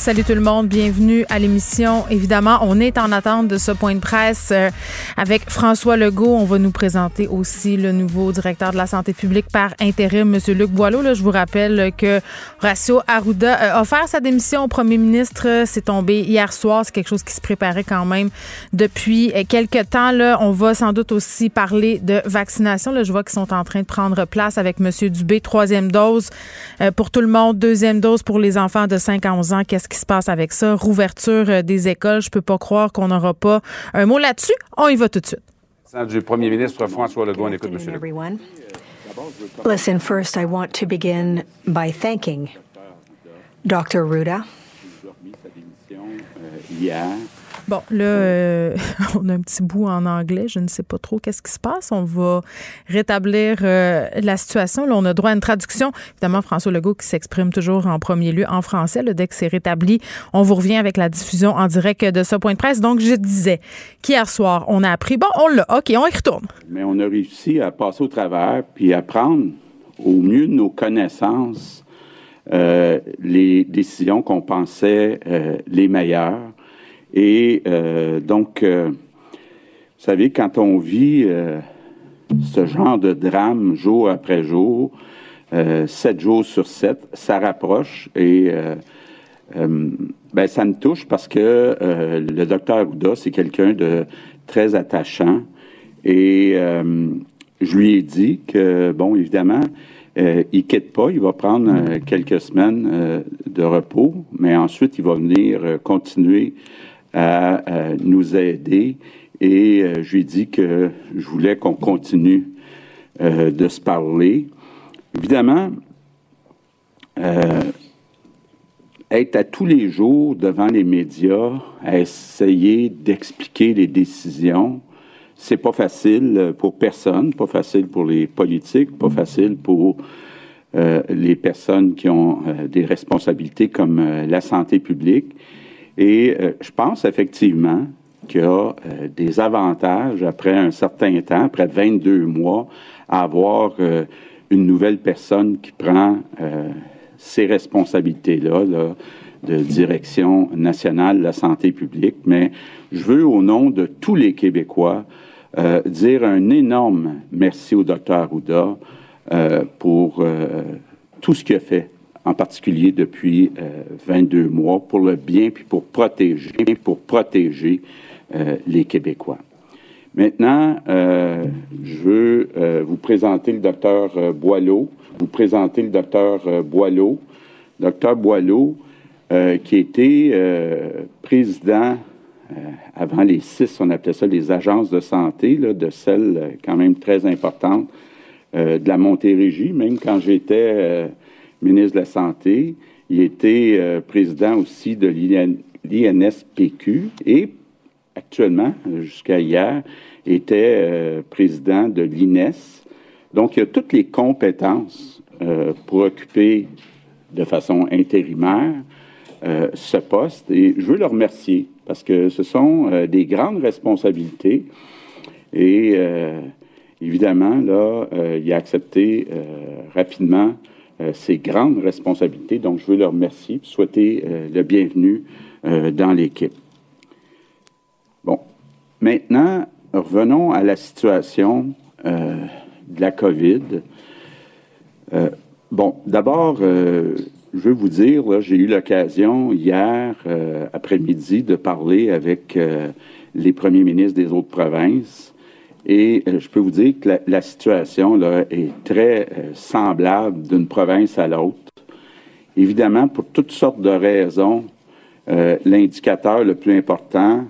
Salut tout le monde, bienvenue à l'émission. Évidemment, on est en attente de ce point de presse euh, avec François Legault. On va nous présenter aussi le nouveau directeur de la santé publique par intérim, M. Luc Boileau. Là, je vous rappelle que Horacio Arruda a offert sa démission au premier ministre. C'est tombé hier soir. C'est quelque chose qui se préparait quand même depuis quelques temps. Là, on va sans doute aussi parler de vaccination. Là, je vois qu'ils sont en train de prendre place avec M. Dubé. Troisième dose euh, pour tout le monde. Deuxième dose pour les enfants de 5 à 11 ans. Qu'est-ce qui se passe avec ça. Rouverture euh, des écoles, je peux pas croire qu'on n'aura pas un mot là-dessus. On y va tout de suite. Du premier ministre François Legault, on écoute M. Legault. Listen, first, I want to begin by thanking Dr. Ruda. Bon, là, euh, on a un petit bout en anglais. Je ne sais pas trop qu'est-ce qui se passe. On va rétablir euh, la situation. Là, on a droit à une traduction. Évidemment, François Legault qui s'exprime toujours en premier lieu en français. Dès que c'est rétabli, on vous revient avec la diffusion en direct de ce point de presse. Donc, je disais qu'hier soir, on a appris. Bon, on l'a. OK, on y retourne. mais on a réussi à passer au travers puis à prendre au mieux de nos connaissances euh, les décisions qu'on pensait les meilleures. Et euh, donc, euh, vous savez, quand on vit euh, ce genre de drame jour après jour, euh, sept jours sur sept, ça rapproche et euh, ben, ça me touche parce que le docteur Ouda, c'est quelqu'un de très attachant et je lui ai dit que, bon, évidemment, euh, il quitte pas, il va prendre quelques semaines de repos, mais ensuite il va venir continuer à nous aider et euh, je lui ai dit que je voulais qu'on continue euh, de se parler. Évidemment, euh, être à tous les jours devant les médias, à essayer d'expliquer les décisions, c'est pas facile pour personne, pas facile pour les politiques, pas facile pour les personnes qui ont des responsabilités comme la santé publique. Et euh, je pense effectivement qu'il y a euh, des avantages après un certain temps, après 22 mois, à avoir euh, une nouvelle personne qui prend ces responsabilités-là là, de direction nationale de la santé publique. Mais je veux, au nom de tous les Québécois, dire un énorme merci au docteur euh, pour tout ce qu'il a fait, en particulier depuis euh, 22 mois, pour le bien puis pour protéger, pour protéger euh, les Québécois. Maintenant, euh, je veux euh, vous présenter le docteur euh, Boileau, vous présenter le docteur euh, Boileau. Docteur Boileau, euh, qui était euh, président euh, avant les six, on appelait ça les agences de santé, de celles euh, quand même très importantes euh, de la Montérégie, même quand j'étais euh, ministre de la Santé. Il était euh, président aussi de l'IN- l'INSPQ et actuellement, jusqu'à hier, était euh, président de l'INES. Donc, il a toutes les compétences euh, pour occuper de façon intérimaire ce poste. Et je veux le remercier parce que ce sont des grandes responsabilités. Et évidemment, là, il a accepté rapidement ces grandes responsabilités. Donc, je veux le remercier et souhaiter euh, le bienvenu euh, dans l'équipe. Bon, maintenant, revenons à la situation euh, de la COVID. Euh, bon, d'abord, euh, je veux vous dire, j'ai eu l'occasion hier euh, après-midi de parler avec euh, les premiers ministres des autres provinces Et je peux vous dire que la, situation là, est très semblable d'une province à l'autre. Évidemment, pour toutes sortes de raisons, l'indicateur le plus important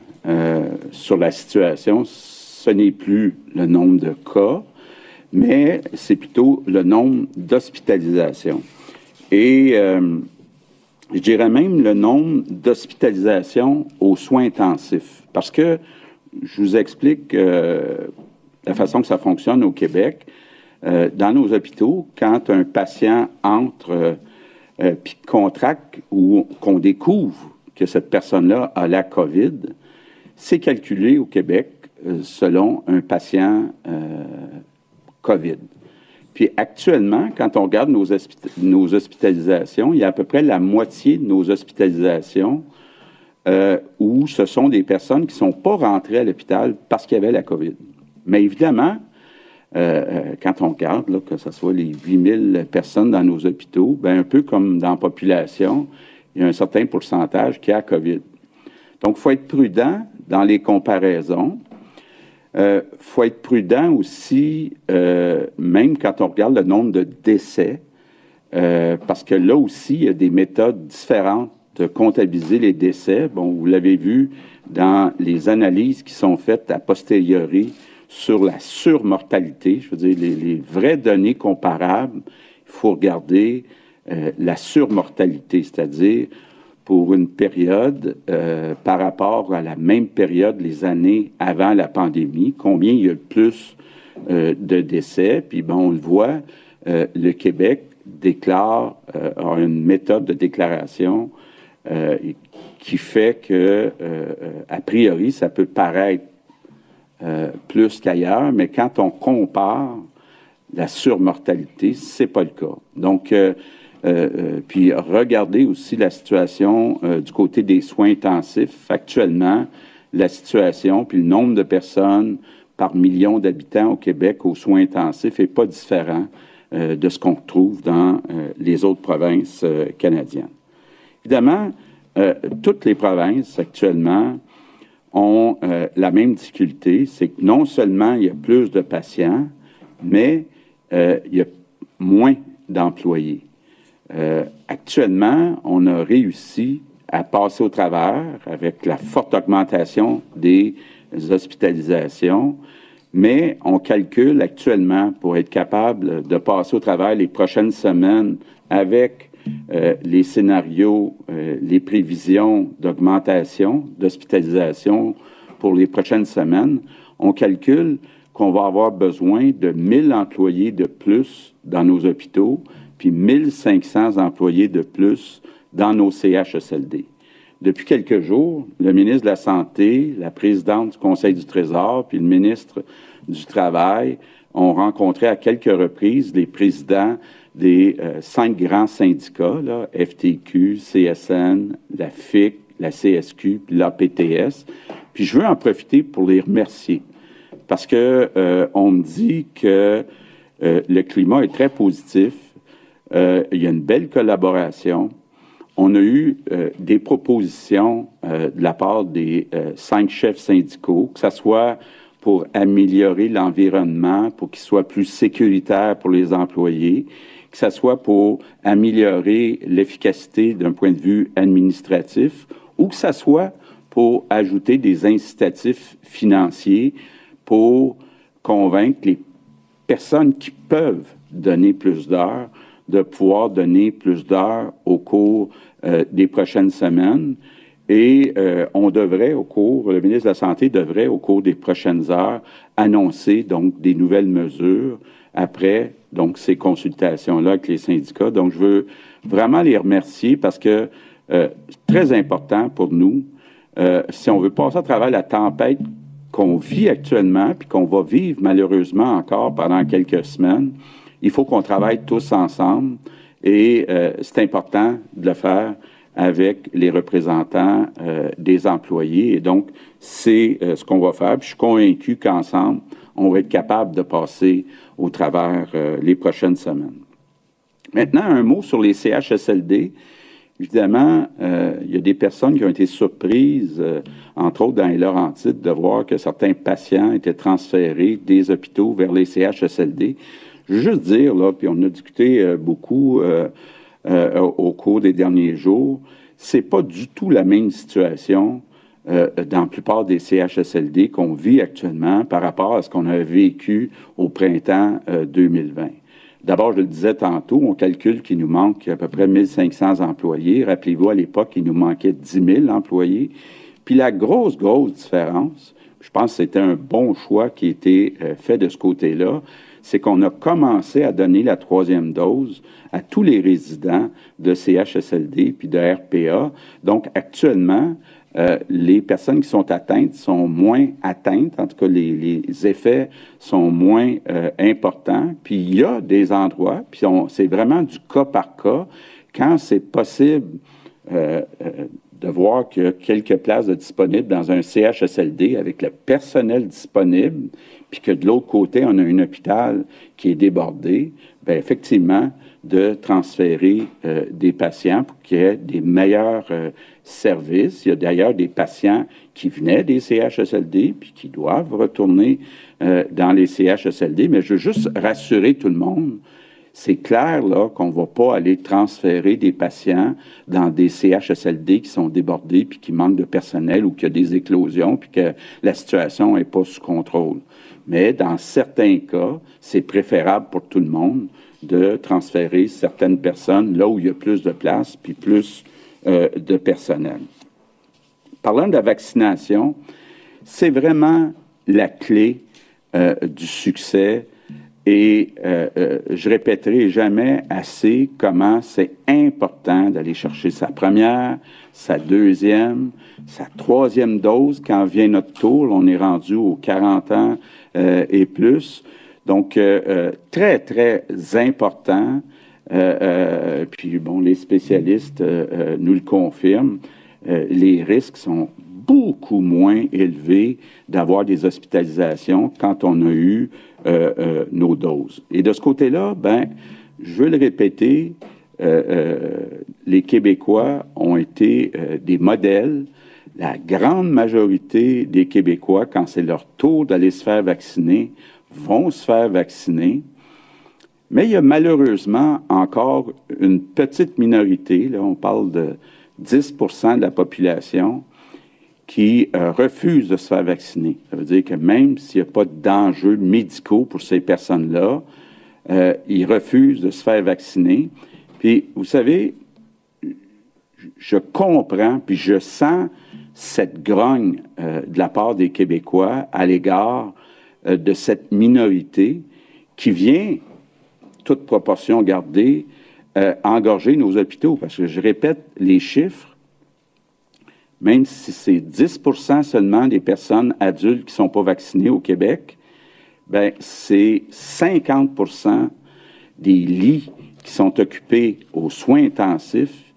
sur la situation, ce n'est plus le nombre de cas, mais c'est plutôt le nombre d'hospitalisations. Et euh, je dirais même le nombre d'hospitalisations aux soins intensifs. Parce que je vous explique euh, la façon que ça fonctionne au Québec. Euh, dans nos hôpitaux, quand un patient entre puis contracte ou qu'on découvre que cette personne-là a la COVID, c'est calculé au Québec selon un patient COVID. Puis actuellement, quand on regarde nos, hospitalisations, il y a à peu près la moitié de nos hospitalisations euh, où ce sont des personnes qui ne sont pas rentrées à l'hôpital parce qu'il y avait la COVID. Mais évidemment, euh, euh, quand on regarde, que ce soit les 8000 personnes dans nos hôpitaux, ben, un peu comme dans la population, il y a un certain pourcentage qui a COVID. Donc, il faut être prudent dans les comparaisons. Il faut être prudent aussi, même quand on regarde le nombre de décès, parce que là aussi, il y a des méthodes différentes de comptabiliser les décès. Bon, vous l'avez vu dans les analyses qui sont faites a posteriori sur la surmortalité, je veux dire, les, vraies données comparables, il faut regarder la surmortalité, c'est-à-dire pour une période euh, par rapport à la même période les années avant la pandémie, combien il y a plus euh, de décès. Puis bon, on le voit, euh, le Québec déclare, a une méthode de déclaration qui fait que, a priori, ça peut paraître plus qu'ailleurs, mais quand on compare la surmortalité, c'est pas le cas. Donc, euh, euh, puis regarder aussi la situation euh, du côté des soins intensifs. Actuellement, la situation, puis le nombre de personnes par million d'habitants au Québec aux soins intensifs n'est pas différent de ce qu'on retrouve dans les autres provinces canadiennes. Évidemment, toutes les provinces actuellement ont la même difficulté, c'est que non seulement il y a plus de patients, mais il y a moins d'employés. Euh, actuellement, on a réussi à passer au travers avec la forte augmentation des hospitalisations, mais on calcule actuellement pour être capable de passer au travers les prochaines semaines avec euh, les scénarios, euh, les prévisions d'augmentation d'hospitalisation pour les prochaines semaines, on calcule qu'on va avoir besoin de 1000 employés de plus dans nos hôpitaux puis 1500 employés de plus dans nos CHSLD. Depuis quelques jours, le ministre de la Santé, la présidente du Conseil du Trésor, puis le ministre du Travail ont rencontré à quelques reprises les présidents des euh, cinq grands syndicats, FTQ, CSN, la FIC, la CSQ, puis l'APTS. Puis je veux en profiter pour les remercier parce que euh, on me dit que euh, le climat est très positif, il y a une belle collaboration. On a eu des propositions de la part des cinq chefs syndicaux, que ce soit pour améliorer l'environnement, pour qu'il soit plus sécuritaire pour les employés, que ce soit pour améliorer l'efficacité d'un point de vue administratif, ou que ce soit pour ajouter des incitatifs financiers pour convaincre les personnes qui peuvent donner plus d'heures de pouvoir donner plus d'heures au cours euh, des prochaines semaines. Et euh, on devrait, au cours, le ministre de la Santé devrait, au cours des prochaines heures, annoncer donc des nouvelles mesures après donc ces consultations-là avec les syndicats. Donc, je veux vraiment les remercier parce que euh, c'est très important pour nous. si on veut passer à travers la tempête qu'on vit actuellement, puis qu'on va vivre malheureusement encore pendant quelques semaines, il faut qu'on travaille tous ensemble et euh, c'est important de le faire avec les représentants euh, des employés. Et donc, c'est euh, ce qu'on va faire. je suis convaincu qu'ensemble, on va être capable de passer au travers les prochaines semaines. Maintenant, un mot sur les CHSLD. Évidemment, euh, il y a des personnes qui ont été surprises, euh, entre autres dans les Laurentides, de voir que certains patients étaient transférés des hôpitaux vers les CHSLD. Je veux juste dire, là, puis on a discuté euh, beaucoup au cours des derniers jours, c'est pas du tout la même situation dans la plupart des CHSLD qu'on vit actuellement par rapport à ce qu'on a vécu au printemps 2020. D'abord, je le disais tantôt, on calcule qu'il nous manque à peu près 1500 employés. Rappelez-vous, à l'époque, il nous manquait 10 000 employés. Puis la grosse, grosse différence, je pense que c'était un bon choix qui a été euh, fait de ce côté-là, c'est qu'on a commencé à donner la troisième dose à tous les résidents de CHSLD puis de RPA. Donc, actuellement, euh, les personnes qui sont atteintes sont moins atteintes, en tout cas les, effets sont moins euh, importants. Puis il y a des endroits, puis c'est vraiment du cas par cas, quand c'est possible euh, de voir qu'il y a quelques places disponibles dans un CHSLD avec le personnel disponible, puis que de l'autre côté, on a un hôpital qui est débordé, bien effectivement, de transférer des patients pour qu'il y ait des meilleurs Il y a d'ailleurs des patients qui venaient des CHSLD puis qui doivent retourner euh, dans les CHSLD. Mais je veux juste rassurer tout le monde. C'est clair là qu'on ne va pas aller transférer des patients dans des CHSLD qui sont débordés puis qui manquent de personnel ou qu'il y a des éclosions puis que la situation n'est pas sous contrôle. Mais dans certains cas, c'est préférable pour tout le monde de transférer certaines personnes là où il y a plus de place puis plus euh, de personnel. Parlant de la vaccination, c'est vraiment la clé euh, du succès et euh, je répéterai jamais assez comment c'est important d'aller chercher sa première, sa deuxième, sa troisième dose quand vient notre tour. On est rendu aux 40 ans et plus. Donc, très, très important euh, euh, puis bon, les spécialistes euh, nous le confirment, les risques sont beaucoup moins élevés d'avoir des hospitalisations quand on a eu nos doses. Et de ce côté-là, ben, je veux le répéter, les Québécois ont été des modèles. La grande majorité des Québécois, quand c'est leur tour d'aller se faire vacciner, vont se faire vacciner. Mais il y a malheureusement encore une petite minorité, là, on parle de 10% de la population, qui euh, refuse de se faire vacciner. Ça veut dire que même s'il n'y a pas d'enjeux médicaux pour ces personnes-là, euh, ils refusent de se faire vacciner. Puis, vous savez, je comprends, puis je sens cette grogne euh, de la part des Québécois à l'égard de cette minorité qui vient toute proportion gardée, euh, engorger nos hôpitaux. Parce que je répète les chiffres, même si c'est 10% seulement des personnes adultes qui ne sont pas vaccinées au Québec, ben c'est 50% des lits qui sont occupés aux soins intensifs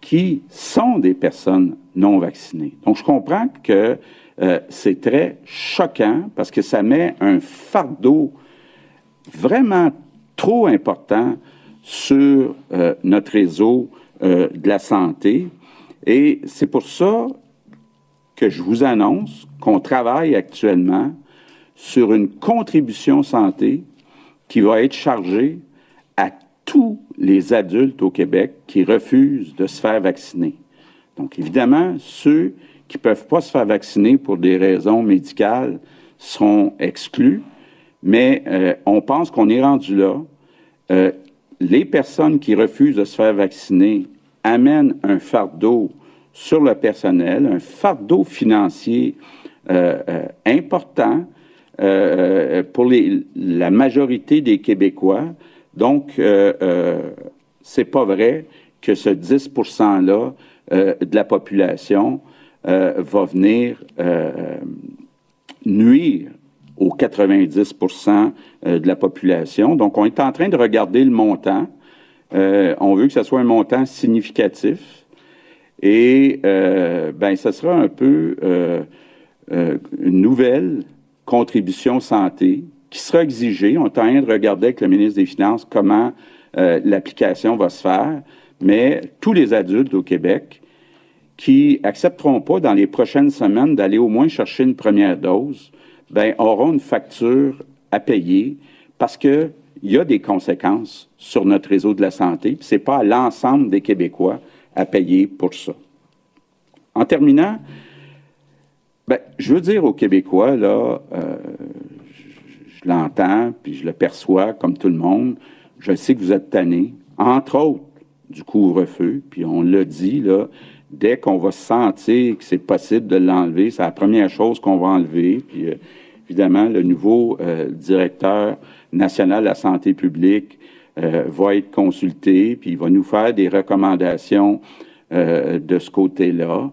qui sont des personnes non vaccinées. Donc, je comprends que euh, c'est très choquant parce que ça met un fardeau vraiment trop important sur euh, notre réseau euh, de la santé. Et c'est pour ça que je vous annonce qu'on travaille actuellement sur une contribution santé qui va être chargée à tous les adultes au Québec qui refusent de se faire vacciner. Donc, évidemment, ceux qui ne peuvent pas se faire vacciner pour des raisons médicales seront exclus, mais euh, on pense qu'on est rendu là euh, les personnes qui refusent de se faire vacciner amènent un fardeau sur le personnel, un fardeau financier euh, important pour la majorité des Québécois. Donc, c'est pas vrai que ce 10% là de la population va venir nuire aux 90% euh, de la population. Donc, on est en train de regarder le montant. Euh, on veut que ce soit un montant significatif. Et euh, ben, ce sera un peu une nouvelle contribution santé qui sera exigée. On est en train de regarder avec le ministre des Finances comment l'application va se faire. mais tous les adultes au Québec qui accepteront pas dans les prochaines semaines d'aller au moins chercher une première dose, ben, auront une facture à payer parce que il y a des conséquences sur notre réseau de la santé. Ce n'est pas à l'ensemble des Québécois à payer pour ça. En terminant, ben, je veux dire aux Québécois, là, euh, je, l'entends, puis je le perçois comme tout le monde, je sais que vous êtes tannés, entre autres du couvre-feu, puis on l'a dit, là, dès qu'on va sentir que c'est possible de l'enlever, c'est la première chose qu'on va enlever, puis euh, évidemment, le nouveau euh, directeur national de la santé publique euh, va être consulté, puis il va nous faire des recommandations euh, de ce côté-là.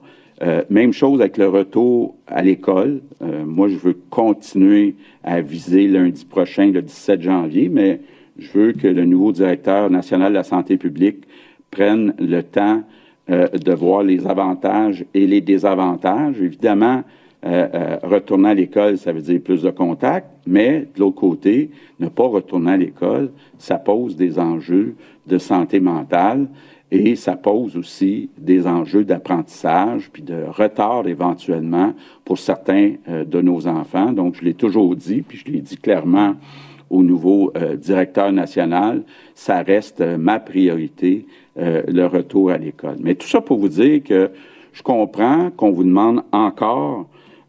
même chose avec le retour à l'école. moi, je veux continuer à viser lundi prochain, le 17 janvier, mais je veux que le nouveau directeur national de la santé publique prenne le temps de voir les avantages et les désavantages. Évidemment, euh, euh, retourner à l'école, ça veut dire plus de contacts, mais de l'autre côté, ne pas retourner à l'école, ça pose des enjeux de santé mentale et ça pose aussi des enjeux d'apprentissage puis de retard éventuellement pour certains euh, de nos enfants. Donc, je l'ai toujours dit, puis je l'ai dit clairement au nouveau directeur national, ça reste ma priorité, le retour à l'école. Mais tout ça pour vous dire que je comprends qu'on vous demande encore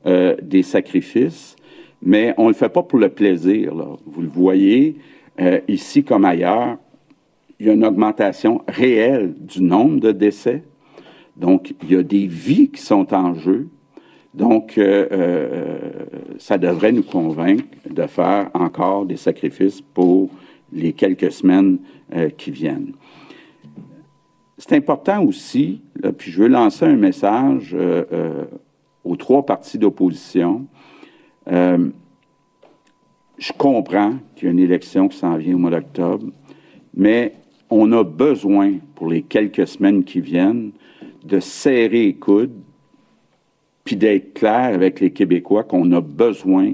euh, des sacrifices, mais on ne le fait pas pour le plaisir. Vous le voyez, euh, ici comme ailleurs, il y a une augmentation réelle du nombre de décès. Donc, il y a des vies qui sont en jeu. Donc, euh, ça devrait nous convaincre de faire encore des sacrifices pour les quelques semaines qui viennent. C'est important aussi, puis je veux lancer un message aux trois partis d'opposition. Euh, je comprends qu'il y a une élection qui s'en vient au mois d'octobre, mais on a besoin, pour les quelques semaines qui viennent, de serrer les coudes, puis d'être clair avec les Québécois qu'on a besoin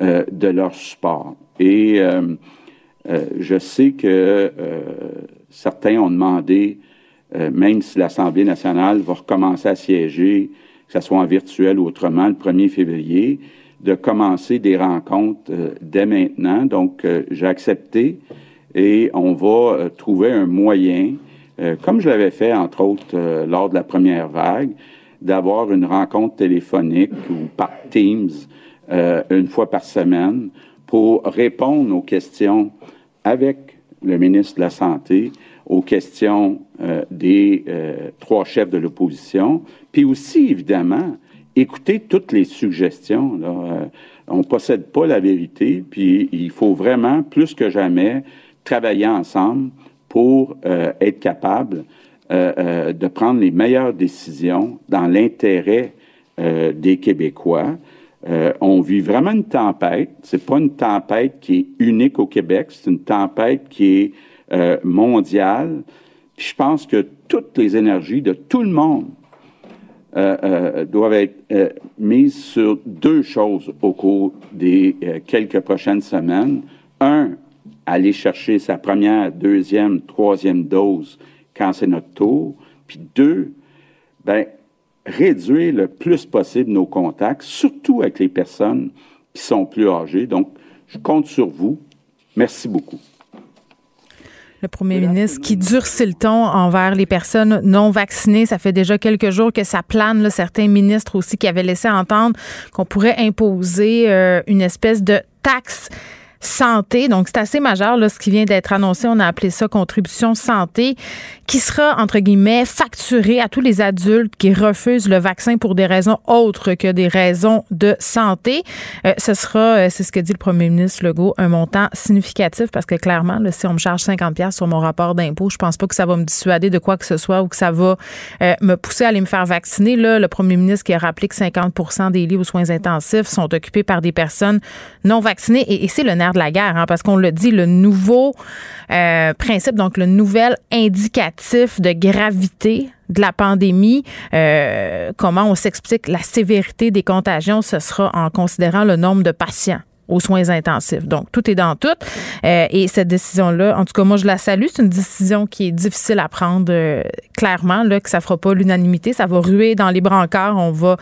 euh, de leur support. Et euh, je sais que certains ont demandé, même si l'Assemblée nationale va recommencer à siéger que ce soit en virtuel ou autrement, le 1er février, de commencer des rencontres euh, dès maintenant. Donc, euh, j'ai accepté et on va euh, trouver un moyen, comme je l'avais fait, entre autres, lors de la première vague, d'avoir une rencontre téléphonique ou par Teams une fois par semaine pour répondre aux questions avec le ministre de la Santé, aux questions des trois chefs de l'opposition, puis aussi, évidemment, écouter toutes les suggestions. Euh, on ne possède pas la vérité, puis il faut vraiment, plus que jamais, travailler ensemble pour euh, être capable euh, de prendre les meilleures décisions dans l'intérêt des Québécois. on vit vraiment une tempête. C'est pas une tempête qui est unique au Québec, c'est une tempête qui est mondiale. Puis je pense que toutes les énergies de tout le monde euh, euh, doivent être euh, mises sur deux choses au cours des quelques prochaines semaines. Un, aller chercher sa première, deuxième, troisième dose quand c'est notre tour. Puis deux, ben, réduire le plus possible nos contacts, surtout avec les personnes qui sont plus âgées. Donc, je compte sur vous. Merci beaucoup le premier ministre, qui durcit le ton envers les personnes non vaccinées. Ça fait déjà quelques jours que ça plane. Là, certains ministres aussi qui avaient laissé entendre qu'on pourrait imposer euh, une espèce de taxe santé. Donc, c'est assez majeur, là, ce qui vient d'être annoncé. On a appelé ça contribution santé, qui sera, entre guillemets, facturée à tous les adultes qui refusent le vaccin pour des raisons autres que des raisons de santé. Euh, ce sera, euh, c'est ce que dit le premier ministre Legault, un montant significatif parce que clairement, là, si on me charge 50 pièces sur mon rapport d'impôt, je pense pas que ça va me dissuader de quoi que ce soit ou que ça va euh, me pousser à aller me faire vacciner. Là, le premier ministre qui a rappelé que 50% des lits aux soins intensifs sont occupés par des personnes non vaccinées et, et c'est le nerf de la guerre, hein, parce qu'on le dit, le nouveau euh, principe, donc le nouvel de gravité de la pandémie, euh, comment on s'explique la sévérité des contagions, ce sera en considérant le nombre de patients aux soins intensifs. Donc, tout est dans tout. Euh, et cette décision-là, en tout cas, moi, je la salue. C'est une décision qui est difficile à prendre euh, clairement, là, que ça fera pas l'unanimité. Ça va ruer dans les brancards. On va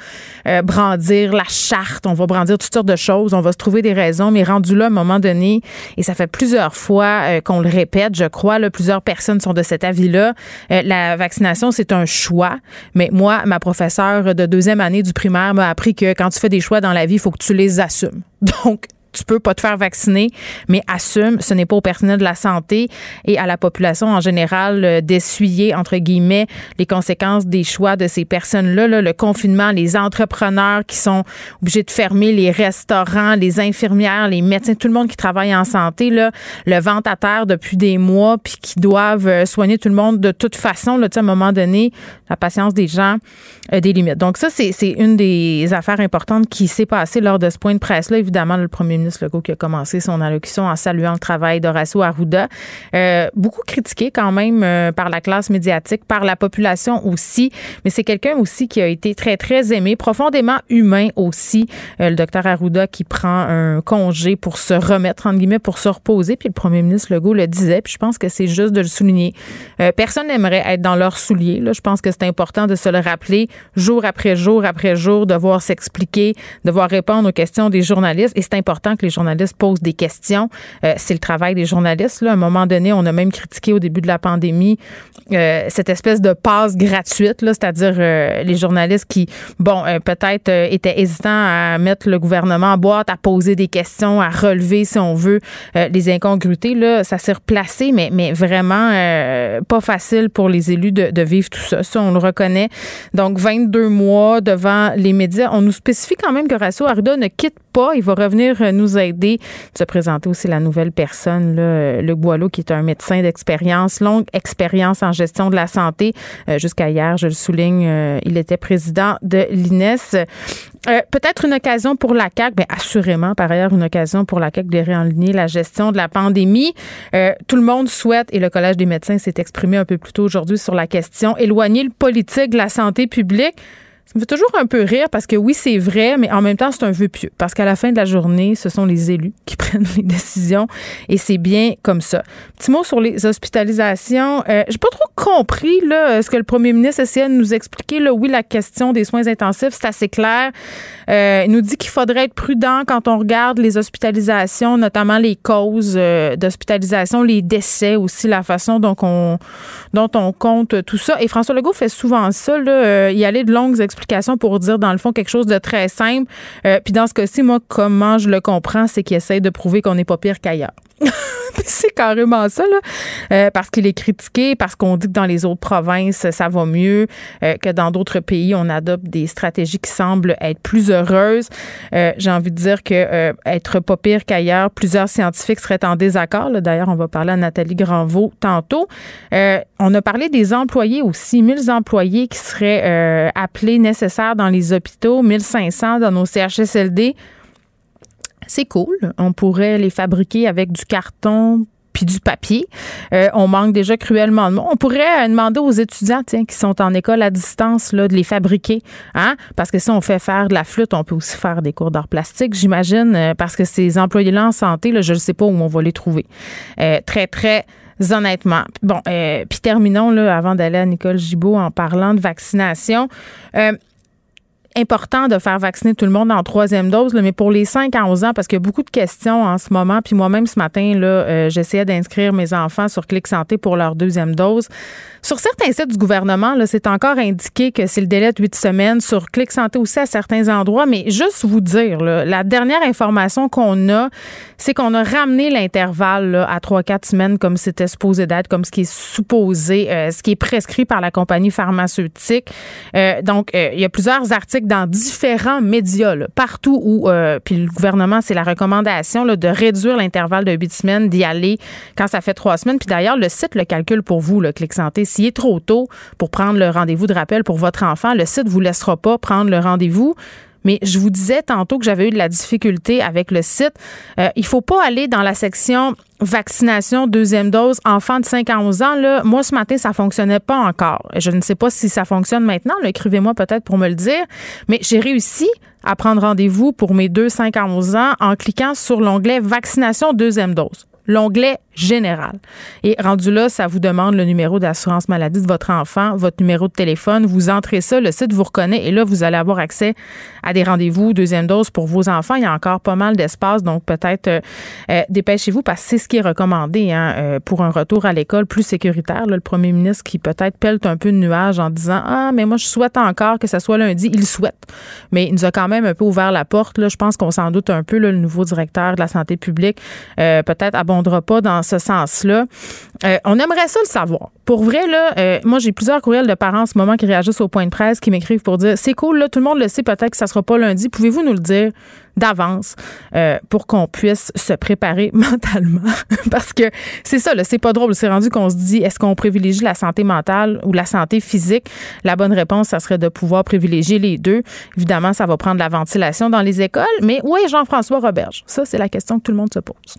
euh, brandir la charte. On va brandir toutes sortes de choses. On va se trouver des raisons. Mais rendu là, à un moment donné, et ça fait plusieurs fois qu'on le répète, je crois, là, plusieurs personnes sont de cet avis-là. la vaccination, c'est un choix. Mais moi, ma professeure de deuxième année du primaire m'a appris que quand tu fais des choix dans la vie, il faut que tu les assumes. Donc, tu peux pas te faire vacciner, mais assume, ce n'est pas au personnel de la santé et à la population en général euh, d'essuyer, entre guillemets, les conséquences des choix de ces personnes-là. le confinement, les entrepreneurs qui sont obligés de fermer, les restaurants, les infirmières, les médecins, tout le monde qui travaille en santé, là, le vent à terre depuis des mois, puis qui doivent euh, soigner tout le monde de toute façon. Là, à un moment donné, la patience des gens a des limites. Donc ça, c'est une des affaires importantes qui s'est passée lors de ce point de presse-là. Évidemment, le premier ministre Legault qui a commencé son allocution en saluant le travail d'Horacio Arruda. Euh, beaucoup critiqué quand même euh, par la classe médiatique, par la population aussi, mais c'est quelqu'un aussi qui a été très, très aimé, profondément humain aussi. Euh, le docteur Arruda qui prend un congé pour se remettre, entre guillemets, pour se reposer. Puis le premier ministre Legault le disait, puis je pense que c'est juste de le souligner. personne n'aimerait être dans leurs souliers. Là. Je pense que c'est important de se le rappeler jour après jour après jour, de voir s'expliquer, de voir répondre aux questions des journalistes. Et c'est important que les journalistes posent des questions. Euh, c'est le travail des journalistes. Là. À un moment donné, on a même critiqué au début de la pandémie euh, cette espèce de passe gratuite, c'est-à-dire euh, les journalistes qui, bon, peut-être étaient hésitants à mettre le gouvernement en boîte, à poser des questions, à relever, si on veut, les incongruités. Là, ça s'est replacé, mais, mais vraiment pas facile pour les élus de, vivre tout ça. Ça, on le reconnaît. Donc, 22 mois devant les médias. On nous spécifie quand même que Rasso Arruda ne quitte Il va revenir nous aider. Se présenter aussi la nouvelle personne, là, Luc Boileau, qui est un médecin d'expérience, longue expérience en gestion de la santé. Euh, jusqu'à hier, je le souligne, euh, il était président de l'INES. Euh, peut-être une occasion pour la CAQ, mais assurément, par ailleurs, une occasion pour la CAQ de réaligner la gestion de la pandémie. tout le monde souhaite, et le Collège des médecins s'est exprimé un peu plus tôt aujourd'hui sur la question, éloigner le politique de la santé publique. Ça me fait toujours un peu rire parce que oui, c'est vrai, mais en même temps, c'est un vœu pieux. Parce qu'à la fin de la journée, ce sont les élus qui prennent les décisions et c'est bien comme ça. Petit mot sur les hospitalisations. Euh, J'ai pas trop compris là, ce que le premier ministre essayait de nous expliquer. Là. Oui, la question des soins intensifs, c'est assez clair. Euh, il nous dit qu'il faudrait être prudent quand on regarde les hospitalisations, notamment les causes euh, d'hospitalisation, les décès aussi, la façon dont on, compte tout ça. Et François Legault fait souvent ça, là, euh, y aller de longues explications pour dire, dans le fond, quelque chose de très simple. Euh, puis dans ce cas-ci, moi, comment je le comprends, c'est qu'il essaie de prouver qu'on n'est pas pire qu'ailleurs. c'est carrément ça, là. Euh, parce qu'il est critiqué, parce qu'on dit que dans les autres provinces, ça va mieux, euh, que dans d'autres pays, on adopte des stratégies qui semblent être plus heureuses. J'ai envie de dire que être pas pire qu'ailleurs, plusieurs scientifiques seraient en désaccord. D'ailleurs, on va parler à Nathalie Granvaux tantôt. on a parlé des employés aussi, 1000 employés qui seraient appelés nécessaires dans les hôpitaux, 1500 dans nos CHSLD c'est cool. On pourrait les fabriquer avec du carton puis du papier. Euh, on manque déjà cruellement de monde. On pourrait euh, demander aux étudiants tiens, qui sont en école à distance là, de les fabriquer. Hein? Parce que si on fait faire de la flûte, on peut aussi faire des cours d'art plastique, j'imagine, euh, parce que ces employés-là en santé, je ne sais pas où on va les trouver. très, très honnêtement. Bon, puis terminons là, avant d'aller à Nicole Gibault en parlant de vaccination important de faire vacciner tout le monde en troisième dose, mais pour les 5 à 11 ans, parce qu'il y a beaucoup de questions en ce moment. Puis moi-même, ce matin, là, euh, j'essayais d'inscrire mes enfants sur Clic Santé pour leur deuxième dose. Sur certains sites du gouvernement, c'est encore indiqué que c'est le délai de 8 semaines. Sur Clic Santé aussi à certains endroits. Mais juste vous dire, la dernière information qu'on a, c'est qu'on a ramené l'intervalle à 3-4 semaines comme c'était supposé d'être, comme ce qui est supposé, euh, ce qui est prescrit par la compagnie pharmaceutique. Euh, donc, il y a plusieurs articles dans différents médias, partout où, euh, le gouvernement, c'est la recommandation là, de réduire l'intervalle de huit semaines, d'y aller quand ça fait trois semaines. Puis d'ailleurs, le site le calcule pour vous, le Clic Santé. S'il est trop tôt pour prendre le rendez-vous de rappel pour votre enfant, le site vous laissera pas prendre le rendez-vous Mais je vous disais tantôt que j'avais eu de la difficulté avec le site. Euh, il faut pas aller dans la section vaccination deuxième dose enfants de 5 à 11 ans. Là, moi, ce matin, ça fonctionnait pas encore. Je ne sais pas si ça fonctionne maintenant. Écrivez-moi peut-être pour me le dire. Mais j'ai réussi à prendre rendez-vous pour mes deux 5 à 11 ans en cliquant sur l'onglet vaccination deuxième dose l'onglet général. Et rendu là, ça vous demande le numéro d'assurance maladie de votre enfant, votre numéro de téléphone. Vous entrez ça, le site vous reconnaît et là, vous allez avoir accès à des rendez-vous, deuxième dose pour vos enfants. Il y a encore pas mal d'espace, donc peut-être euh, euh, dépêchez-vous parce que c'est ce qui est recommandé hein, euh, pour un retour à l'école plus sécuritaire. le premier ministre qui peut-être pèle un peu de nuages en disant Ah, mais moi, je souhaite encore que ça soit lundi. Il souhaite. Mais il nous a quand même un peu ouvert la porte. Là. Je pense qu'on s'en doute un peu, le nouveau directeur de la santé publique. peut-être à pas dans ce sens-là. Euh, on aimerait ça le savoir. Pour vrai, là, euh, moi, j'ai plusieurs courriels de parents en ce moment qui réagissent au point de presse, qui m'écrivent pour dire c'est cool, là, tout le monde le sait, peut-être que ça sera pas lundi. Pouvez-vous nous le dire d'avance euh, pour qu'on puisse se préparer mentalement? Parce que c'est ça, là, c'est pas drôle. C'est rendu qu'on se dit est-ce qu'on privilégie la santé mentale ou la santé physique? La bonne réponse, ça serait de pouvoir privilégier les deux. Évidemment, ça va prendre la ventilation dans les écoles. Mais oui, Jean-François Roberge, ça, c'est la question que tout le monde se pose.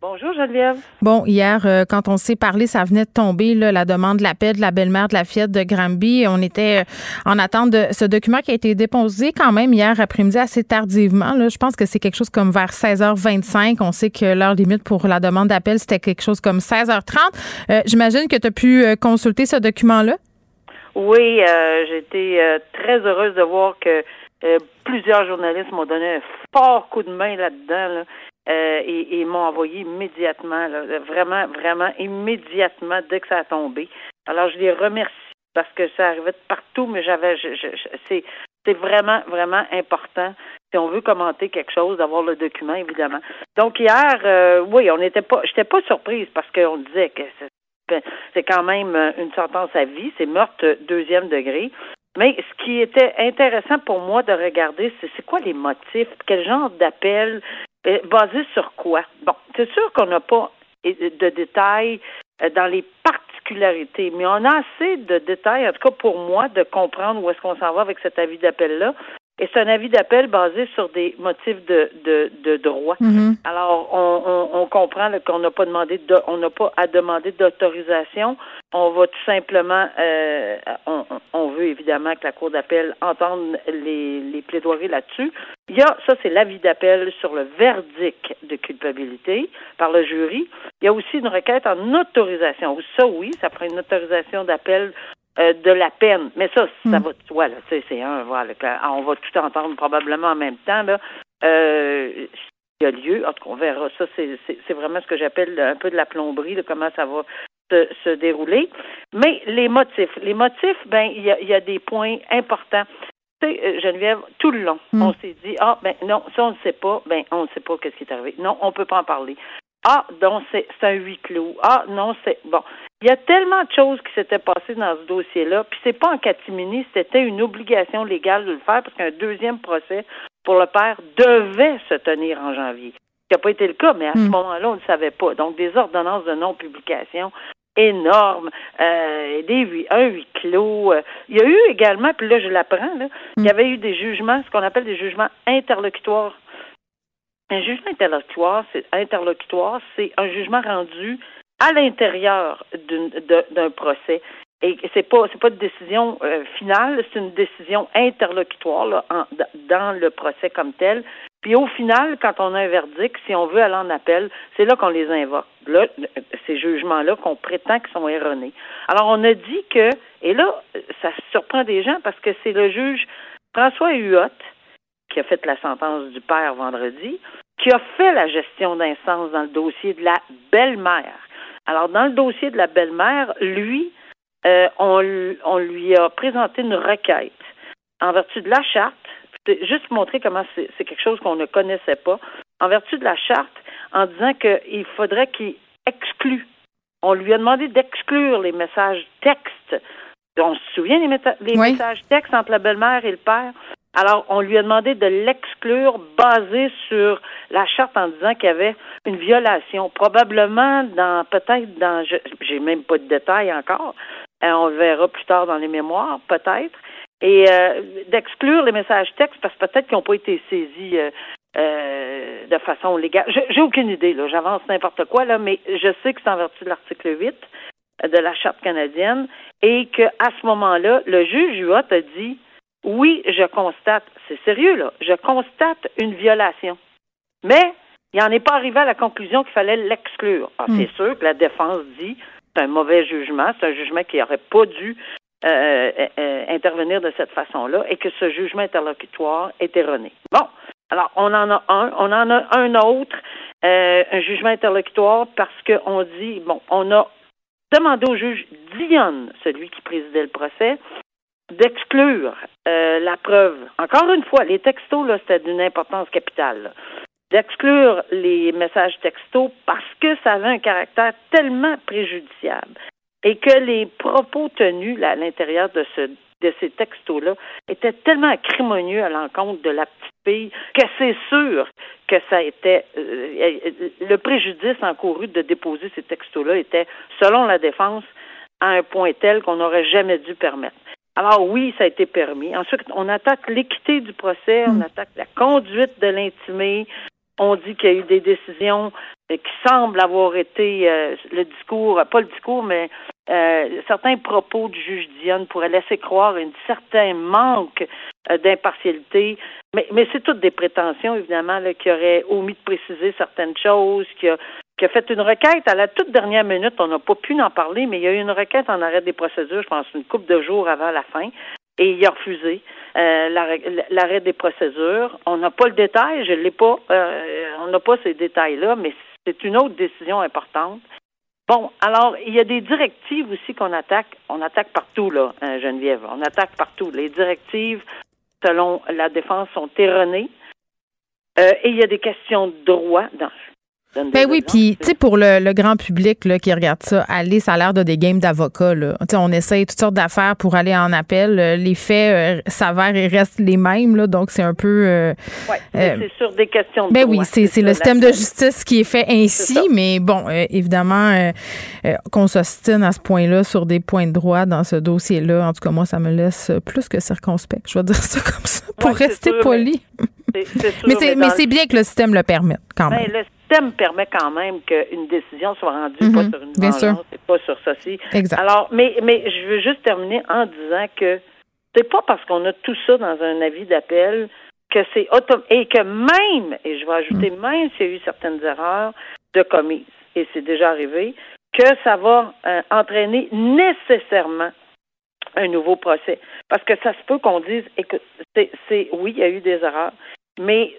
Bonjour Geneviève. Bon, hier, euh, quand on s'est parlé, ça venait de tomber, la demande de l'appel de la belle-mère de la fillette de Granby. On était euh, en attente de ce document qui a été déposé quand même hier après-midi assez tardivement. Là. Je pense que c'est quelque chose comme vers 16h25. On sait que l'heure limite pour la demande d'appel, c'était quelque chose comme 16h30. Euh, j'imagine que tu as pu consulter ce document-là? Oui, j'ai été très heureuse de voir que plusieurs journalistes m'ont donné un fort coup de main là-dedans. Là. Euh, et, m'ont envoyé immédiatement, vraiment, vraiment immédiatement dès que ça a tombé. Alors, je les remercie parce que ça arrivait de partout, mais j'avais, c'est, c'est vraiment, vraiment important si on veut commenter quelque chose, d'avoir le document, évidemment. Donc hier, euh, oui, on n'était pas, j'étais pas surprise parce qu'on disait que c'est, quand même une sentence à vie, c'est meurtre deuxième degré. Mais ce qui était intéressant pour moi de regarder, c'est c'est quoi les motifs, quel genre d'appel, euh, basé sur quoi? Bon, c'est sûr qu'on n'a pas de détails euh, dans les particularités, mais on a assez de détails, en tout cas pour moi, de comprendre où est-ce qu'on s'en va avec cet avis d'appel-là. Et c'est un avis d'appel basé sur des motifs de, de, de droit. Mm-hmm. Alors, on, on, on comprend qu'on n'a pas demandé, de, on n'a pas à demander d'autorisation. On va tout simplement, euh, on, on, veut évidemment que la Cour d'appel entende les, les plaidoiries là-dessus. Il y a, ça c'est l'avis d'appel sur le verdict de culpabilité par le jury. Il y a aussi une requête en autorisation. Ça, oui, ça prend une autorisation d'appel euh, de la peine. Mais ça, ça mm. va de soi, là. C'est un, voilà. On va tout entendre probablement en même temps, là. Euh, il y a lieu, en tout cas, on verra ça. C'est vraiment ce que j'appelle un peu de la plomberie, de comment ça va se, se, dérouler. Mais les motifs. Les motifs, ben, il y a, y a des points importants. Tu sais, euh, Geneviève, tout le long, mm. on s'est dit, ah, ben non, ça, on ne sait pas, ben, on ne sait pas qu'est-ce qui est arrivé. Non, on ne peut pas en parler. Ah, donc c'est un huis clos. Ah, non, c'est bon. Il y a tellement de choses qui s'étaient passées dans ce dossier-là, puis c'est pas en catimini, c'était une obligation légale de le faire parce qu'un deuxième procès pour le père devait se tenir en janvier. Ce qui n'a pas été le cas, mais à ce moment-là, on ne savait pas. Donc, des ordonnances de non-publication énormes, euh, des un huis clos. Euh. Il y a eu également, puis là, je l'apprends, là, il y avait eu des jugements, ce qu'on appelle des jugements interlocutoires. Un jugement interlocutoire, c'est c'est un jugement rendu à l'intérieur d'un procès. Et c'est pas c'est pas une décision euh, finale, c'est une décision interlocutoire là, dans le procès comme tel. Puis au final, quand on a un verdict, si on veut aller en appel, c'est là qu'on les invoque. Là, ces jugements-là qu'on prétend qu'ils sont erronés. Alors on a dit que, et là, ça surprend des gens parce que c'est le juge François Huot qui a fait la sentence du père vendredi, qui a fait la gestion d'instance dans le dossier de la belle-mère. Alors, dans le dossier de la belle-mère, lui, euh, on, on, lui a présenté une requête en vertu de la charte, juste montrer comment c'est quelque chose qu'on ne connaissait pas, en vertu de la charte, en disant qu'il faudrait qu'il exclue. On lui a demandé d'exclure les messages textes. On se souvient des messages textes entre la belle-mère et le père? Alors, on lui a demandé de l'exclure basé sur la charte en disant qu'il y avait une violation, probablement dans, peut-être dans, j'ai même pas de détails encore, euh, on verra plus tard dans les mémoires, peut-être, et euh, d'exclure les messages textes parce que peut-être qu'ils n'ont pas été saisis euh, de façon légale. J'ai aucune idée, là, j'avance n'importe quoi, là, mais je sais que c'est en vertu de l'article 8 de la Charte canadienne et qu'à ce moment-là, le juge Huot a dit oui, je constate, c'est sérieux là, je constate une violation. Mais il n'en est pas arrivé à la conclusion qu'il fallait l'exclure. Ah, c'est hmm. sûr que la défense dit c'est un mauvais jugement, c'est un jugement qui n'aurait pas dû euh, euh, euh, intervenir de cette façon-là et que ce jugement interlocutoire est erroné. Bon, alors on en a un, on en a un autre, un jugement interlocutoire parce qu'on dit, bon, on a demandé au juge Dionne, celui qui présidait le procès, d'exclure euh, la preuve. Encore une fois, les textos, là, c'était d'une importance capitale. D'exclure les messages textos parce que ça avait un caractère tellement préjudiciable et que les propos tenus à l'intérieur de ce de ces textos-là étaient tellement acrimonieux à l'encontre de la petite fille que c'est sûr que ça était euh, le préjudice encouru de déposer ces textos-là était, selon la défense, à un point tel qu'on n'aurait jamais dû permettre. Alors oui, ça a été permis. Ensuite, on attaque l'équité du procès, on mm. attaque la conduite de l'intimé. On dit qu'il y a eu des décisions euh, qui semblent avoir été euh, le discours, pas le discours, mais euh, certains propos du juge Dionne pourraient laisser croire un certain manque d'impartialité. Mais, mais c'est toutes des prétentions, évidemment, là, qui auraient omis de préciser certaines choses, qui a qui a fait une requête à la toute dernière minute. On n'a pas pu en parler, mais il y a eu une requête en arrêt des procédures, je pense, une couple de jours avant la fin, et il a refusé euh, l'arrêt des procédures. On n'a pas le détail, je l'ai pas, euh, on n'a pas ces détails-là, mais c'est une autre décision importante. Bon, alors, il y a des directives aussi qu'on attaque. On attaque partout, là, Geneviève. On attaque partout. Les directives, selon la défense, sont erronées. Euh, et il y a des questions de droit dans ben oui, puis tu sais, pour le, grand public là, qui regarde ça, aller, ça a l'air de des games d'avocats. On essaye toutes sortes d'affaires pour aller en appel. Euh, les faits euh, s'avèrent et restent les mêmes, là, donc c'est un peu. Euh, oui, c'est sur des questions de Ben oui, c'est le système de justice qui est fait ainsi, mais bon, évidemment, qu'on s'ostine à ce point-là sur des points de droit dans ce dossier-là, en tout cas, moi, ça me laisse plus que circonspect. Je vais dire ça comme ça, pour rester poli. Mais c'est bien que le système le permette, quand ben, même système permet quand même qu'une décision soit rendue pas mhm. sur une vengeance et pas sur ceci. Alors, mais, mais je veux juste terminer en disant que c'est pas parce qu'on a tout ça dans un avis d'appel que c'est automatique et que même, et je vais ajouter mhm. même s'il y a eu certaines erreurs de commises, et c'est déjà arrivé, que ça va euh, entraîner nécessairement un nouveau procès. Parce que ça se peut qu'on dise, écoute, c'est oui, il y a eu des erreurs, mais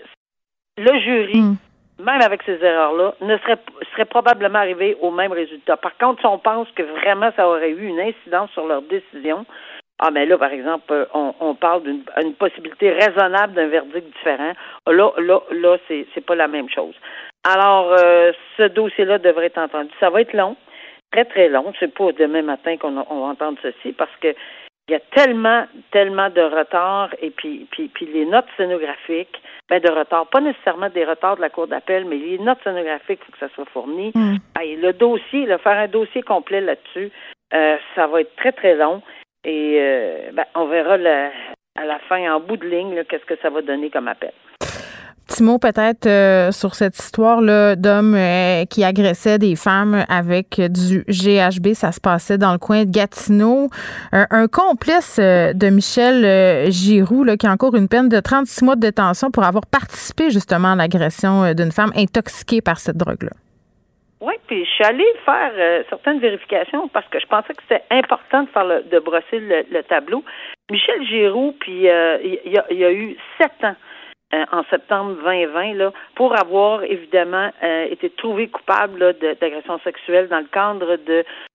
le jury mhm même avec ces erreurs-là, ne serait, serait probablement arrivé au même résultat. Par contre, si on pense que vraiment ça aurait eu une incidence sur leur décision, ah, mais là, par exemple, on, on parle d'une possibilité raisonnable d'un verdict différent. Là, là, là, c'est, c'est pas la même chose. Alors, euh, ce dossier-là devrait être entendu. Ça va être long, très, très long. C'est pas demain matin qu'on va entendre ceci parce que il y a tellement, tellement de retard et puis, puis, puis les notes scénographiques, ben de retard, pas nécessairement des retards de la Cour d'appel, mais les notes scénographiques, il faut que ça soit fourni. Mm. le dossier, le faire un dossier complet là-dessus, euh, ça va être très, très long. Et euh, ben, on verra à la fin, en bout de ligne, qu'est-ce que ça va donner comme appel petit mot peut-être euh, sur cette histoire-là d'hommes euh, qui agressaient des femmes avec du GHB. Ça se passait dans le coin de Gatineau. Un, complice euh, de Michel Giroux qui a encore une peine de 36 mois de détention pour avoir participé justement à l'agression d'une femme intoxiquée par cette drogue-là. Oui, puis je suis allée faire certaines vérifications parce que je pensais que c'était important de faire de brosser le, tableau. Michel Giroux, puis il y, a eu sept ans euh, en septembre 2020 là, pour avoir évidemment euh, été trouvé coupable d'agression sexuelle dans le cadre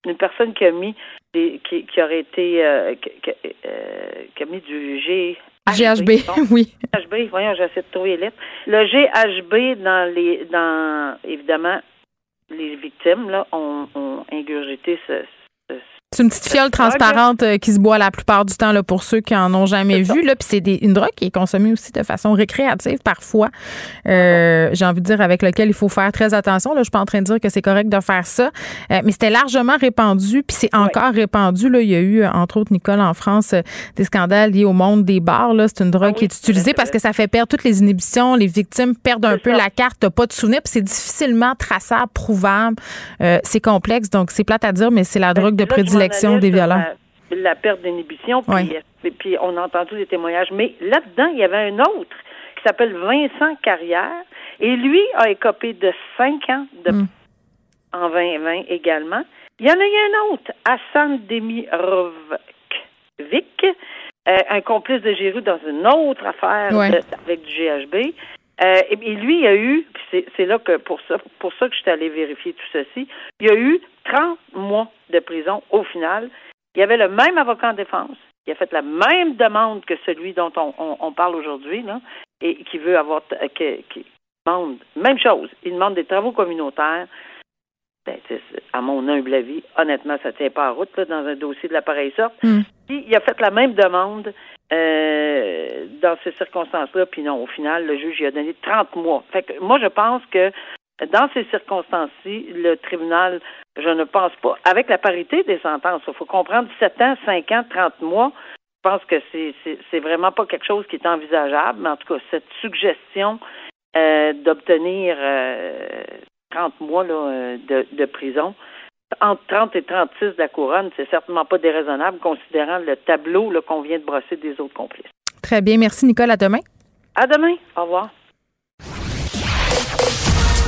d'une personne qui a mis qui, qui aurait été euh, qui, a mis du G GHB, oui. GHB, voyons, j'essaie de trouver les lettres. Le GHB dans les dans évidemment les victimes là ont, ont ingurgité ce, c'est une petite fiole transparente euh, qui se boit la plupart du temps là, pour ceux qui en ont jamais vu. Là, puis c'est une drogue qui est consommée aussi de façon récréative parfois. Euh, j'ai envie de dire avec lequel il faut faire très attention. Là, je suis pas en train de dire que c'est correct de faire ça, euh, mais c'était largement répandu. Puis c'est encore répandu. Là, il y a eu entre autres Nicole en France des scandales liés au monde des bars. Là, c'est une drogue ah qui est utilisée parce que ça fait perdre toutes les inhibitions. Les victimes perdent un peu la carte, t'as pas de souvenir. Puis c'est difficilement traçable, prouvable. c'est complexe, donc c'est plate à dire, mais c'est la ben, drogue de prédilection des violents. La, perte d'inhibition, puis, puis, on a entendu des témoignages. Mais là-dedans, il y avait un autre qui s'appelle Vincent Carrière, et lui a écopé de cinq ans de, mm. en 2020 également. Il y en a eu un autre, Hassan Demirovik, euh, un complice de Giroud dans une autre affaire avec du GHB. Euh, et, lui, il a eu, c'est là que pour ça, pour ça que je suis allée vérifier tout ceci, il y a eu 30 mois de prison au final. Il y avait le même avocat en défense. Il a fait la même demande que celui dont on, parle aujourd'hui, là, et qui veut avoir, qui, demande, même chose. Il demande des travaux communautaires. Ben, à mon humble avis, honnêtement, ça ne tient pas en route là, dans un dossier de l'appareil sorte. Hmm. il a fait la même demande euh, dans ces circonstances-là, puis non, au final, le juge lui a donné 30 mois. Fait que moi, je pense que dans ces circonstances-ci, le tribunal, je ne pense pas, avec la parité des sentences, il faut comprendre 7 ans, 5 ans, 30 mois, je pense que c'est, vraiment pas quelque chose qui est envisageable, mais en tout cas, cette suggestion euh, d'obtenir euh, 30 mois là, euh, de, de prison, entre 30 et 36 de la couronne, c'est certainement pas déraisonnable considérant le tableau qu'on vient de brosser des autres complices. Très bien. Merci, Nicole. À demain. À demain. Au revoir.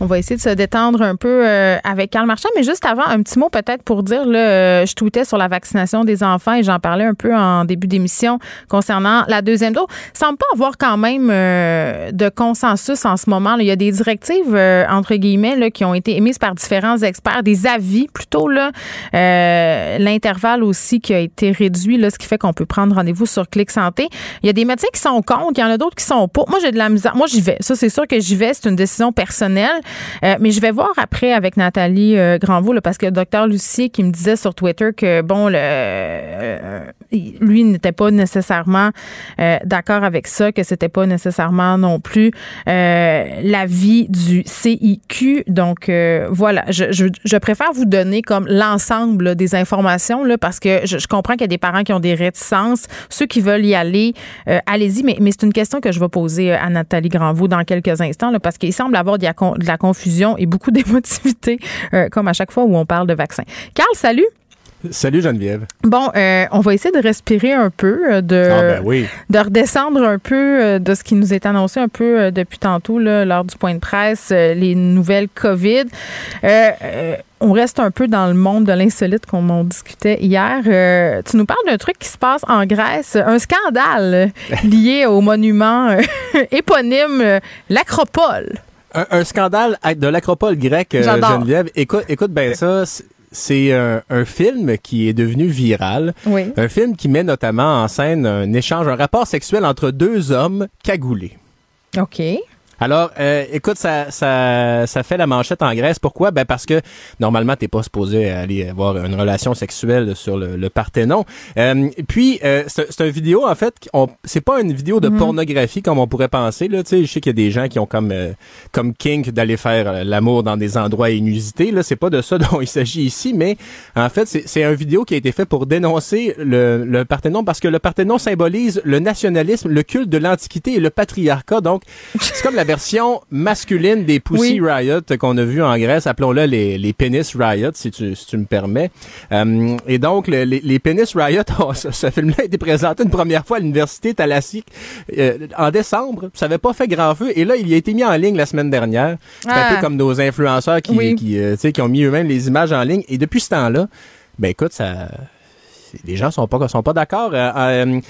On va essayer de se détendre un peu euh, avec Karl Marchand, mais juste avant, un petit mot peut-être pour dire, là, euh, je tweetais sur la vaccination des enfants et j'en parlais un peu en début d'émission concernant la deuxième dose. Ça semble pas avoir quand même euh, de consensus en ce moment. Il y a des directives, entre guillemets, là, qui ont été émises par différents experts, des avis plutôt. là. L'intervalle aussi qui a été réduit, là, ce qui fait qu'on peut prendre rendez-vous sur Clic Santé. Il y a des médecins qui sont contre, il y en a d'autres qui sont pas. Moi, j'ai de la misère. Moi, j'y vais. Ça, c'est sûr que j'y vais. C'est une décision personnelle. Euh, mais je vais voir après avec Nathalie euh, Granvaux, parce que le docteur Lucier qui me disait sur Twitter que, bon, le, euh, lui n'était pas nécessairement d'accord avec ça, que c'était pas nécessairement non plus l'avis du CIQ. Donc, voilà, je, je, je, préfère vous donner comme l'ensemble des informations, là, parce que je, comprends qu'il y a des parents qui ont des réticences. Ceux qui veulent y aller, allez-y, mais, mais c'est une question que je vais poser à Nathalie Granvaux dans quelques instants, là, parce qu'il semble avoir de la, la confusion et beaucoup d'émotivité, euh, comme à chaque fois où on parle de vaccin. Carl, salut. Salut Geneviève. Bon, euh, on va essayer de respirer un peu, euh, de, ah, ben de redescendre un peu de ce qui nous est annoncé un peu depuis tantôt là, lors du point de presse, les nouvelles COVID. on reste un peu dans le monde de l'insolite comme on discutait hier. tu nous parles d'un truc qui se passe en Grèce, un scandale lié au monument éponyme, l'Acropole. Un, un scandale de l'acropole grecque, euh. Geneviève. Écoute, écoute bien ça. c'est- C'est un, un film qui est devenu viral. Oui. Un film qui met notamment en scène un échange, un rapport sexuel entre deux hommes cagoulés. OK. Alors, euh, écoute, ça, ça, ça fait la manchette en Grèce. Pourquoi? Ben parce que normalement, t'es pas supposé aller avoir une relation sexuelle sur le, le Parthénon. Euh, puis, euh, c'est une vidéo, en fait, c'est pas une vidéo de Mhm. pornographie comme on pourrait penser. Là, tu sais, je sais qu'il y a des gens qui ont comme euh, comme kink d'aller faire euh, l'amour dans des endroits inusités. Là, c'est pas de ça dont il s'agit ici, mais en fait, c'est c'est une vidéo qui a été faite pour dénoncer le, le Parthénon parce que le Parthénon symbolise le nationalisme, le culte de l'Antiquité et le patriarcat. Donc, c'est comme la version masculine des Pussy Riot qu'on a vu en Grèce. Appelons-le les, les Penis Riot, si tu, si tu me permets. Euh, et donc, le- les, les Penis Riot, oh, ce, ce film-là a été présenté une première fois à l'Université Thalassique euh, en décembre. Ça avait pas fait grand feu. Et là, il a été mis en ligne la semaine dernière. C'est un Ah. peu comme nos influenceurs qui, Oui. qui, euh, qui ont mis eux-mêmes les images en ligne. Et depuis ce temps-là, ben écoute, ça... Les gens sont pas sont pas d'accord. Euh, euh,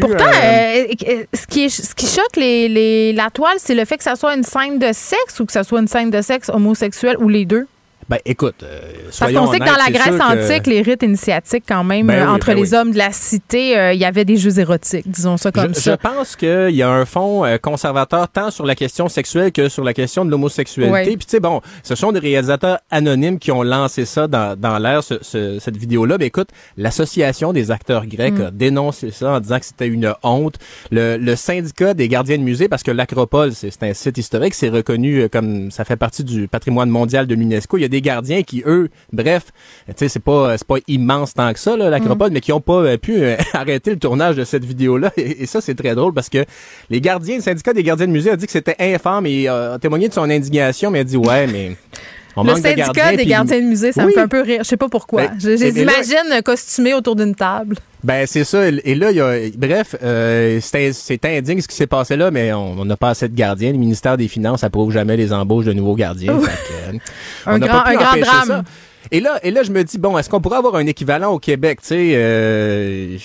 Pourtant, euh, ce, qui est- ce qui choque les, les- la toile, c'est le fait que ça soit une scène de sexe ou que ça soit une scène de sexe homosexuel ou les deux. Ben écoute, euh, Parce qu'on sait que dans la Grèce que- antique, les rites initiatiques, quand même, Ben euh, oui, entre ben les oui. hommes de la cité, euh, il y avait des jeux érotiques, disons ça comme je, ça. je pense qu'il y a un fond euh, conservateur tant sur la question sexuelle que sur la question de l'homosexualité. Puis tu sais, bon, ce sont des réalisateurs anonymes qui ont lancé ça dans, dans l'air, ce- ce- cette vidéo-là. Mais écoute, l'association des acteurs grecs Mm. a dénoncé ça en disant que c'était une honte. Le, le syndicat des gardiens de musée, parce que l'Acropole, c'est un site historique, c'est reconnu comme ça fait partie du patrimoine mondial de l'UNESCO. Il y a des gardiens qui, eux, bref, tu sais, c'est pas c'est pas immense tant que ça, là, l'Acropole, mais qui ont pas euh, pu euh, arrêter le tournage de cette vidéo-là. Et, et ça, c'est très drôle parce que les gardiens, le syndicat des gardiens de musée a dit que c'était infâme et euh, a témoigné de son indignation, mais a dit ouais, mais on le de syndicat gardiens, des puis- gardiens de musée, ça me fait un peu rire. Je sais pas pourquoi. Ben, je les là- imagine costumés autour d'une table. Ben c'est ça. Et là, il y a, bref, euh, c'est indigne ce qui s'est passé là, mais on n'a pas assez de gardiens. Le ministère des Finances approuve jamais les embauches de nouveaux gardiens. Oui. Fait que, euh, Un grand- pas pu un grand drame. ça. Et là, et là, je me dis bon, est-ce qu'on pourrait avoir un équivalent au Québec, tu sais euh,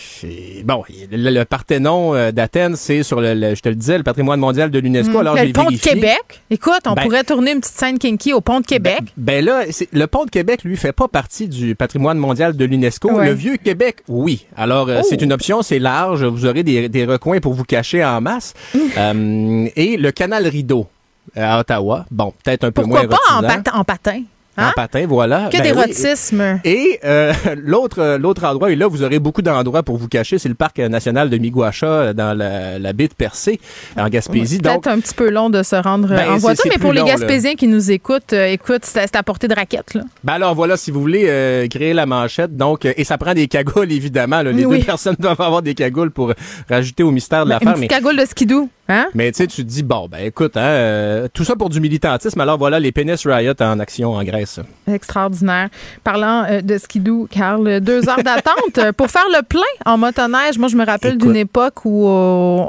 Bon, le, le Parthénon euh, d'Athènes, c'est sur le, le- je te le disais, le patrimoine mondial de l'UNESCO. Alors le pont de. Québec? Écoute, on Ben- pourrait tourner une petite scène kinky au pont de Québec. Ben là, c'est- le pont de Québec, lui, fait pas partie du patrimoine mondial de l'UNESCO. Ouais. Le vieux Québec, oui. Alors, euh, Oh. c'est une option, c'est large. Vous aurez des, des recoins pour vous cacher en masse. Euh, et le canal Rideau à Ottawa. Bon, peut-être un peu Pourquoi moins pas en, érotisant. patin- en patin? En Hein? patin, voilà. Que Ben oui. d'érotisme. Et euh, l'autre euh, l'autre endroit, et là, vous aurez beaucoup d'endroits pour vous cacher, c'est le parc national de Miguacha euh, dans la, la baie de Percé, en Gaspésie. Peut-être un petit peu long de se rendre euh, Ben, en voiture, mais pour les là. Gaspésiens qui nous écoutent, euh, écoute, c'est à portée de raquette. Là. Ben alors voilà, si vous voulez euh, créer la manchette, donc euh, et ça prend des cagoules évidemment. là. les Oui. deux personnes doivent avoir des cagoules pour rajouter au mystère de Ben, l'affaire. une Mais, cagoule de skidoo. Hein? mais tu sais, tu te dis bon, ben écoute, hein, euh, tout ça pour du militantisme. Alors voilà, les Penis Riot en action en Grèce. Extraordinaire. Parlant euh, de skidoo, Carl, deux heures d'attente euh, pour faire le plein en motoneige. Moi, je me rappelle d'une époque où euh,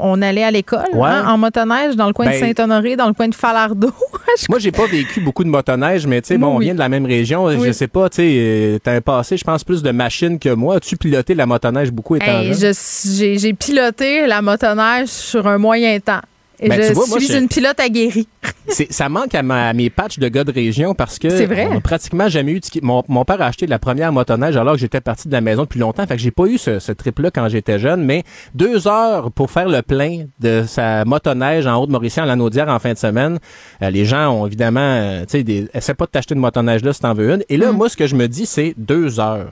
on allait à l'école Ouais. hein, en motoneige dans le coin de Ben- Saint-Honoré, dans le coin de Falardeau. Je- Moi, j'ai pas vécu beaucoup de motoneige, mais tu sais, bon, on vient de la même région. Je Oui. sais pas, tu sais, t'as un passé, je pense, plus de machines que moi. As-tu piloté la motoneige beaucoup étant Hey, je- j'ai piloté la motoneige sur un moyen temps. Et Ben, je tu vois, moi, suis je- une pilote aguerrie. Ça manque à, ma- à mes patchs de gars de région parce que C'est vrai. on a pratiquement jamais eu de ski. Mon, mon père a acheté la première motoneige alors que j'étais parti de la maison depuis longtemps. Fait que j'ai pas eu ce, ce trip-là quand j'étais jeune, mais deux heures pour faire le plein de sa motoneige en Haute-Mauricie, en Lanaudière en fin de semaine. Euh, les gens ont évidemment, euh, tu sais, des- essaie pas de t'acheter une motoneige là si t'en veux une. Et Mm. là, moi, ce que je me dis, c'est deux heures.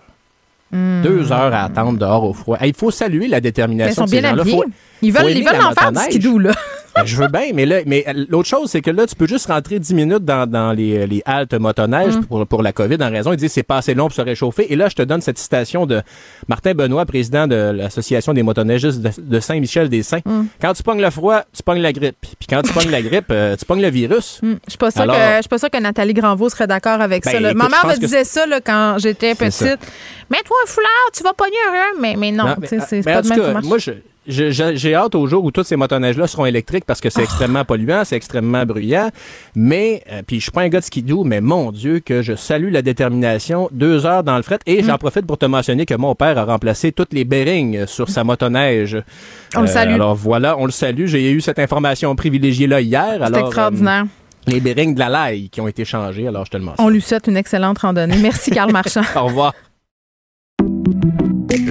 Deux heures à attendre dehors au froid. Hey, Il faut saluer la détermination sont de ces gens-là. Faut- Ils veulent, ils veulent en faire du skidoo, là. Ben, je veux bien, mais là, mais euh, l'autre chose, c'est que là, tu peux juste rentrer 10 minutes dans, dans les, les haltes motoneige Mm. pour, pour la COVID en raison. Il dit c'est pas assez long pour se réchauffer. Et là, je te donne cette citation de Martin Benoît, président de l'Association des motoneigistes de, de Saint-Michel-des-Saints. Mm. Quand tu pognes le froid, tu pognes la grippe. Puis quand tu pognes la grippe, euh, tu pognes le virus. Hmm, Je suis pas sûre Alors- que je suis pas sûre que Nathalie Granvaux serait d'accord avec Ben, ça. écoute, Ma mère me que disait ça là, quand j'étais petite. Mets-toi un foulard, tu vas pogner un rhume. Mais, mais non, Non, c'est pas de même cas, moi, je- j'ai hâte au jour où toutes ces motoneiges-là seront électriques parce que c'est extrêmement polluant, c'est extrêmement bruyant. Mais, euh, puis je suis pas un gars de skidoo, mais mon Dieu, que je salue la détermination. Deux heures dans le fret. Et Mm. j'en profite pour te mentionner que mon père a remplacé toutes les bearings sur sa motoneige. On le salue. Alors voilà, on le salue. J'ai eu cette information privilégiée-là hier. C'est extraordinaire. les bearings de la laille qui ont été changés, alors je te le mentionne. On lui souhaite une excellente randonnée. Merci, Carl Marchand. Au revoir.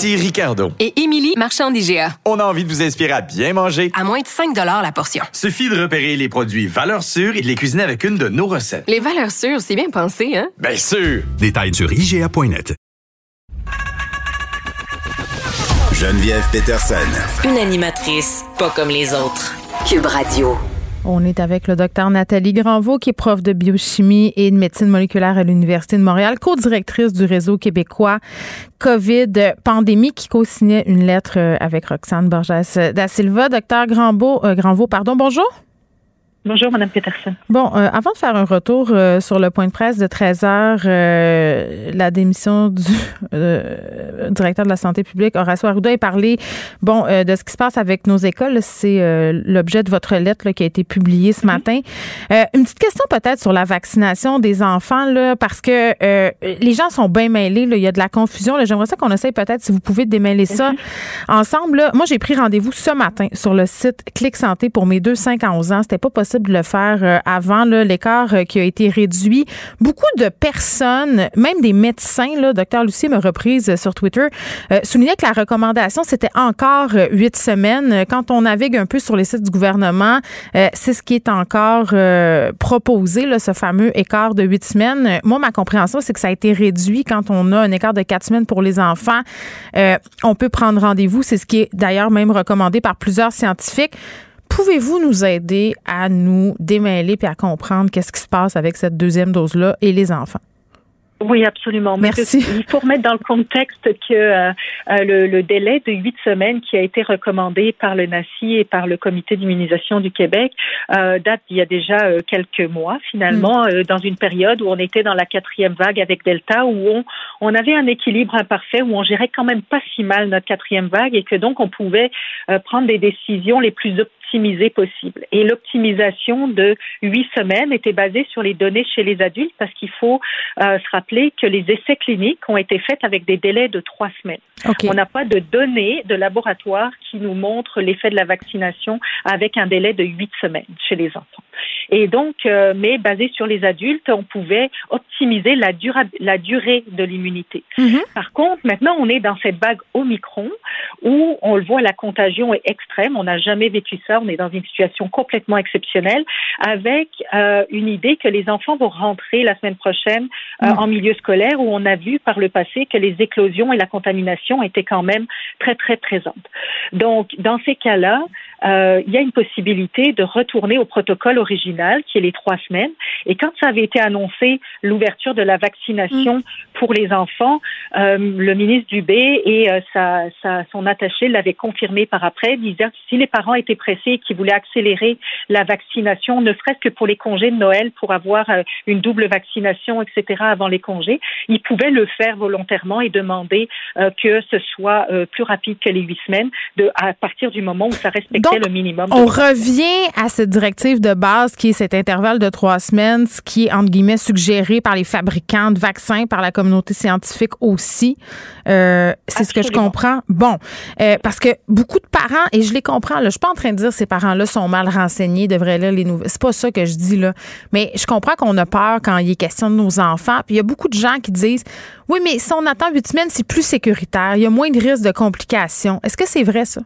Ici Ricardo. Et Émilie, marchand d'IGA. On a envie de vous inspirer à bien manger. À moins de 5 la portion. Suffit de repérer les produits valeurs sûres et de les cuisiner avec une de nos recettes. Les valeurs sûres, c'est bien pensé, hein? Bien sûr! Détails sur IGA.net. Geneviève Peterson. Une animatrice pas comme les autres. Cube Radio. On est avec le docteur Nathalie Granvaux, qui est prof de biochimie et de médecine moléculaire à l'Université de Montréal, co-directrice du réseau québécois COVID Pandémie, qui co-signait une lettre euh, avec Roxane Borges da Silva. Docteur Granvaux, euh, pardon, bonjour. Bonjour, Mme Peterson. Bon, euh, avant de faire un retour euh, sur le point de presse de 13 heures, euh, la démission du euh, directeur de la santé publique, Horacio Arruda, a parlé bon, de ce qui se passe avec nos écoles. C'est l'objet de votre lettre là, qui a été publiée ce matin. une petite question peut-être sur la vaccination des enfants, là, parce que les gens sont bien mêlés. Là, il y a de la confusion. J'aimerais ça qu'on essaye peut-être, si vous pouvez, démêler ça ensemble. Là. Moi, j'ai pris rendez-vous ce matin sur le site Clic Santé pour mes deux 5 à 11 ans. C'était pas possible de le faire euh, avant l'écart euh, qui a été réduit. Beaucoup de personnes, même des médecins, là, docteur Lucie me reprise sur Twitter, euh, soulignaient que la recommandation c'était encore huit semaines. Quand on navigue un peu sur les sites du gouvernement, c'est ce qui est encore proposé, ce fameux écart de huit semaines. Moi, ma compréhension, c'est que ça a été réduit quand on a un écart de quatre semaines pour les enfants. on peut prendre rendez-vous. C'est ce qui est d'ailleurs même recommandé par plusieurs scientifiques. Pouvez-vous nous aider à nous démêler puis à comprendre qu'est-ce qui se passe avec cette deuxième dose-là et les enfants? Oui, absolument. Merci. il faut remettre dans le contexte que euh, euh, le, délai de huit semaines qui a été recommandé par le NACI et par le Comité d'immunisation du Québec euh, date il y a déjà quelques mois, finalement, mm. dans une période où on était dans la quatrième vague avec Delta, où on, on avait un équilibre imparfait, où on gérait quand même pas si mal notre quatrième vague et que donc on pouvait prendre des décisions les plus optimisées possibles. Et l'optimisation de huit semaines était basée sur les données chez les adultes parce qu'il faut se rappeler que les essais cliniques ont été faits avec des délais de trois semaines. On n'a pas de données de laboratoire qui nous montrent l'effet de la vaccination avec un délai de huit semaines chez les enfants. Et donc, euh, mais basé sur les adultes, on pouvait optimiser la, la durée de l'immunité. Mhm. Par contre, maintenant, on est dans cette vague Omicron où on le voit, la contagion est extrême. On n'a jamais vécu ça. On est dans une situation complètement exceptionnelle avec euh, une idée que les enfants vont rentrer la semaine prochaine euh, mhm. en milieu scolaire où on a vu par le passé que les éclosions et la contamination étaient quand même très, très présentes. Donc, dans ces cas-là, euh, il y a une possibilité de retourner au protocole original, qui est les trois semaines. Et quand ça avait été annoncé, l'ouverture de la vaccination mm. pour les enfants, euh, le ministre Dubé et euh, sa, sa, son attaché l'avaient confirmé par après, disant que si les parents étaient pressés et qu'ils voulaient accélérer la vaccination, ne serait-ce que pour les congés de Noël, pour avoir euh, une double vaccination, etc., avant les congés, ils pouvaient le faire volontairement et demander euh, que ce soit plus rapide que les huit semaines, de, à partir du moment où ça on revient à cette directive de base qui est cet intervalle de trois semaines, ce qui est, entre guillemets, suggéré par les fabricants de vaccins, par la communauté scientifique aussi. Euh, c'est ce que je comprends. Bon, euh, parce que beaucoup de parents, et je les comprends, là, je suis pas en train de dire que ces parents-là sont mal renseignés, devraient lire les nouvelles. C'est pas ça que je dis, là. Mais je comprends qu'on a peur quand il est question de nos enfants. Puis il y a beaucoup de gens qui disent, oui, mais si on attend huit semaines, c'est plus sécuritaire. Il y a moins de risques de complications. Est-ce que c'est vrai, ça?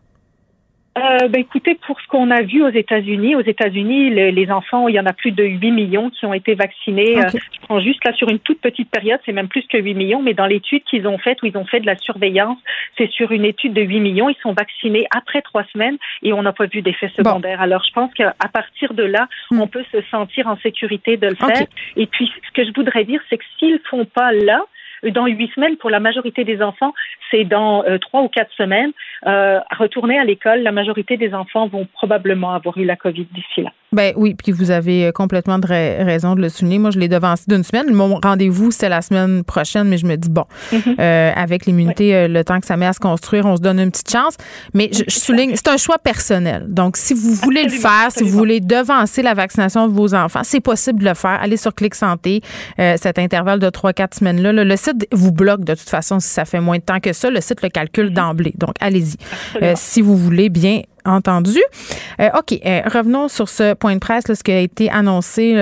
Euh, ben, écoutez, pour ce qu'on a vu aux États-Unis, aux États-Unis, les, enfants, il y en a plus de 8 millions qui ont été vaccinés. Euh, je prends juste là sur une toute petite période, c'est même plus que 8 millions, mais dans l'étude qu'ils ont faite, où ils ont fait de la surveillance, c'est sur une étude de 8 millions. Ils sont vaccinés après trois semaines et on n'a pas vu d'effet secondaire. Alors, je pense qu'à partir de là, hmm. on peut se sentir en sécurité de le faire. Et puis, ce que je voudrais dire, c'est que s'ils font pas là, dans huit semaines. Pour la majorité des enfants, c'est dans euh, trois ou quatre semaines. Euh, retourner à l'école, la majorité des enfants vont probablement avoir eu la COVID d'ici là. Ben oui, puis vous avez complètement de raison de le souligner. Moi, je l'ai devancé d'une semaine. Mon rendez-vous, c'est la semaine prochaine, mais je me dis, bon, mm-hmm. euh, avec l'immunité, euh, le temps que ça met à se construire, on se donne une petite chance. Mais je, souligne, c'est un choix personnel. Donc, si vous voulez le faire, si vous voulez devancer la vaccination de vos enfants, c'est possible de le faire. Allez sur Clic Santé, euh, cet intervalle de 3-4 semaines-là. Le site vous bloque de toute façon si ça fait moins de temps que ça. Le site le calcule mm-hmm. d'emblée. Donc, allez-y. si vous voulez bien entendu. Euh, OK, euh, revenons sur ce point de presse, ce qui a été annoncé.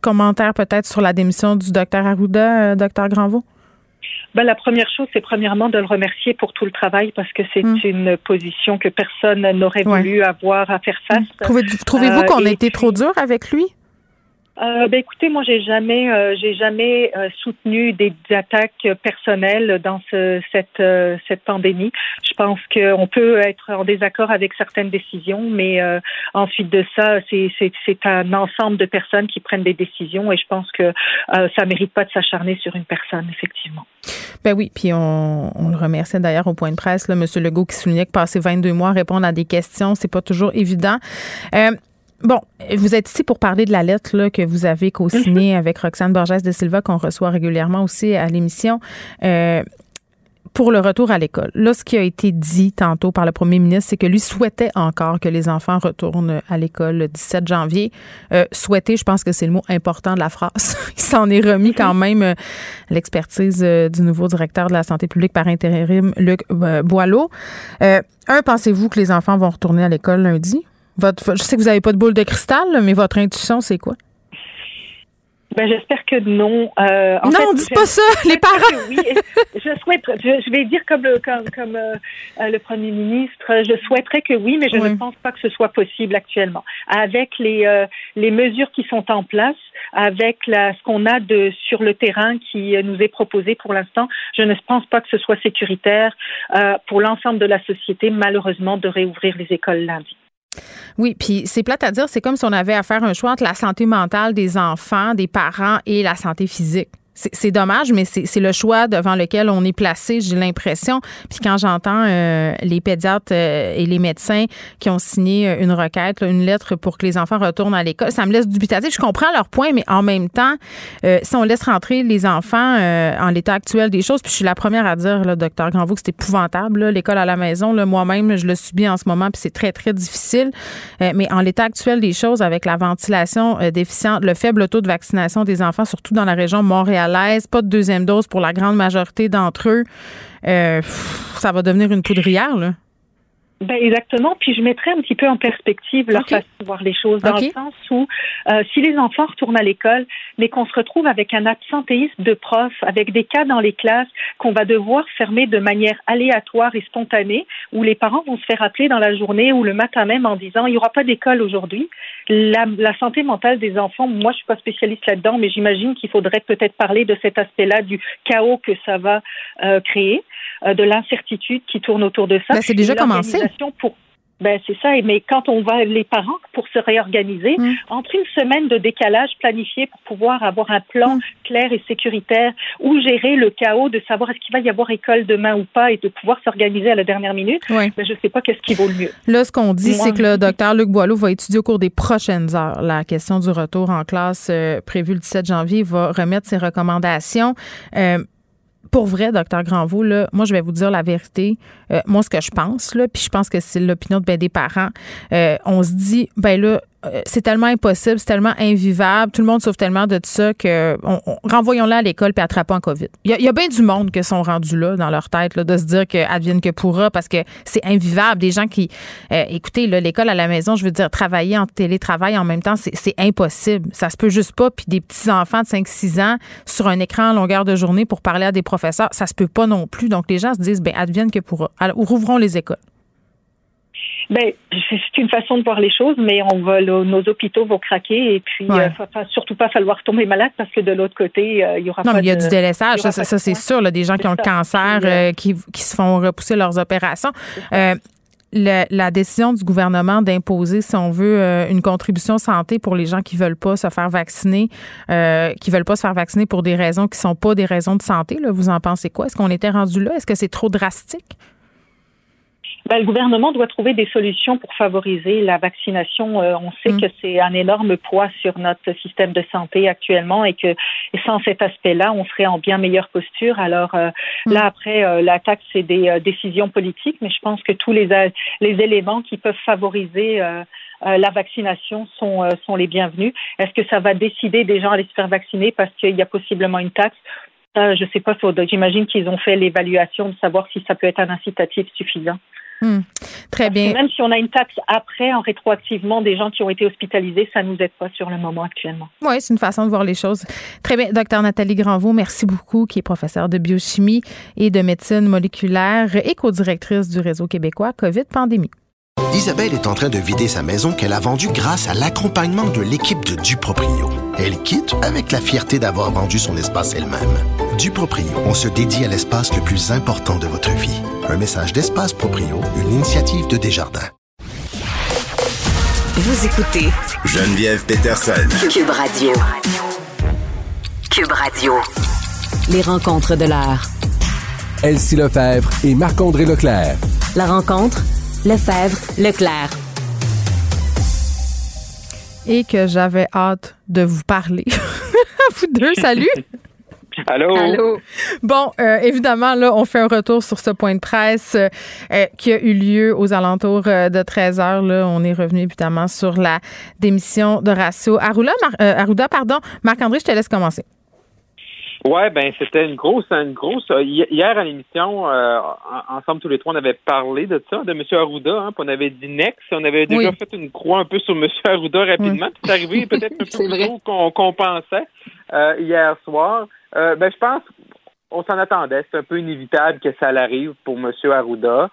commentaire peut-être sur la démission du docteur Arruda, euh, docteur Granvaux? Ben, la première chose, c'est premièrement de le remercier pour tout le travail parce que c'est mm. une position que personne n'aurait voulu avoir à faire face. Trouvez-vous qu'on a été trop dur avec lui? Euh, ben écoutez, moi j'ai jamais, euh, j'ai jamais euh, soutenu des, attaques personnelles dans ce, cette cette pandémie. Je pense qu'on peut être en désaccord avec certaines décisions, mais ensuite de ça, c'est c'est un ensemble de personnes qui prennent des décisions et je pense que ça mérite pas de s'acharner sur une personne, effectivement. Ben oui, puis on, on le remercie d'ailleurs au point de presse, là, M. Legault qui soulignait que passer 22 mois à répondre à des questions, c'est pas toujours évident. Bon, vous êtes ici pour parler de la lettre là, que vous avez co-signée mhm. avec Roxane Borges de Silva, qu'on reçoit régulièrement aussi à l'émission. Euh, pour le retour à l'école. Là, ce qui a été dit tantôt par le premier ministre, c'est que lui souhaitait encore que les enfants retournent à l'école le 17 janvier. Euh, souhaiter, je pense que c'est le mot important de la phrase. Il s'en est remis quand mhm. même euh, l'expertise euh, du nouveau directeur de la santé publique par intérim, Luc Boileau. un, pensez-vous que les enfants vont retourner à l'école lundi? Je sais que vous n'avez pas de boule de cristal, mais votre intuition, c'est quoi? Ben, j'espère que non. Euh, en non, dites pas ça, les parents. Oui, je souhaite. Je, vais dire comme le comme, comme euh, le premier ministre. Je souhaiterais que oui, mais je ne pense pas que ce soit possible actuellement. Avec les euh, les mesures qui sont en place, avec la, ce qu'on a de sur le terrain qui nous est proposé pour l'instant, je ne pense pas que ce soit sécuritaire pour l'ensemble de la société, malheureusement, de réouvrir les écoles lundi. Oui, puis c'est plate à dire, c'est comme si on avait à faire un choix entre la santé mentale des enfants, des parents et la santé physique. C'est dommage, mais c'est le choix devant lequel on est placé, j'ai l'impression. Puis quand j'entends euh, les pédiatres euh, et les médecins qui ont signé euh, une requête, une lettre pour que les enfants retournent à l'école, ça me laisse dubitatif. Je comprends leur point, mais en même temps, si on laisse rentrer les enfants en l'état actuel des choses, puis je suis la première à dire, le docteur Granvaux, que c'est épouvantable, l'école à la maison. Moi-même, je le subis en ce moment, puis c'est très, très difficile. mais en l'état actuel des choses, avec la ventilation déficiente, le faible taux de vaccination des enfants, surtout dans la région Montréal, pas de deuxième dose pour la grande majorité d'entre eux, euh, ça va devenir une poudrière, là. Ben exactement. Puis je mettrais un petit peu en perspective leur façon de voir les choses, dans le sens où euh, si les enfants retournent à l'école, mais qu'on se retrouve avec un absentéisme de profs, avec des cas dans les classes qu'on va devoir fermer de manière aléatoire et spontanée, où les parents vont se faire appeler dans la journée ou le matin même en disant il n'y aura pas d'école aujourd'hui. La, la, santé mentale des enfants, moi je suis pas spécialiste là-dedans, mais j'imagine qu'il faudrait peut-être parler de cet aspect-là, du chaos que ça va euh, créer, euh, de l'incertitude qui tourne autour de ça. Ben, c'est déjà commencé pour ben c'est ça. Mais quand on va les parents pour se réorganiser, mm. entre une semaine de décalage planifié pour pouvoir avoir un plan mm. clair et sécuritaire ou gérer le chaos de savoir est-ce qu'il va y avoir école demain ou pas et de pouvoir s'organiser à la dernière minute, ben, je ne sais pas qu'est-ce qui vaut le mieux. Là, ce qu'on dit, c'est que le docteur Luc Boileau va étudier au cours des prochaines heures la question du retour en classe euh, prévu le 17 janvier. Il va remettre ses recommandations. Euh, pour vrai, docteur Granvaux, là, moi, je vais vous dire la vérité. Euh, moi, ce que je pense, là, puis je pense que c'est l'opinion de ben, des parents, euh, on se dit, ben là, c'est tellement impossible, c'est tellement invivable, tout le monde souffre tellement de ça que renvoyons-la à l'école puis attrapons en COVID. Il y, a, bien du monde qui sont rendus là dans leur tête là, de se dire que advienne que pourra parce que c'est invivable. Des gens qui, euh, écoutez, l'école à la maison, je veux dire travailler en télétravail en même temps, c'est impossible. Ça se peut juste pas. Puis des petits enfants de 5-6 ans sur un écran à longueur de journée pour parler à des professeurs, ça se peut pas non plus. Donc les gens se disent, ben advienne que pourra. Alors, rouvrons les écoles. Ben, c'est une façon de voir les choses, mais on va, nos hôpitaux vont craquer et puis euh, va surtout pas falloir tomber malade parce que de l'autre côté, euh, il y aura non, pas. mais il y a du délaissage, ça, ça, c'est sûr. Là, des gens qui ont le cancer, euh, qui, qui se font repousser leurs opérations. la décision du gouvernement d'imposer, si on veut, euh, une contribution santé pour les gens qui veulent pas se faire vacciner, euh, qui veulent pas se faire vacciner pour des raisons qui sont pas des raisons de santé, là, vous en pensez quoi? Est-ce qu'on était rendu là? Est-ce que c'est trop drastique? Ben, le gouvernement doit trouver des solutions pour favoriser la vaccination. Euh, on sait mm. que c'est un énorme poids sur notre système de santé actuellement et que sans cet aspect-là, on serait en bien meilleure posture. Alors euh, mm. là, après, euh, la taxe, c'est des décisions politiques, mais je pense que tous les, les éléments qui peuvent favoriser la vaccination sont, sont les bienvenus. Est-ce que ça va décider des gens à aller se faire vacciner parce qu'il y a possiblement une taxe? je ne sais pas, j'imagine qu'ils ont fait l'évaluation de savoir si ça peut être un incitatif suffisant. Hmm. Très bien. même si on a une taxe après, en rétroactivement, des gens qui ont été hospitalisés, ça ne nous aide pas sur le moment actuellement. Oui, c'est une façon de voir les choses. Très bien. Docteur Nathalie Granvaux, merci beaucoup, qui est professeure de biochimie et de médecine moléculaire et co-directrice du réseau québécois COVID-Pandémie. Isabelle est en train de vider sa maison qu'elle a vendue grâce à l'accompagnement de l'équipe de Duproprio. Elle quitte avec la fierté d'avoir vendu son espace elle-même. Duproprio, on se dédie à l'espace le plus important de votre vie. Un message d'Espace Proprio, une initiative de Desjardins. Vous écoutez Geneviève Peterson. Cube Radio. Cube Radio. Les rencontres de l'art. Elsie Lefebvre et Marc-André Leclerc. La rencontre Lefebvre, Leclerc. Et que j'avais hâte de vous parler. vous deux, salut! Allô? Allô? Bon, euh, évidemment, là, on fait un retour sur ce point de presse euh, qui a eu lieu aux alentours euh, de 13 heures. Là, on est revenu évidemment sur la démission de Ratio. Arruda, pardon. Marc-André, je te laisse commencer. Ouais, ben c'était une grosse, une grosse. Euh, hier à l'émission, euh, ensemble tous les trois, on avait parlé de ça, de M. Arruda, hein, puis on avait dit next, on avait déjà fait une croix un peu sur M. Arruda rapidement. puis C'est arrivé peut-être un peu plus tôt qu'on pensait euh, hier soir. ben je pense, on s'en attendait. C'est un peu inévitable que ça arrive pour M. Arruda.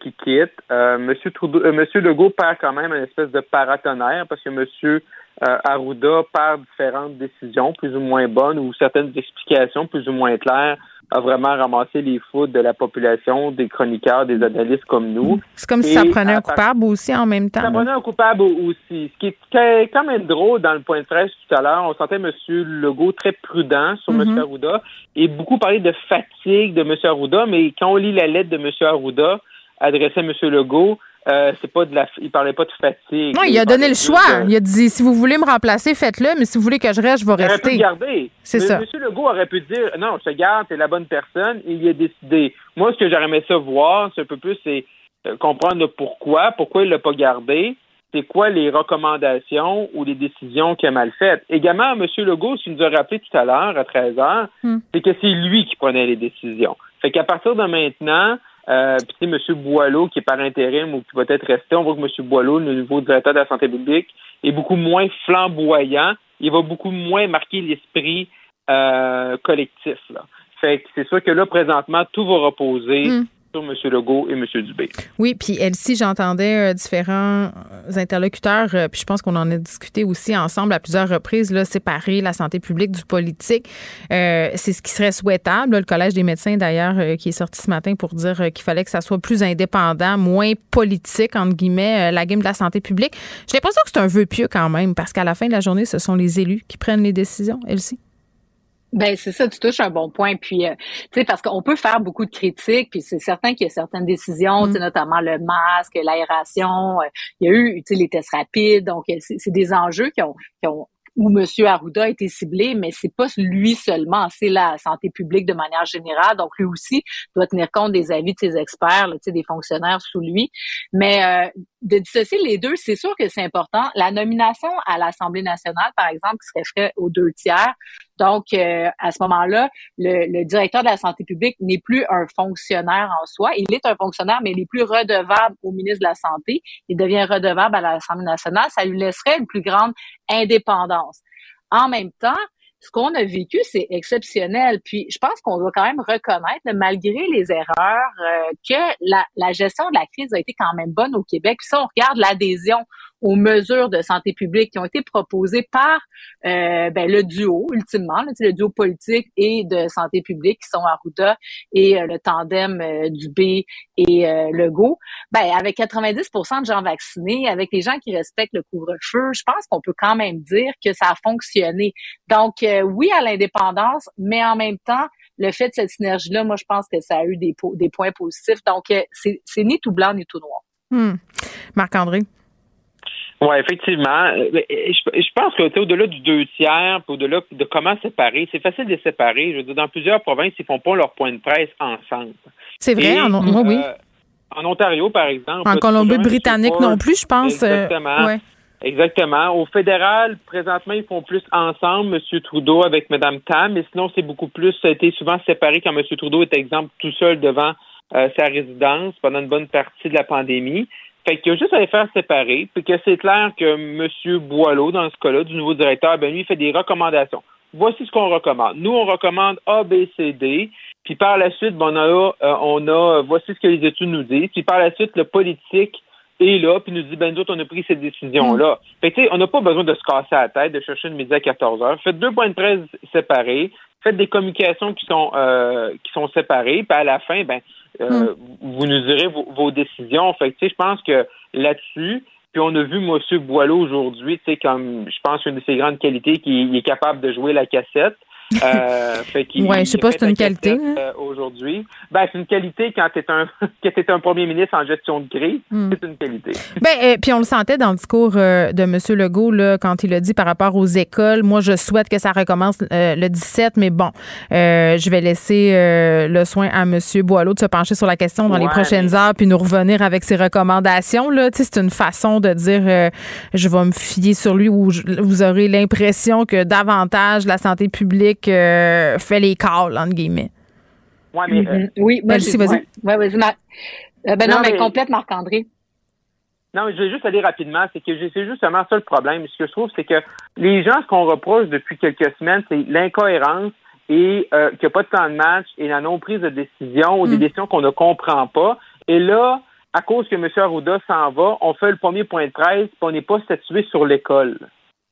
qui quitte. Monsieur, Trudeau, Monsieur Legault perd quand même une espèce de paratonnerre parce que Monsieur euh, Arruda, par différentes décisions plus ou moins bonnes ou certaines explications plus ou moins claires, a vraiment ramassé les foudres de la population, des chroniqueurs, des analystes comme nous. C'est comme si ça prenait un coupable aussi en même temps. Ça prenait un coupable aussi. Ce qui est quand même drôle dans le point de presse tout à l'heure, on sentait M. Legault très prudent sur M. Mm-hmm. Arruda et beaucoup parler de fatigue de M. Arruda, mais quand on lit la lettre de M. Arruda adressée à M. Legault, euh, c'est pas de la, il parlait pas de fatigue. Non, il, a donné le choix. Il a dit si vous voulez me remplacer, faites-le, mais si vous voulez que je reste, je vais rester. Il aurait pu garder. C'est ça. M. Legault aurait pu dire non, je te garde, t'es la bonne personne. il a décidé. Moi, ce que j'aurais aimé ça voir, c'est un peu plus, c'est euh, comprendre pourquoi, pourquoi il l'a pas gardé. C'est quoi les recommandations ou les décisions qu'il a mal faites. Également, M. Legault, ce qu'il nous a rappelé tout à l'heure, à 13 h hmm. c'est que c'est lui qui prenait les décisions. Fait qu'à partir de maintenant, euh, puis, M. Boileau, qui est par intérim ou qui va être resté, on voit que M. Boileau, le nouveau directeur de la santé publique, est beaucoup moins flamboyant. Il va beaucoup moins marquer l'esprit euh, collectif. Là. Fait que c'est sûr que là, présentement, tout va reposer hmm M. Legault et M. Dubé. Oui, puis Elsie, j'entendais euh, différents euh, interlocuteurs, euh, puis je pense qu'on en a discuté aussi ensemble à plusieurs reprises, là, séparer la santé publique du politique. c'est ce qui serait souhaitable. le Collège des médecins, d'ailleurs, qui est sorti ce matin pour dire qu'il fallait que ça soit plus indépendant, moins politique, entre guillemets, la game de la santé publique. J'ai l'impression que c'est un vœu pieux quand même, parce qu'à la fin de la journée, ce sont les élus qui prennent les décisions, Elsie. Ben c'est ça, tu touches un bon point. Puis, euh, tu sais, parce qu'on peut faire beaucoup de critiques, puis c'est certain qu'il y a certaines décisions, mm. notamment le masque, l'aération. Euh, il y a eu, tu sais, les tests rapides. Donc, c'est des enjeux qui ont, qui ont où M. Arruda a été ciblé, mais c'est pas lui seulement, c'est la santé publique de manière générale. Donc lui aussi doit tenir compte des avis de ses experts, là, des fonctionnaires sous lui. Mais euh, de dissocier les deux, c'est sûr que c'est important. La nomination à l'Assemblée nationale, par exemple, qui serait faite aux deux tiers. Donc, euh, à ce moment-là, le, le, directeur de la santé publique n'est plus un fonctionnaire en soi. Il est un fonctionnaire, mais il est plus redevable au ministre de la Santé. Il devient redevable à l'Assemblée nationale. Ça lui laisserait une plus grande indépendance. En même temps, ce qu'on a vécu, c'est exceptionnel. Puis je pense qu'on doit quand même reconnaître, malgré les erreurs, euh, que la, gestion de la crise a été quand même bonne au Québec. Puis ça, on regarde l'adhésion aux mesures de santé publique qui ont été proposées par euh, ben, le duo, ultimement, là, le duo politique et de santé publique qui sont Arruda et euh, le tandem euh, Dubé et euh, Legault, ben, avec 90% de gens vaccinés, avec les gens qui respectent le couvre-feu, je pense qu'on peut quand même dire que ça a fonctionné. Donc, oui à l'indépendance, mais en même temps, le fait de cette synergie-là, moi, je pense que ça a eu des, des points positifs. Donc, c'est ni tout blanc ni tout noir. Hmm. Marc-André? Oui, effectivement. Euh, je, pense qu'au-delà du deux tiers, au-delà de comment séparer, c'est facile de séparer. Je veux dire, dans plusieurs provinces, ils font pas leur point de presse ensemble. C'est vrai, en, oui. Euh, en Ontario, par exemple. En Colombie-Britannique non plus, je pense. Euh, Exactement. Exactement. Au fédéral, présentement, ils font plus ensemble, M. Trudeau avec Mme Tam, mais sinon, c'est beaucoup plus, ça a été souvent séparé quand M. Trudeau est, exemple, tout seul devant sa résidence pendant une bonne partie de la pandémie. Fait qu'il y a juste à les faire séparer, puis que c'est clair que M. Boileau, dans ce cas-là, du nouveau directeur, ben lui, il fait des recommandations. Voici ce qu'on recommande. Nous, on recommande A, B, C, D. Puis par la suite, ben, on a, euh, on a, voici ce que les études nous disent. Puis par la suite, le politique est là, puis nous dit, ben nous autres, on a pris cette décision-là. Mm. Fait que, on n'a pas besoin de se casser la tête, de chercher une midi à 14 heures. Faites deux points de presse séparés. Faites des communications qui sont, euh, qui sont séparées. Puis à la fin, ben, euh, hmm. vous nous direz vos, décisions. Fait je pense que là-dessus, puis on a vu M. Boileau aujourd'hui, tu sais, comme je pense une de ses grandes qualités, qu'il est capable de jouer la cassette. Euh, fait ouais, je sais pas c'est une qualité. Euh, aujourd'hui, ben c'est une qualité quand t'es un quand un premier ministre en gestion de crise, hmm. c'est une qualité. Ben euh, puis on le sentait dans le discours euh, de M. Legault là quand il a dit par rapport aux écoles, moi je souhaite que ça recommence le 17, mais bon, je vais laisser le soin à M. Boileau de se pencher sur la question dans les prochaines heures puis nous revenir avec ses recommandations là. C'est une façon de dire je vais me fier sur lui ou vous aurez l'impression que davantage la santé publique fait les calls, entre guillemets. Ouais, mais, euh, mm-hmm. oui, vas-y. Ouais, vas-y, euh, ben non, mais, complète, Marc-André. Non, mais je vais juste aller rapidement. C'est que c'est justement ça le problème. Ce que je trouve, c'est que les gens, ce qu'on reproche depuis quelques semaines, c'est l'incohérence et euh, qu'il n'y a pas de temps de match et la non-prise de décision ou des mm. décisions qu'on ne comprend pas. Et là, à cause que M. Arruda s'en va, on fait le premier point de presse et on n'est pas statué sur l'école.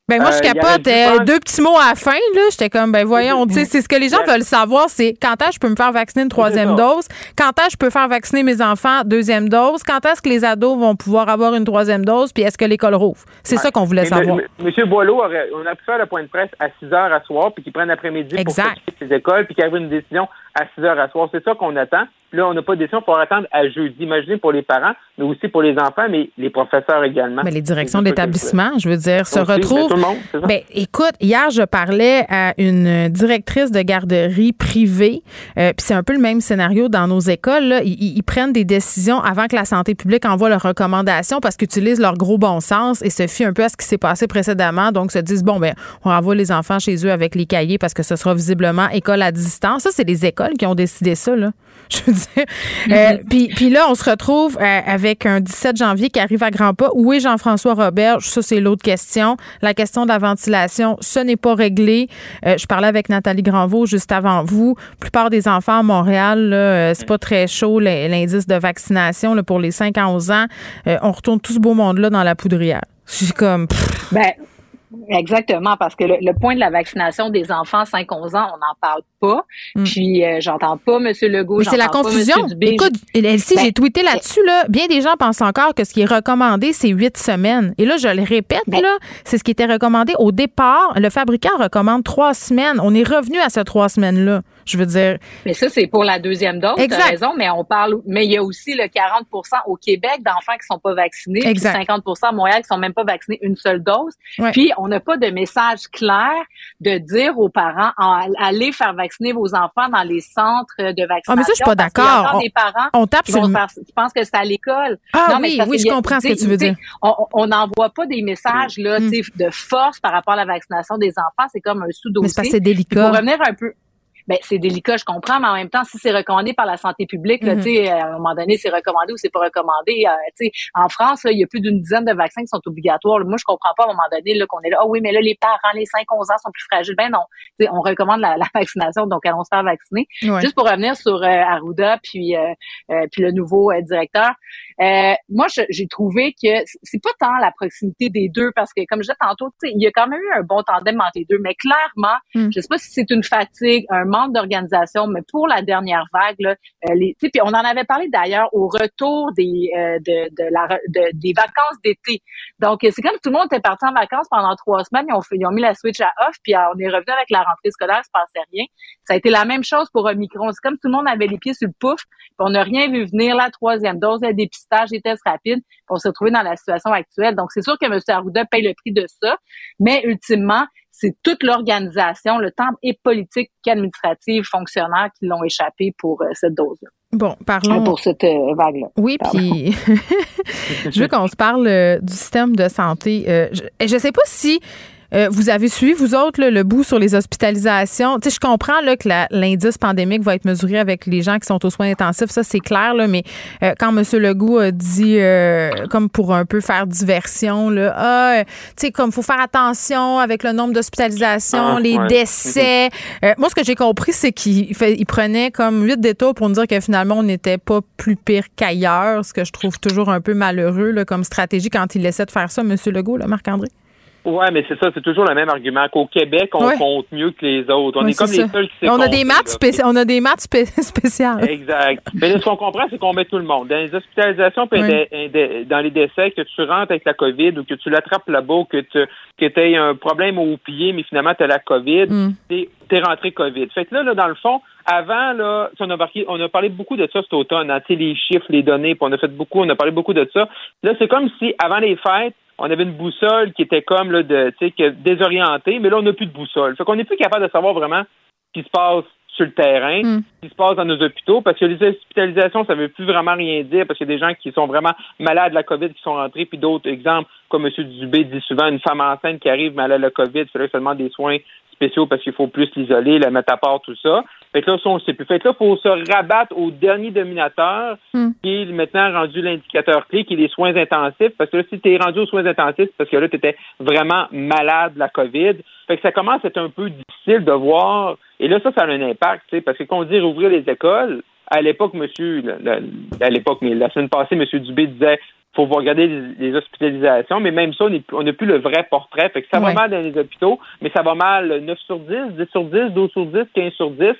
Ben moi, je euh, capote. Euh, deux petits mots à la fin, là. J'étais comme, ben voyons, tu sais, c'est ce que les gens veulent savoir, c'est quand est-ce que je peux me faire vacciner une troisième dose? Quand est-ce que je peux faire vacciner mes enfants deuxième dose? Quand est-ce que les ados vont pouvoir avoir une troisième dose? Puis est-ce que l'école rouvre? C'est ça qu'on voulait savoir. Monsieur Boileau, on a pu faire le point de presse à 6 heures à soir, puis qu'il prenne l'après-midi pour ces écoles, puis qu'il y avait une décision à 6 heures à soir. C'est ça qu'on attend. Là, on n'a pas de décision pour attendre à jeudi. Imaginez pour les parents, mais aussi pour les enfants, mais les professeurs également. Mais les directions d'établissement, je veux dire, se retrouvent. Ben, écoute, hier, je parlais à une directrice de garderie privée, euh, puis c'est un peu le même scénario dans nos écoles. Là. Ils, prennent des décisions avant que la santé publique envoie leurs recommandations parce qu'ils utilisent leur gros bon sens et se fient un peu à ce qui s'est passé précédemment. Donc, se disent, bon, ben, on envoie les enfants chez eux avec les cahiers parce que ce sera visiblement école à distance. Ça, c'est les écoles qui ont décidé ça, là. Je veux dire. Euh, puis, puis là, on se retrouve euh, avec un 17 janvier qui arrive à grands pas. Où est Jean-François Robert? Ça, c'est l'autre question. La question de la ventilation, ce n'est pas réglé. Euh, je parlais avec Nathalie Granvaux juste avant vous. La plupart des enfants à Montréal, c'est pas très chaud l'indice de vaccination là, pour les 5 à 11 ans. on retourne tout ce beau monde-là dans la poudrière. Je suis comme... Ben, Exactement, parce que le, point de la vaccination des enfants 5-11 ans, on n'en parle pas. Mm. Puis euh, j'entends pas M. Legault. c'est la confusion. Écoute, Elsie, ben, j'ai tweeté là-dessus. Là, bien des gens pensent encore que ce qui est recommandé, c'est huit semaines. Et là, je le répète, ben là, c'est ce qui était recommandé au départ. Le fabricant recommande trois semaines. On est revenu à ces trois semaines-là. Je veux dire. Mais ça, c'est pour la deuxième dose. Exact. As raison, mais on parle, mais il y a aussi le 40% au Québec d'enfants qui sont pas vaccinés. Exact. Puis 50 à Montréal qui sont même pas vaccinés une seule dose. Puis on n'a pas de message clair de dire aux parents, allez faire vacciner vos enfants dans les centres de vaccination. Ah, mais ça, je suis pas d'accord. On, des parents on tape qui, sur pensent que c'est à l'école? Ah non, oui, oui, je comprends ce que tu veux dire. On n'envoie pas des messages là, mm. de force par rapport à la vaccination des enfants. C'est comme un sous-dossier. Mais c'est délicat. Pour revenir un peu ben c'est délicat, je comprends, mais en même temps, si c'est recommandé par la santé publique, là, tu sais, à un moment donné, c'est recommandé ou c'est pas recommandé. euh, tu sais, en France, là, il y a plus d'une dizaine de vaccins qui sont obligatoires. Moi, je comprends pas à un moment donné là, qu'on est là, ah oui, mais là, les parents, les 5-11 ans sont plus fragiles. Ben non, Tu sais, on recommande la, la vaccination, donc allons se faire vacciner. Ouais. Juste pour revenir sur euh, Arruda puis euh, euh, puis le nouveau euh, directeur, euh, moi, j'ai trouvé que c'est pas tant la proximité des deux, parce que comme je disais tantôt, tu sais, il y a quand même eu un bon tandem entre les deux, mais clairement, Mm. je sais pas si c'est une fatigue, un manque d'organisation, mais pour la dernière vague, là, euh, les, tu sais, puis on en avait parlé d'ailleurs au retour des euh, de, de la de- des vacances d'été. Donc c'est comme tout le monde était parti en vacances pendant trois semaines, ils ont fait, ils ont mis la switch à off, puis euh, on est revenu avec la rentrée scolaire, il se passait rien. Ça a été la même chose pour Omicron. C'est comme tout le monde avait les pieds sur le pouf, puis on n'a rien vu venir la troisième dose, le dépistage, les tests rapides, puis on s'est retrouvé dans la situation actuelle. Donc c'est sûr que M. Arruda paye le prix de ça, mais ultimement c'est toute l'organisation, le temps et politique qu'administrative, fonctionnaires qui l'ont échappé pour euh, cette dose-là. Bon, parlons. Pour cette euh, vague-là. Oui, puis je veux qu'on se parle euh, du système de santé. Je ne sais pas si euh, vous avez suivi, vous autres, là, le bout sur les hospitalisations. Tu sais, je comprends là, que l'indice pandémique va être mesuré avec les gens qui sont aux soins intensifs, ça c'est clair, là, mais euh, quand M. Legault a dit, euh, comme pour un peu faire diversion, là, ah, euh, tu sais, comme faut faire attention avec le nombre d'hospitalisations, Ah, les ouais. décès. Euh, moi, ce que j'ai compris, c'est qu'il il prenait comme huit détours pour nous dire que finalement, on n'était pas plus pire qu'ailleurs, ce que je trouve toujours un peu malheureux là, comme stratégie quand il essaie de faire ça, M. Legault, là, Marc-André. Ouais, mais c'est ça, c'est toujours le même argument qu'au Québec, on Ouais. compte mieux que les autres. On Ouais, est comme les seuls qui on a des maths spéci- on a des maths spé- spéciales. Exact. Mais là, ce qu'on comprend, c'est qu'on met tout le monde. Dans les hospitalisations, Oui. des- dans les décès, que tu rentres avec la COVID ou que tu l'attrapes là-bas, ou que tu que aies un problème au pied, mais finalement, tu as la COVID, Mm. t'es es rentré COVID. Fait que là, là, dans le fond, avant, là, on a, marqué- on a parlé beaucoup de ça cet automne, hein, tu sais, les chiffres, les données, puis on a fait beaucoup, on a parlé beaucoup de ça. Là, c'est comme si, avant les fêtes, on avait une boussole qui était comme, là, de, tu sais, que- désorientée, mais là, on n'a plus de boussole. Fait qu'on n'est plus capable de savoir vraiment ce qui se passe sur le terrain, ce qui se passe dans nos hôpitaux, parce que les hospitalisations, ça veut plus vraiment rien dire, parce qu'il y a des gens qui sont vraiment malades de la COVID qui sont rentrés, puis d'autres exemples, comme M. Dubé dit souvent, une femme enceinte qui arrive malade de la COVID, il faudrait demande des soins spéciaux parce qu'il faut plus l'isoler, la mettre à part, tout ça. Fait que là, ça, on ne sait plus. Fait que là, il faut se rabattre au dernier dominateur, qui est maintenant rendu l'indicateur clé, qui est les soins intensifs. Parce que là, si tu es rendu aux soins intensifs, c'est parce que là, tu étais vraiment malade de la COVID. Fait que ça commence à être un peu difficile de voir. Et là, ça, ça a un impact, tu sais, parce que quand on dit rouvrir les écoles, à l'époque, monsieur, le- le- à l'époque, mais la semaine passée, monsieur Dubé disait faut regarder les, les hospitalisations, mais même ça, on n'a plus le vrai portrait. Fait que ça va mal dans les hôpitaux, mais ça va mal 9 sur 10, 10 sur 10, 12 sur 10, 15 sur 10.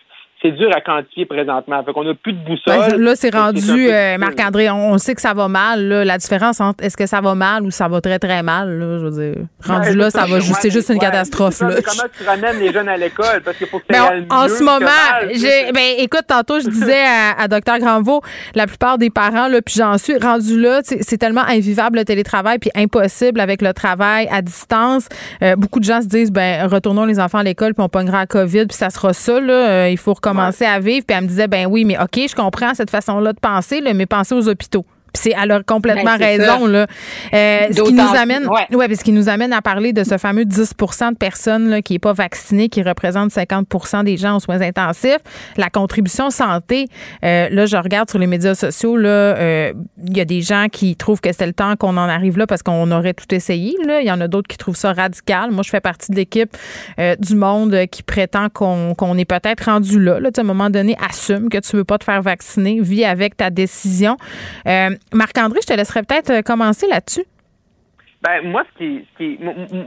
C'est dur à quantifier présentement. Fait qu'on n'a plus de boussole. Ben, là, c'est rendu, euh. Marc-André, on, on sait que ça va mal. là. La différence entre est-ce que ça va mal ou ça va très, très mal, là, je veux dire. Rendu Ouais, là, ça va juste, c'est juste une catastrophe. là. Comment tu ramènes les jeunes à l'école? Parce qu'il faut que Mais ça en, ce moment, mal. j'ai, ben, écoute, tantôt, je disais à, à Dr. Granvaux, la plupart des parents, là, puis j'en suis rendu là, c'est tellement invivable le télétravail, puis impossible avec le travail à distance. Euh, beaucoup de gens se disent, ben, retournons les enfants à l'école, puis on pognera la COVID, puis ça sera ça, là. Euh, il faut recommencer à vivre. Puis elle me disait, ben oui, mais OK, je comprends cette façon-là de penser, mais pensez aux hôpitaux. C'est, elle a complètement Ben, raison, ça. là. Euh, ce qui nous amène, ouais. ouais, parce qu'il nous amène à parler de ce fameux 10% de personnes là, qui n'est pas vaccinées, qui représente 50% des gens aux soins intensifs. La contribution santé, euh, là, je regarde sur les médias sociaux, là, euh, il y a des gens qui trouvent que c'est le temps qu'on en arrive là parce qu'on aurait tout essayé. Là. Il y en a d'autres qui trouvent ça radical. Moi, je fais partie de l'équipe euh, du monde euh, qui prétend qu'on qu'on est peut-être rendu là. là. À un moment donné, assume que tu veux pas te faire vacciner, vis avec ta décision. Euh, Marc-André, je te laisserai peut-être euh, commencer là-dessus. Ben, moi, ce qui, ce qui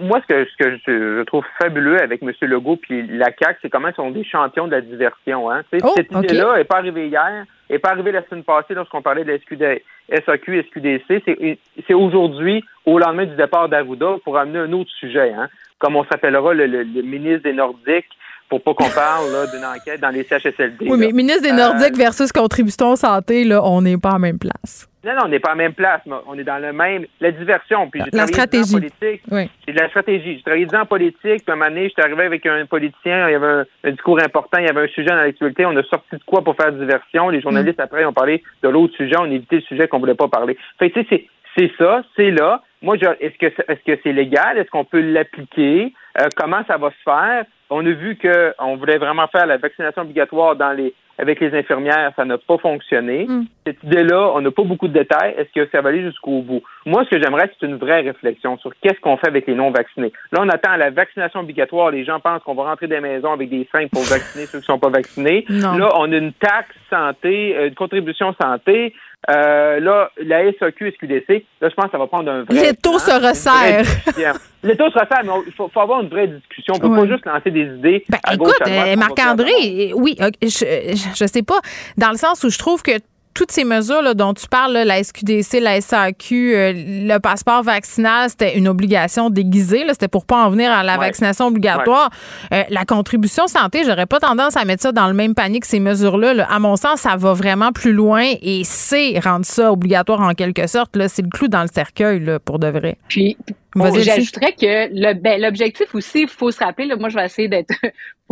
moi, ce que, ce que je, je trouve fabuleux avec M. Legault puis la CAQ, c'est comment ils sont des champions de la diversion, hein. Oh, cette idée-là n'est pas arrivée hier, n'est pas arrivée la semaine passée lorsqu'on parlait de la SQD, SAQ, SQDC. C'est, aujourd'hui, au lendemain du départ d'Arruda, pour amener un autre sujet, hein. Comme on s'appellera le, le- le ministre des Nordiques, pour pas qu'on parle, d'une enquête dans les CHSLD. Oui, là. mais ministre des Euh, Nordiques versus contribution santé, là, on n'est pas en même place. Non, non, on n'est pas en même place, mais on est dans le même. La diversion. Puis j'ai La travaillé ans en stratégie. politique. Oui. C'est de la stratégie. J'ai travaillé 10 ans en politique, puis à un moment donné, j'étais arrivé avec un politicien, il y avait un, un discours important, il y avait un sujet dans l'actualité, on a sorti de quoi pour faire diversion. Les journalistes, après, ont parlé de l'autre sujet, on a évité le sujet qu'on voulait pas parler. Fait tu sais, c'est, c'est ça, c'est là. Moi, je, est-ce que est-ce que c'est légal? Est-ce qu'on peut l'appliquer? Euh, comment ça va se faire? on a vu qu'on voulait vraiment faire la vaccination obligatoire dans les avec les infirmières, ça n'a pas fonctionné. Mm. Cette idée-là, on n'a pas beaucoup de détails. Est-ce que ça va aller jusqu'au bout? Moi, ce que j'aimerais, c'est une vraie réflexion sur qu'est-ce qu'on fait avec les non-vaccinés. Là, on attend la vaccination obligatoire. Les gens pensent qu'on va rentrer des maisons avec des fringues pour vacciner ceux qui sont pas vaccinés. Non. Là, on a une taxe santé, euh, une contribution santé. Euh, là, la SAQ, SQDC, là, je pense que ça va prendre un vrai. Les taux se resserrent. Les taux se resserrent, mais il faut, faut avoir une vraie discussion. On peut Ouais. pas juste lancer des idées. à gauche, Écoute, euh, Marc-André, oui, je, je sais pas, dans le sens où je trouve que toutes ces mesures là, dont tu parles, là, la SQDC, la SAQ, euh, le passeport vaccinal, c'était une obligation déguisée. là, C'était pour pas en venir à la Ouais. vaccination obligatoire. Euh, la contribution santé, j'aurais pas tendance à mettre ça dans le même panier que ces mesures-là. là. À mon sens, ça va vraiment plus loin et c'est rendre ça obligatoire en quelque sorte. là. C'est le clou dans le cercueil là, pour de vrai. Puis, Bon, Lucie. J'ajouterais que le, ben, l'objectif aussi, il faut se rappeler, là, moi je vais essayer d'être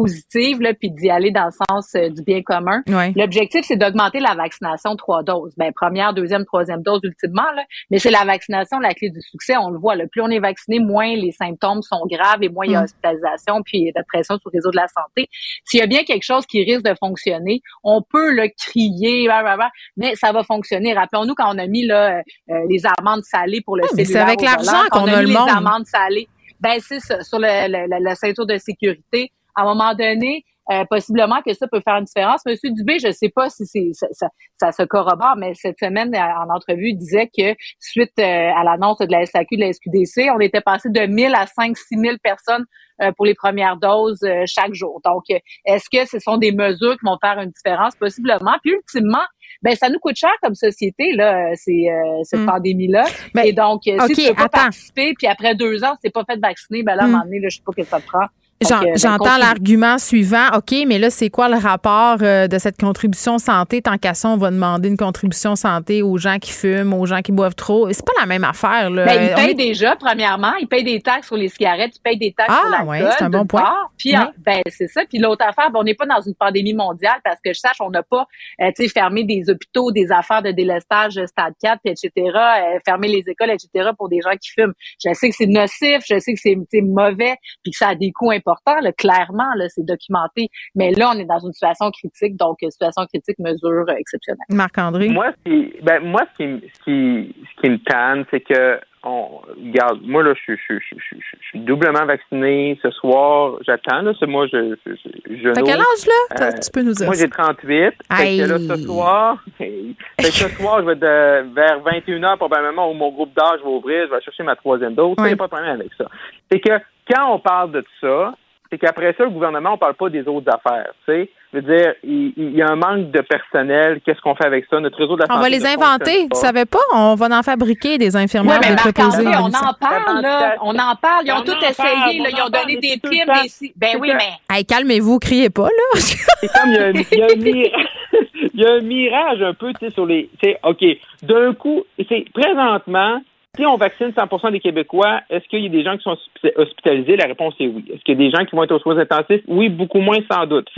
positive là, puis d'y aller dans le sens euh, du bien commun. Ouais. L'objectif, c'est d'augmenter la vaccination trois doses. Ben, première, deuxième, troisième dose ultimement, là, mais c'est la vaccination la clé du succès. On le voit. Là, plus on est vacciné, moins les symptômes sont graves et moins il y a Mm. hospitalisation puis de pression sur le réseau de la santé. S'il y a bien quelque chose qui risque de fonctionner, on peut le crier, bah, bah, bah, mais ça va fonctionner. Rappelons-nous quand on a mis là, euh, les amendes salées pour le mais c'est avec l'argent qu'on on a mis le les monde. amendes salées. Ben c'est ça, sur le, le- le- la ceinture de sécurité. À un moment donné, euh, possiblement que ça peut faire une différence. Monsieur Dubé, je sais pas si c'est ça, ça, ça se corrobore, mais cette semaine en entrevue, il disait que suite euh, à l'annonce de la SAQ, de la SQDC, on était passé de 1000 à 5 6 000 personnes euh, pour les premières doses euh, chaque jour. Donc, euh, est-ce que ce sont des mesures qui vont faire une différence? Possiblement. Puis, ultimement, ben ça nous coûte cher comme société, là, c'est, cette Mm. pandémie-là. Et donc, si tu veux pas attends. participer, puis après deux ans, si t'es pas fait vacciner, ben là, à un Mm. moment donné, là, je sais pas que ça te prend. Ben, J'entends l'argument suivant. OK, mais là, c'est quoi le rapport euh, de cette contribution santé? Tant qu'à ça, on va demander une contribution santé aux gens qui fument, aux gens qui boivent trop? C'est pas la même affaire. Là. Ben, ils payent est- déjà, premièrement, ils payent des taxes sur les cigarettes, ils payent des taxes Ah, sur l'alcool. ouais, c'est un bon point. part. Puis, ben, c'est ça. Puis l'autre affaire, ben, on n'est pas dans une pandémie mondiale parce que je sache, on n'a pas, euh, tu sais, fermé des hôpitaux, des affaires de délestage euh, stade 4, puis etc., euh, fermer les écoles, etc., pour des gens qui fument. Je sais que c'est nocif, je sais que c'est mauvais, puis que ça a des coûts importants, là, clairement, là, c'est documenté. Mais là, on est dans une situation critique, donc euh, situation critique, mesure euh, exceptionnelle. Marc-André? Moi, ce qui, ben, moi, ce qui, me- ce qui, ce qui me tanne, c'est que, on, regarde, moi, là, je suis, je, suis- je, suis- je suis doublement vacciné. Ce soir, j'attends, là. C'est moi, je, je, je, je T'as quel âge, là? T'as- tu peux nous dire Moi, j'ai 38. Fait que là, ce soir, fait que ce soir, je vais de, vers 21h, probablement, où mon groupe d'âge va ouvrir, je vais chercher ma troisième dose. Il n'y a pas de problème avec ça. C'est que, quand on parle de ça, c'est qu'après ça, le gouvernement, on parle pas des autres affaires, tu sais. Je veux dire, il, il y a un manque de personnel. Qu'est-ce qu'on fait avec ça? Notre réseau de la On va santé les ne inventer. Tu savais pas? On va en fabriquer des infirmières Ouais, mais de préposées Marc-André, en on en parle, là. On en parle. Ils ont On tout essayé, parle, là. on Ils ont donné des tout si- Ben oui, mais. Hey, calmez-vous, criez pas, là. C'est comme il y a un, il y a un mirage, il y a un mirage un peu, tu sais, sur les, tu sais, OK, d'un coup, c'est présentement, si on vaccine 100% des Québécois, est-ce qu'il y a des gens qui sont hospi- hospitalisés? La réponse est oui. Est-ce qu'il y a des gens qui vont être aux soins intensifs? Oui, beaucoup moins sans doute.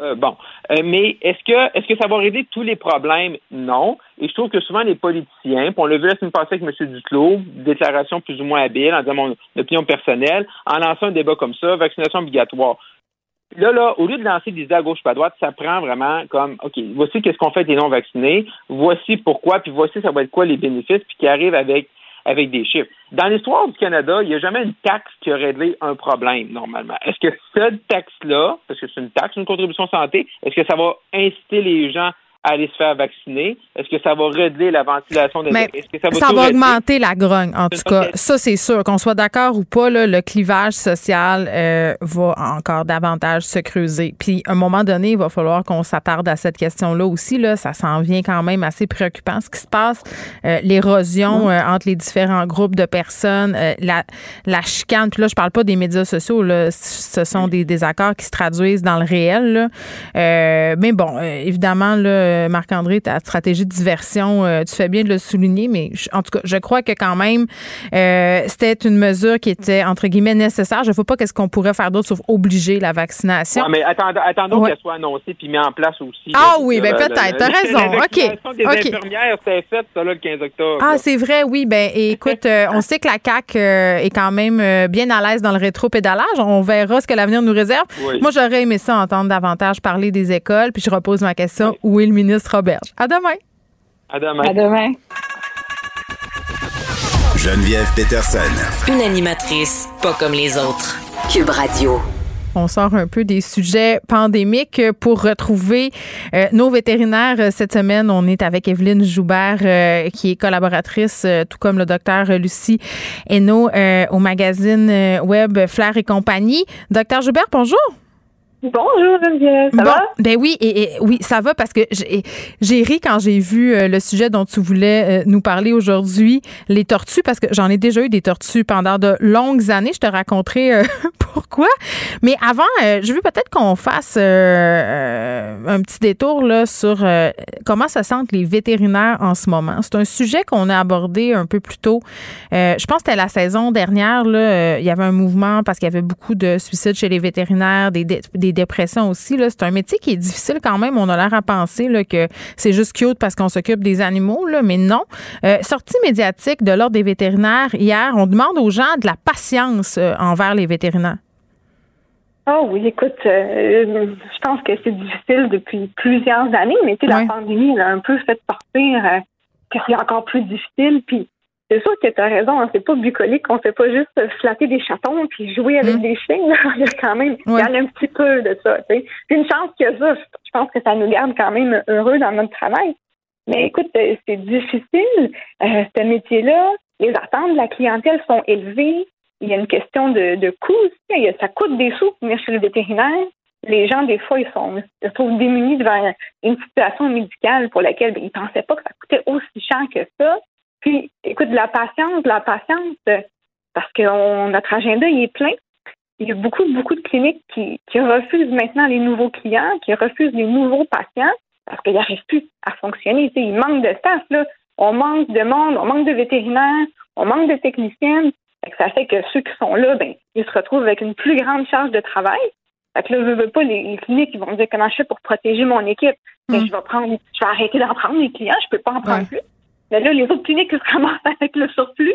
Euh, bon, Euh, mais est-ce que est-ce que ça va régler tous les problèmes? Non. Et je trouve que souvent les politiciens, puis on l'a vu la semaine passée avec M. Duclos, déclaration plus ou moins habile en disant mon opinion personnelle, en lançant un débat comme ça, vaccination obligatoire. Là, là, au lieu de lancer des idées à gauche pas à droite, ça prend vraiment comme OK, voici qu'est-ce qu'on fait avec les non vaccinés, voici pourquoi, puis voici ça va être quoi les bénéfices, puis qui arrive avec avec des chiffres. Dans l'histoire du Canada, il n'y a jamais une taxe qui a réglé un problème, normalement. Est-ce que cette taxe-là, parce que c'est une taxe, une contribution santé, est-ce que ça va inciter les gens à aller se faire vacciner? Est-ce que ça va régler la ventilation des Mais que ça va, ça augmenter la grogne, en tout cas. ça. C'est sûr. Qu'on soit d'accord ou pas, là, le clivage social euh, va encore davantage se creuser. Puis, à un moment donné, il va falloir qu'on s'attarde à cette question-là aussi. Là. Ça s'en vient quand même assez préoccupant, ce qui se passe. Euh, L'érosion euh, entre les différents groupes de personnes, euh, la, la chicane. Puis là, je parle pas des médias sociaux. Là. Ce sont des désaccords qui se traduisent dans le réel. là. Euh, mais bon, évidemment, là, euh, Marc-André, ta stratégie de diversion. Euh, tu fais bien de le souligner, mais en tout cas, je crois que quand même, euh, c'était une mesure qui était, entre guillemets, nécessaire. Je ne vois pas qu'est-ce qu'on pourrait faire d'autre sauf obliger la vaccination. Ouais, mais attendons, attendons qu'elle soit annoncée puis mise en place aussi. Ah oui, ben peut-être, t'as raison. OK. des OK. infirmières, c'était fait, ça, là, le 15 octobre. Ah, c'est vrai, oui. Ben, écoute, on sait que la CAQ est quand même bien à l'aise dans le rétro-pédalage. On verra ce que l'avenir nous réserve. Oui. Moi, j'aurais aimé ça entendre davantage parler des écoles. Puis je repose ma question où est le ministre Roberge? À demain. À demain. À demain. Geneviève Peterson. Une animatrice pas comme les autres. Cube Radio. On sort un peu des sujets pandémiques pour retrouver euh, nos vétérinaires. Cette semaine, on est avec Evelyne Joubert, euh, qui est collaboratrice, euh, tout comme le docteur Lucie Hainaut, euh, au magazine euh, web Flair et compagnie. Docteur Joubert, bonjour. Bonjour Geneviève, ça bon, va? Ben oui, et, et oui, ça va parce que j'ai ri quand j'ai vu euh, le sujet dont tu voulais euh, nous parler aujourd'hui, les tortues, parce que j'en ai déjà eu des tortues pendant de longues années. Je te raconterai euh, pourquoi? Mais avant, euh, je veux peut-être qu'on fasse euh, euh, un petit détour là sur euh, comment se sentent les vétérinaires en ce moment. C'est un sujet qu'on a abordé un peu plus tôt. Euh, je pense que c'était la saison dernière. Là, euh, il y avait un mouvement parce qu'il y avait beaucoup de suicides chez les vétérinaires, des, des dépressions aussi. C'est un métier qui est difficile quand même. On a l'air à penser là, que c'est juste cute parce qu'on s'occupe des animaux, là, mais non. Sortie médiatique de l'Ordre des vétérinaires hier, on demande aux gens de la patience envers les vétérinaires. Oh oui, écoute, euh, je pense que c'est difficile depuis plusieurs années, mais tu sais, la pandémie elle a un peu fait sortir euh, que c'est encore plus difficile. Puis c'est sûr que tu as raison, hein, c'est pas bucolique, on fait pas juste flatter des chatons puis jouer avec des chiens. Il y a quand même, il y en a un petit peu de ça. tu sais. Puis une chance que ça, je pense que ça nous garde quand même heureux dans notre travail. Mais écoute, euh, c'est difficile, euh, ce métier-là. Les attentes de la clientèle sont élevées. Il y a une question de, coût aussi. Ça coûte des sous pour venir chez le vétérinaire. Les gens, des fois, ils sont, ils se trouvent démunis devant une situation médicale pour laquelle ben, ils ne pensaient pas que ça coûtait aussi cher que ça. Puis, écoute, de la patience, de la patience, parce que notre agenda, il est plein. Il y a beaucoup, beaucoup de cliniques qui, qui refusent maintenant les nouveaux clients, qui refusent les nouveaux patients parce qu'ils n'arrivent plus à fonctionner. Il manque de staff, là. On manque de monde, on manque de vétérinaires, on manque de techniciennes. Fait que ça fait que ceux qui sont là, ben, ils se retrouvent avec une plus grande charge de travail. Fait que là, je veux pas, les, les cliniques, ils vont me dire comment je fais pour protéger mon équipe? Ben, je vais prendre, je vais arrêter d'en prendre les clients, je peux pas en prendre plus. Mais là, les autres cliniques ils se ramassent avec le surplus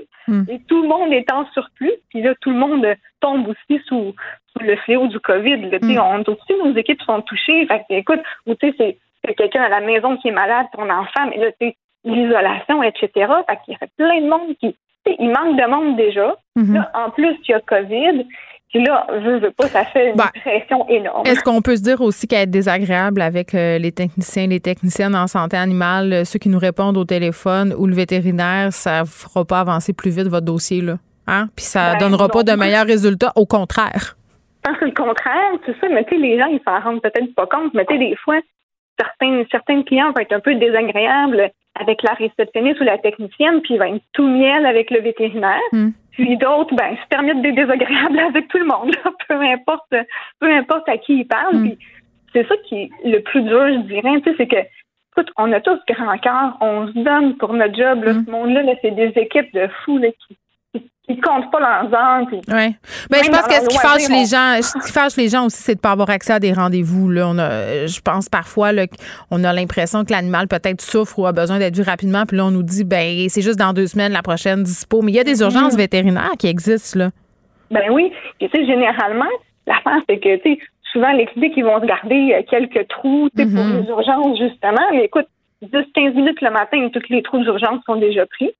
et tout le monde est en surplus. Puis là, tout le monde tombe aussi sous, sous le fléau du COVID. Là, sais, on, aussi, nos équipes sont touchées. Fait que, écoute, ou tu sais, c'est quelqu'un à la maison qui est malade, ton enfant, mais là, tu sais, l'isolation, etc. Fait qu'il y a plein de monde qui, il manque de monde déjà. Mhm. Là, en plus, il y a COVID. Puis là, je veux pas, ça fait une pression énorme. Est-ce qu'on peut se dire aussi qu'être désagréable avec euh, les techniciens, les techniciennes en santé animale, euh, ceux qui nous répondent au téléphone ou le vétérinaire, ça fera pas avancer plus vite votre dossier, là? Hein? Puis ça Ben, donnera pas de meilleurs résultats, au contraire. Le contraire, c'est ça, mais tu sais, les gens, ils s'en rendent peut-être pas compte, mais tu sais, des fois, certains, certains clients vont être un peu désagréables avec la réceptionniste ou la technicienne, puis ils vont être tout miel avec le vétérinaire. Puis d'autres, ben, se permettent d'être désagréables avec tout le monde, là, peu importe, peu importe à qui ils parlent. Puis c'est ça qui est le plus dur, je dirais, tu sais, c'est que, écoute, on a tous grand cœur, on se donne pour notre job, là, ce monde-là, là, c'est des équipes de fous, là, qui, qui comptent pas leurs heures, puis Ouais. Ben, je pense que ce qui fâche les gens, ce qui fâche les gens aussi, c'est de pas avoir accès à des rendez-vous. Là, on a, je pense parfois là, on a l'impression que l'animal peut-être souffre ou a besoin d'être vu rapidement, puis là on nous dit ben c'est juste dans deux semaines la prochaine dispo. Mais il y a des urgences Mhm. vétérinaires qui existent là. Ben oui. Puis tu sais, généralement, l'affaire, c'est que, tu sais, souvent, les cliniques, ils vont se garder euh, quelques trous, tu sais, pour Mhm. les urgences, justement. Mais écoute, 10-15 minutes le matin, tous les trous d'urgence sont déjà pris.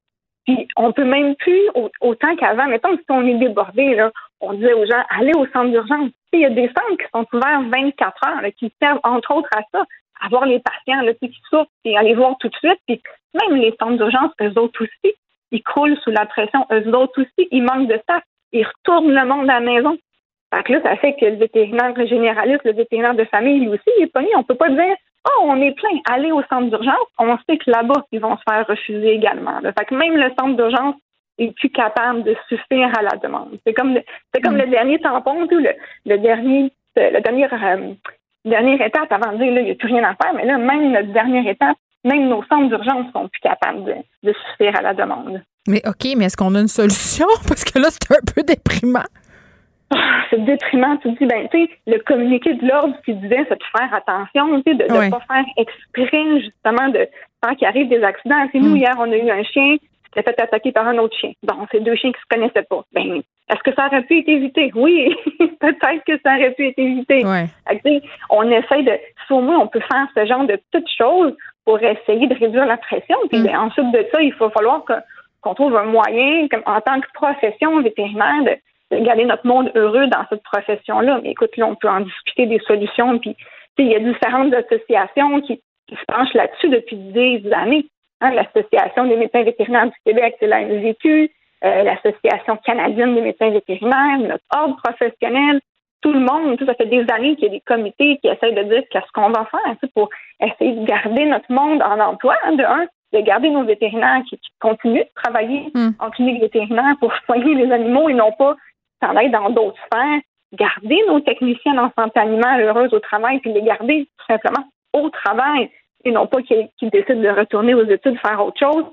Puis on peut même plus, au- autant qu'avant, mettons si on est débordé, là, on disait aux gens, allez au centre d'urgence. Il y a des centres qui sont ouverts 24 heures, là, qui servent entre autres à ça, à voir les patients là, qui souffrent, et aller voir tout de suite. Puis même les centres d'urgence, eux autres aussi, ils croulent sous la pression. Eux autres aussi, ils manquent de staff. Ils retournent le monde à la maison. Fait que là, ça fait que le vétérinaire généraliste, le vétérinaire de famille, lui aussi, il est pogné. On peut pas dire Oh, on est plein, allez au centre d'urgence. On sait que là-bas, ils vont se faire refuser également. là. Fait que même le centre d'urgence est plus capable de suffire à la demande. C'est comme le, c'est comme le dernier tampon, sais, le, le dernier, le dernier euh, dernière étape avant de dire, là, il n'y a plus rien à faire. Mais là, même notre dernière étape, même nos centres d'urgence sont plus capables de, de suffire à la demande. Mais OK, mais est-ce qu'on a une solution? Parce que là, c'est un peu déprimant. Ah, c'est déprimant. Tu te dis, ben, tu sais, le communiqué de l'ordre qui disait, c'est de faire attention, tu sais, de ne pas faire exprès, justement, de faire qu'il arrive des accidents. Tu nous, hier, on a eu un chien qui s'est fait attaquer par un autre chien. Bon, c'est deux chiens qui se connaissaient pas. Ben, est-ce que ça aurait pu être évité? Oui, peut-être que ça aurait pu être évité. Ouais. on essaie de, si au moins on peut faire ce genre de petites choses pour essayer de réduire la pression. Puis ben, ensuite de ça, il va falloir qu'on trouve un moyen, comme, en tant que profession vétérinaire, de, garder notre monde heureux dans cette profession-là. Mais écoute, là, on peut en discuter des solutions. Puis, il y a différentes associations qui, se penchent là-dessus depuis des années. Hein, L'Association des médecins vétérinaires du Québec, c'est la MVQ, euh, l'Association canadienne des médecins vétérinaires, notre ordre professionnel, tout le monde, tout ça fait des années qu'il y a des comités qui essayent de dire qu'est-ce qu'on va faire pour essayer de garder notre monde en emploi, hein, de un, de garder nos vétérinaires qui, continuent de travailler Hmm. en clinique vétérinaire pour soigner les animaux et non pas s'en dans d'autres sphères, garder nos techniciens en santé animale heureuses au travail, puis les garder tout simplement au travail et non pas qu'ils décident de retourner aux études faire autre chose.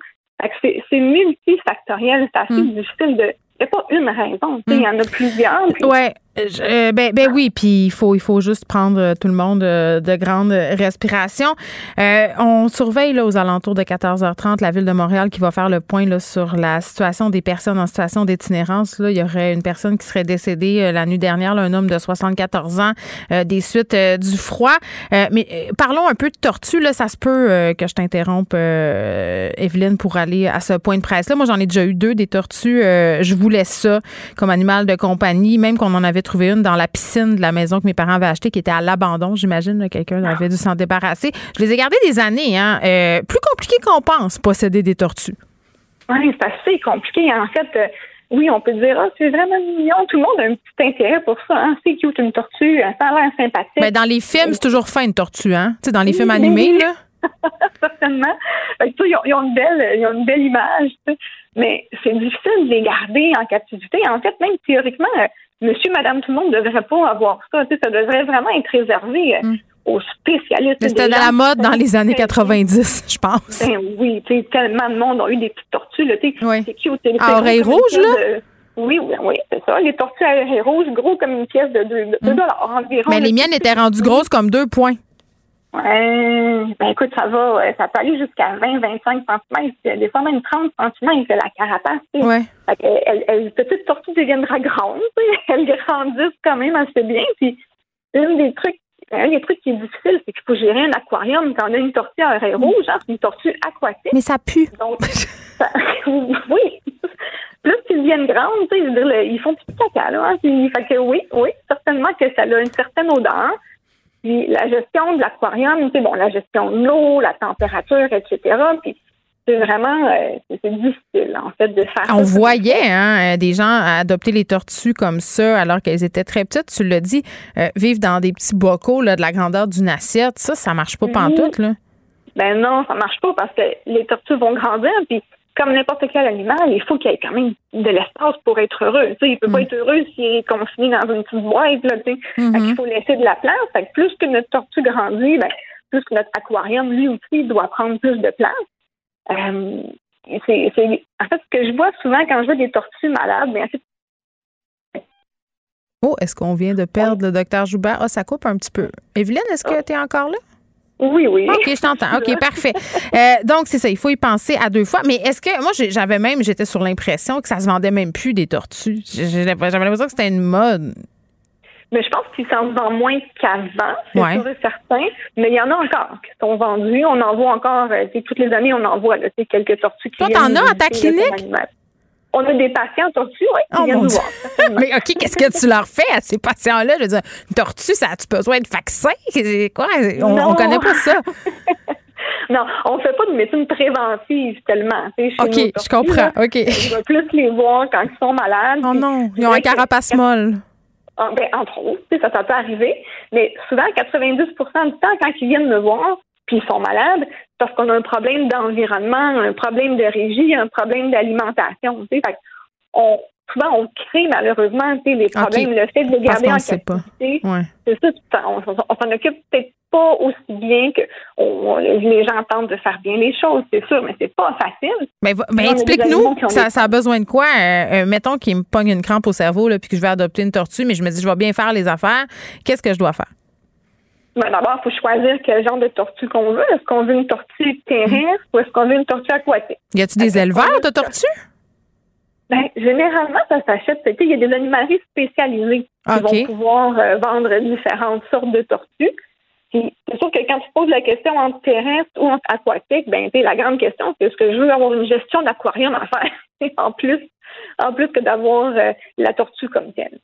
C'est multifactoriel, c'est assez difficile de. Il n'y a pas une raison, tu sais, il y en a plusieurs. puis- Ouais, je- euh, ben, ben oui, puis il faut, il faut juste prendre euh, tout le monde euh, de grandes respirations. Euh, on surveille là, aux alentours de 14h30 la ville de Montréal qui va faire le point là, sur la situation des personnes en situation d'itinérance. Il y aurait une personne qui serait décédée la nuit dernière, là, un homme de 74 ans, euh, des suites du froid. Mais parlons un peu de tortue. Là, ça se peut que je t'interrompe, Evelyne, pour aller à ce point de presse-là. Moi, j'en ai déjà eu deux des tortues. Je voulais ça comme animal de compagnie, même qu'on en avait trouvé une dans la piscine de la maison que mes parents avaient achetée, qui était à l'abandon. J'imagine là, quelqu'un avait dû s'en débarrasser. Je les ai gardées des années. Hein. Euh, plus compliqué qu'on pense, posséder des tortues. Oui, c'est assez compliqué. En fait, euh, oui, on peut dire, ah, c'est vraiment mignon. Tout le monde a un petit intérêt pour ça. Hein? C'est cute, une tortue. Ça a l'air sympathique. Mais dans les films, c'est toujours fin une tortue, hein? Tu sais, dans les films animés, là. Certainement. Fait que, ils, ont, ils ont une belle, ils ont une belle image, mais c'est difficile de les garder en captivité. En fait, même théoriquement, euh, monsieur, madame, tout le monde ne devrait pas avoir ça. Ça devrait vraiment être réservé euh, aux spécialistes. C'était de la mode dans les années spécialisés. 90, je pense. Ben oui, tellement de monde ont eu des petites tortues, là, sais. C'est cute. À c'est oreilles rouges, de- Oui, oui, oui, c'est ça. Les tortues à oreilles rouges, gros comme une pièce de 2 dollars environ. Mais les là. miennes étaient rendues grosses comme deux points. Ouais, ben écoute, ça va, ouais, ça peut aller jusqu'à 20-25 cm, des fois même 30 cm la carapace. tu sais. Ouais. Fait que elle, elle, les petites tortues deviendra sais. elles grandissent quand même assez bien. Puis une des trucs, un des trucs qui est difficile, c'est qu'il faut gérer un aquarium quand on a une tortue à oreille rouge, hein, c'est une tortue aquatique. Mais ça pue. Donc, ça- oui. Plus qu'ils deviennent grandes, ils font petit caca, là. Hein, puis, fait que oui, oui, certainement que ça a une certaine odeur. Puis la gestion de l'aquarium, sais, bon, la gestion de l'eau, la température, etc. Puis c'est vraiment, euh, c'est c'est difficile, en fait, de faire On ça. voyait hein, euh, des gens adopter les tortues comme ça alors qu'elles étaient très petites. Tu l'as dit, euh, vivre dans des petits bocaux là, de la grandeur d'une assiette, ça, ça marche pas pantoute. Là. Ben non, ça marche pas parce que les tortues vont grandir, puis comme n'importe quel animal, il faut qu'il y ait quand même de l'espace pour être heureux. Il peut Mm. pas être heureux s'il est confiné dans une petite boîte. Là. Fait qu'il faut laisser de la place. Fait que plus que notre tortue grandit, ben, plus que notre aquarium, lui aussi, doit prendre plus de place. Euh, c'est, c'est- en fait, ce que je vois souvent quand je vois des tortues malades, ben, c'est Oh, est-ce qu'on vient de perdre le docteur Joubert? Ah, ça coupe un petit peu. Evelyne, est-ce que tu es encore là? Oui, oui. OK, je t'entends. OK, parfait. Euh, donc, c'est ça, il faut y penser à deux fois. Mais est-ce que, moi, j'avais même, j'étais sur l'impression que ça se vendait même plus des tortues. J'avais l'impression que c'était une mode. Mais je pense qu'ils s'en vendent moins qu'avant, c'est Ouais. sûr et certain. Mais il y en a encore qui sont vendus. On en voit encore, euh, toutes les années, on en voit là, quelques tortues qui Toi, t'en as à ta clinique? On a des patients tortues, oui, Oh viennent mon nous Dieu. voir. Mais OK, qu'est-ce que tu leur fais à ces patients-là? Je veux dire, une tortue, ça a-tu besoin de vaccin? C'est Quoi? On, on connaît pas ça. non, on fait pas de médecine préventive tellement. chez OK, je comprends. là. OK. On va plus les voir quand ils sont malades. Oh non, ils ont un carapace molle. Ah, ben, entre autres, ça, ça peut arriver. Mais souvent, 90% du temps, quand ils viennent me voir, puis ils sont malades, parce qu'on a un problème d'environnement, un problème de régie, un problème d'alimentation. tu sais. Fait on souvent, on crée malheureusement les problèmes. Le fait de les garder en capacité, c'est ça, on, s'en occupe peut-être pas aussi bien que les gens tentent de faire bien les choses, c'est sûr, mais c'est pas facile. Mais, explique-nous, ça, ça, a besoin de quoi? Euh, euh, mettons qu'il me pogne une crampe au cerveau, là, puis que je vais adopter une tortue, mais je me dis, je vais bien faire les affaires. Qu'est-ce que je dois faire? Ben, D'abord, il faut choisir quel genre de tortue qu'on veut. Est-ce qu'on veut une tortue terrestre ou est-ce qu'on veut une tortue aquatique? Y a-t-il des éleveurs de tortues? Ben, généralement, ça s'achète. Il y a des animaleries spécialisées qui vont pouvoir euh, vendre différentes sortes de tortues. c'est sûr que quand tu poses la question entre terrestre ou entre aquatique, ben, la grande question, c'est est-ce que je veux avoir une gestion d'aquarium à faire? En plus, en plus que d'avoir euh, la tortue comme telle.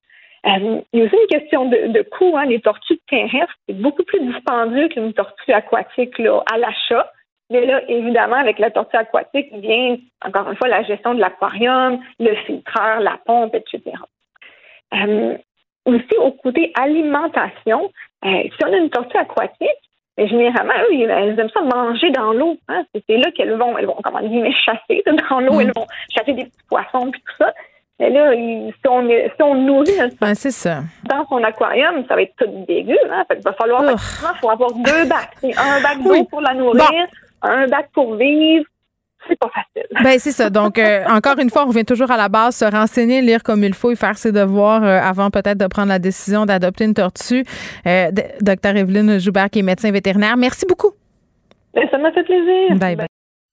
Euh, il y a aussi une question de, de coût. Hein. Les tortues terrestres, c'est beaucoup plus dispendieux qu'une tortue aquatique là, à l'achat. Mais là, évidemment, avec la tortue aquatique vient, encore une fois, la gestion de l'aquarium, le filtreur, la pompe, etc. Euh, aussi, au côté alimentation, euh, si on a une tortue aquatique, ben, généralement, eux, elles aiment ça manger dans l'eau. Hein. C'est là qu'elles vont, elles vont, comment dire, chasser dans l'eau, elles mm. vont chasser des petits poissons et tout ça. Mais là, si on, si on nourrit ben, ça. dans son aquarium, ça va être tout dégueu. Hein? Fait il va falloir il faut avoir deux bacs. Un bac d'eau pour la nourrir, un bac pour vivre. C'est pas facile. Ben c'est ça. Donc euh, encore une fois, on revient toujours à la base, se renseigner, lire comme il faut et faire ses devoirs euh, avant peut-être de prendre la décision d'adopter une tortue. Euh, docteur Evelyne Joubert, qui est médecin vétérinaire. Merci beaucoup. Ben, ça m'a fait plaisir. Bye bye.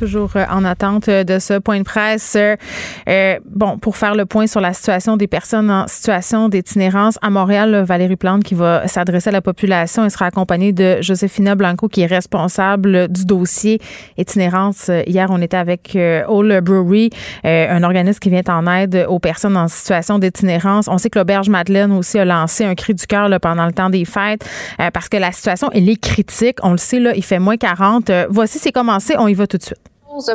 toujours euh, en attente euh, de ce point de presse. Euh, bon, pour faire le point sur la situation des personnes en situation d'itinérance à Montréal, Valérie Plante qui va s'adresser à la population et sera accompagnée de Josefina Blanco qui est responsable du dossier itinérance. Hier, on était avec All Brewery, un organisme qui vient en aide aux personnes en situation d'itinérance. On sait que l'auberge Madeleine aussi a lancé un cri du cœur pendant le temps des fêtes parce que la situation elle est critique. On le sait là, il fait moins 40. voici c'est commencé, on y va tout de suite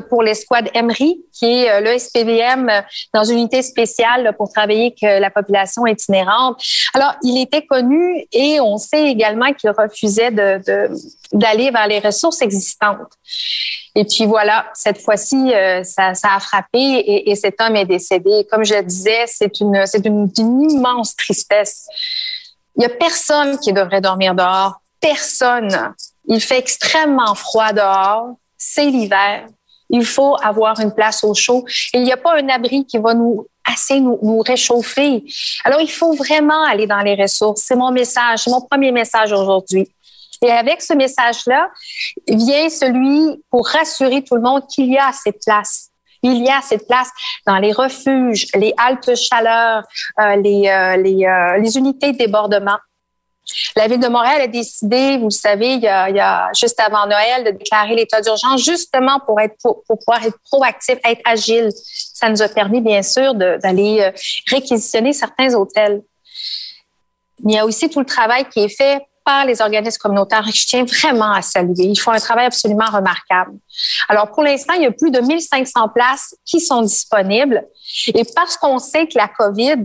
pour l'escouade Emery, qui est euh, le SPVM euh, dans une unité spéciale pour travailler avec la population itinérante. Alors, il était connu et on sait également qu'il refusait d'aller vers les ressources existantes. Et puis voilà, cette fois-ci, euh, ça, a frappé et, et, cet homme est décédé. Comme je le disais, c'est une, une, immense tristesse. Il y a personne qui devrait dormir dehors. Personne. Il fait extrêmement froid dehors. C'est l'hiver il faut avoir une place au chaud. Il n'y a pas un abri qui va nous assez nous, réchauffer. Alors, il faut vraiment aller dans les ressources. C'est mon message, mon premier message aujourd'hui. Et avec ce message-là, vient celui pour rassurer tout le monde qu'il y a cette place. Il y a cette place dans les refuges, les haltes chaleur, euh, les, euh, les, euh, les unités de débordement. La Ville de Montréal a décidé, vous le savez, il y a, juste avant Noël, de déclarer l'état d'urgence justement pour être pour, pouvoir être proactif, être agile. Ça nous a permis, bien sûr, d'aller euh, réquisitionner certains hôtels. Il y a aussi tout le travail qui est fait par les organismes communautaires je tiens vraiment à saluer. Ils font un travail absolument remarquable. Alors, pour l'instant, il y a plus de 1500 places qui sont disponibles. Et parce qu'on sait que la COVID,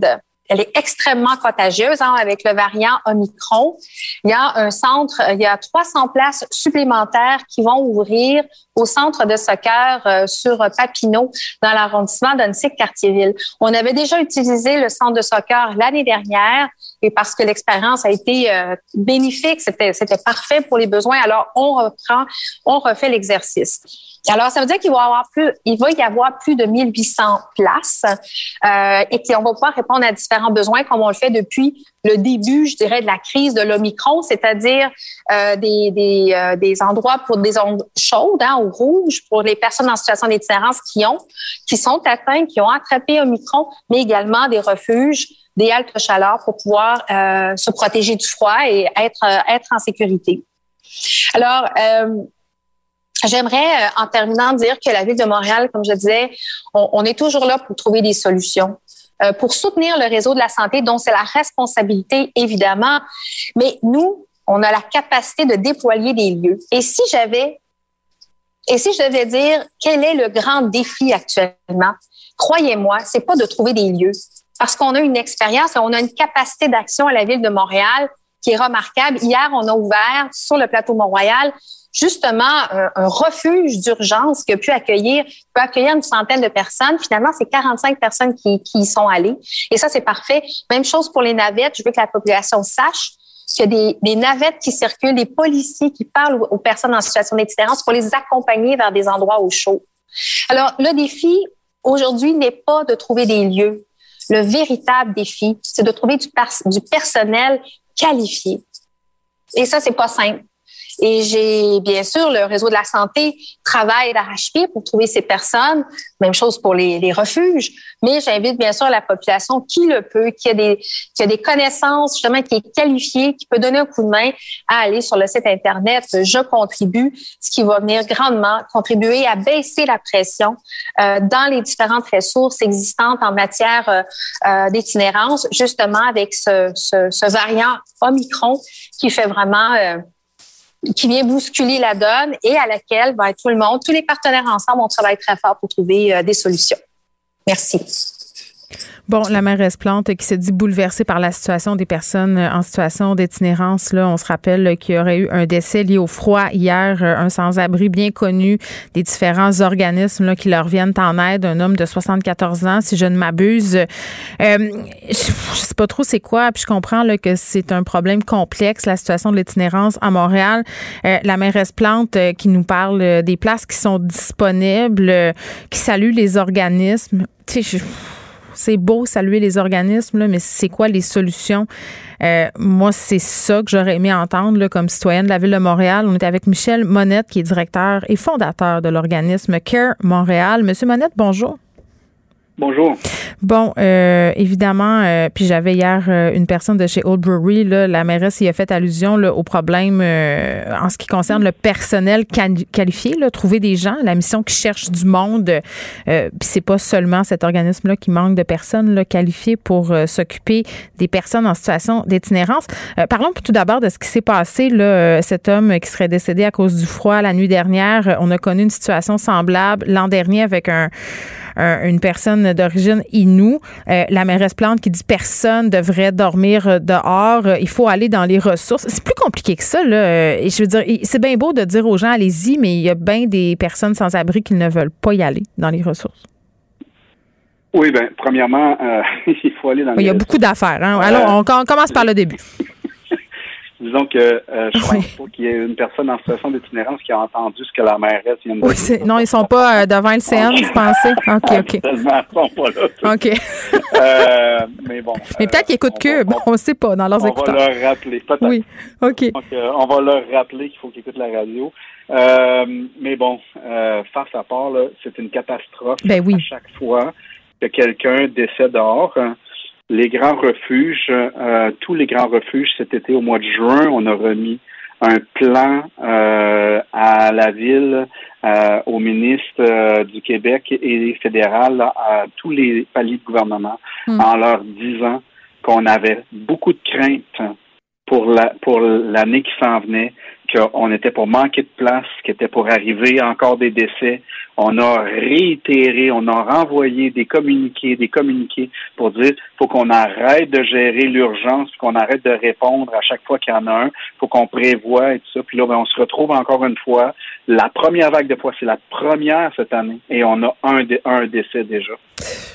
elle est extrêmement contagieuse hein, avec le variant Omicron. Il y a un centre, il y a 300 places supplémentaires qui vont ouvrir au centre de soccer euh, sur Papineau dans l'arrondissement d'Annecy-Cartierville. On avait déjà utilisé le centre de soccer l'année dernière et parce que l'expérience a été euh, bénéfique, c'était c'était parfait pour les besoins. Alors on reprend, on refait l'exercice. Alors, ça veut dire qu'il va y avoir plus, il va y avoir plus de 1800 places euh, et qu'on va pouvoir répondre à différents besoins comme on le fait depuis le début, je dirais, de la crise de l'Omicron, c'est-à-dire euh, des, des, euh, des, endroits pour des ondes chaudes hein, ou rouges pour les personnes en situation d'itinérance qui ont, qui sont atteintes, qui ont attrapé Omicron, mais également des refuges, des haltes chaleur pour pouvoir euh, se protéger du froid et être, être en sécurité. Alors, J'aimerais, euh, en terminant, dire que la Ville de Montréal, comme je disais, on, est toujours là pour trouver des solutions, euh, pour soutenir le réseau de la santé, dont c'est la responsabilité, évidemment. Mais nous, on a la capacité de déployer des lieux. Et si j'avais, et si je devais dire quel est le grand défi actuellement, croyez-moi, c'est pas de trouver des lieux, parce qu'on a une expérience on a une capacité d'action à la Ville de Montréal qui est remarquable. Hier, on a ouvert sur le plateau Mont-Royal justement un, refuge d'urgence qui a pu accueillir, peut accueillir une centaine de personnes. Finalement, c'est 45 personnes qui, qui y sont allées. Et ça, c'est parfait. Même chose pour les navettes. Je veux que la population sache qu'il y a des, des, navettes qui circulent, des policiers qui parlent aux, personnes en situation d'itinérance pour les accompagner vers des endroits au chaud. Alors, le défi aujourd'hui n'est pas de trouver des lieux. Le véritable défi, c'est de trouver du, personnel qualifié. Et ça, c'est pas simple. Et j'ai, bien sûr, le réseau de la santé travaille d'arrache-pied pour trouver ces personnes. Même chose pour les, refuges. Mais j'invite, bien sûr, la population qui le peut, qui a des, qui a des connaissances, justement, qui est qualifiée, qui peut donner un coup de main à aller sur le site Internet Je contribue, ce qui va venir grandement contribuer à baisser la pression euh, dans les différentes ressources existantes en matière euh, euh d'itinérance, justement avec ce, variant Omicron qui fait vraiment qui vient bousculer la donne et à laquelle ben, tout le monde, tous les partenaires ensemble, on travaille très fort pour trouver euh, des solutions. Merci. Bon, la mairesse Plante qui se dit bouleversée par la situation des personnes en situation d'itinérance. Là, on se rappelle qu'il y aurait eu un décès lié au froid hier, euh, un sans-abri bien connu des différents organismes qui leur viennent en aide, un homme de 74 ans, si je ne m'abuse. Euh, je, sais pas trop c'est quoi, puis je comprends que c'est un problème complexe, la situation de l'itinérance à Montréal. Euh, la mairesse Plante qui nous parle des places qui sont disponibles, qui salue les organismes. Tu sais, je c'est beau saluer les organismes, mais c'est quoi les solutions? Euh, moi, c'est ça que j'aurais aimé entendre comme citoyenne de la Ville de Montréal. On est avec Michel Monette, qui est directeur et fondateur de l'organisme CARE Montréal. Monsieur Monette, bonjour. Bonjour. Bon, euh, évidemment, euh, puis j'avais hier euh, une personne de chez Old Brewery, là, la mairesse y a fait allusion là, au problème en ce qui concerne le personnel qualifié, là, trouver des gens, la mission qui cherche du monde. puis c'est pas seulement cet organisme-là qui manque de personnes là, qualifiées pour s'occuper des personnes en situation d'itinérance. parlons tout d'abord de ce qui s'est passé. Là, cet homme qui serait décédé à cause du froid la nuit dernière. On a connu une situation semblable l'an dernier avec un une personne d'origine Inou. Euh, la mairesse Plante qui dit personne devrait dormir dehors. Il faut aller dans les ressources. C'est plus compliqué que ça. Là. Et je veux dire, c'est bien beau de dire aux gens allez-y, mais il y a bien des personnes sans abri qui ne veulent pas y aller dans les ressources. Oui, bien, premièrement, euh, il faut aller dans les Il y a beaucoup d'affaires. Hein? Alors, on commence par le début. Disons que euh, je pense pas qu'il y ait une personne en situation d'itinérance qui a entendu ce que la mairesse vient de dire. non, ils sont pas euh, devant le CN, vous pensez? OK, OK. ils sont pas là. OK. euh, mais bon. Mais peut-être qu'ils écoutent Cube, on ne sait pas, dans leurs écouteurs. On va leur rappeler, peut-être. Oui, OK. Donc, euh, on va leur rappeler qu'il faut qu'ils écoutent la radio. Euh, mais bon, face à part, c'est une catastrophe ben oui. à chaque fois que quelqu'un décède dehors les grands refuges, euh, tous les grands refuges cet été au mois de juin, on a remis un plan euh, à la ville, euh, au ministre du Québec et fédéral, à tous les paliers de gouvernement, hmm. en leur disant qu'on avait beaucoup de craintes pour la pour l'année qui s'en venait, qu'on était pour manquer de place, qu'il était pour arriver encore des décès. On a réitéré, on a renvoyé des communiqués, des communiqués pour dire faut qu'on arrête de gérer l'urgence, qu'on arrête de répondre à chaque fois qu'il y en a un, faut qu'on prévoit et tout ça. Puis là, ben, on se retrouve encore une fois. La première vague de fois, c'est la première cette année et on a un décès déjà.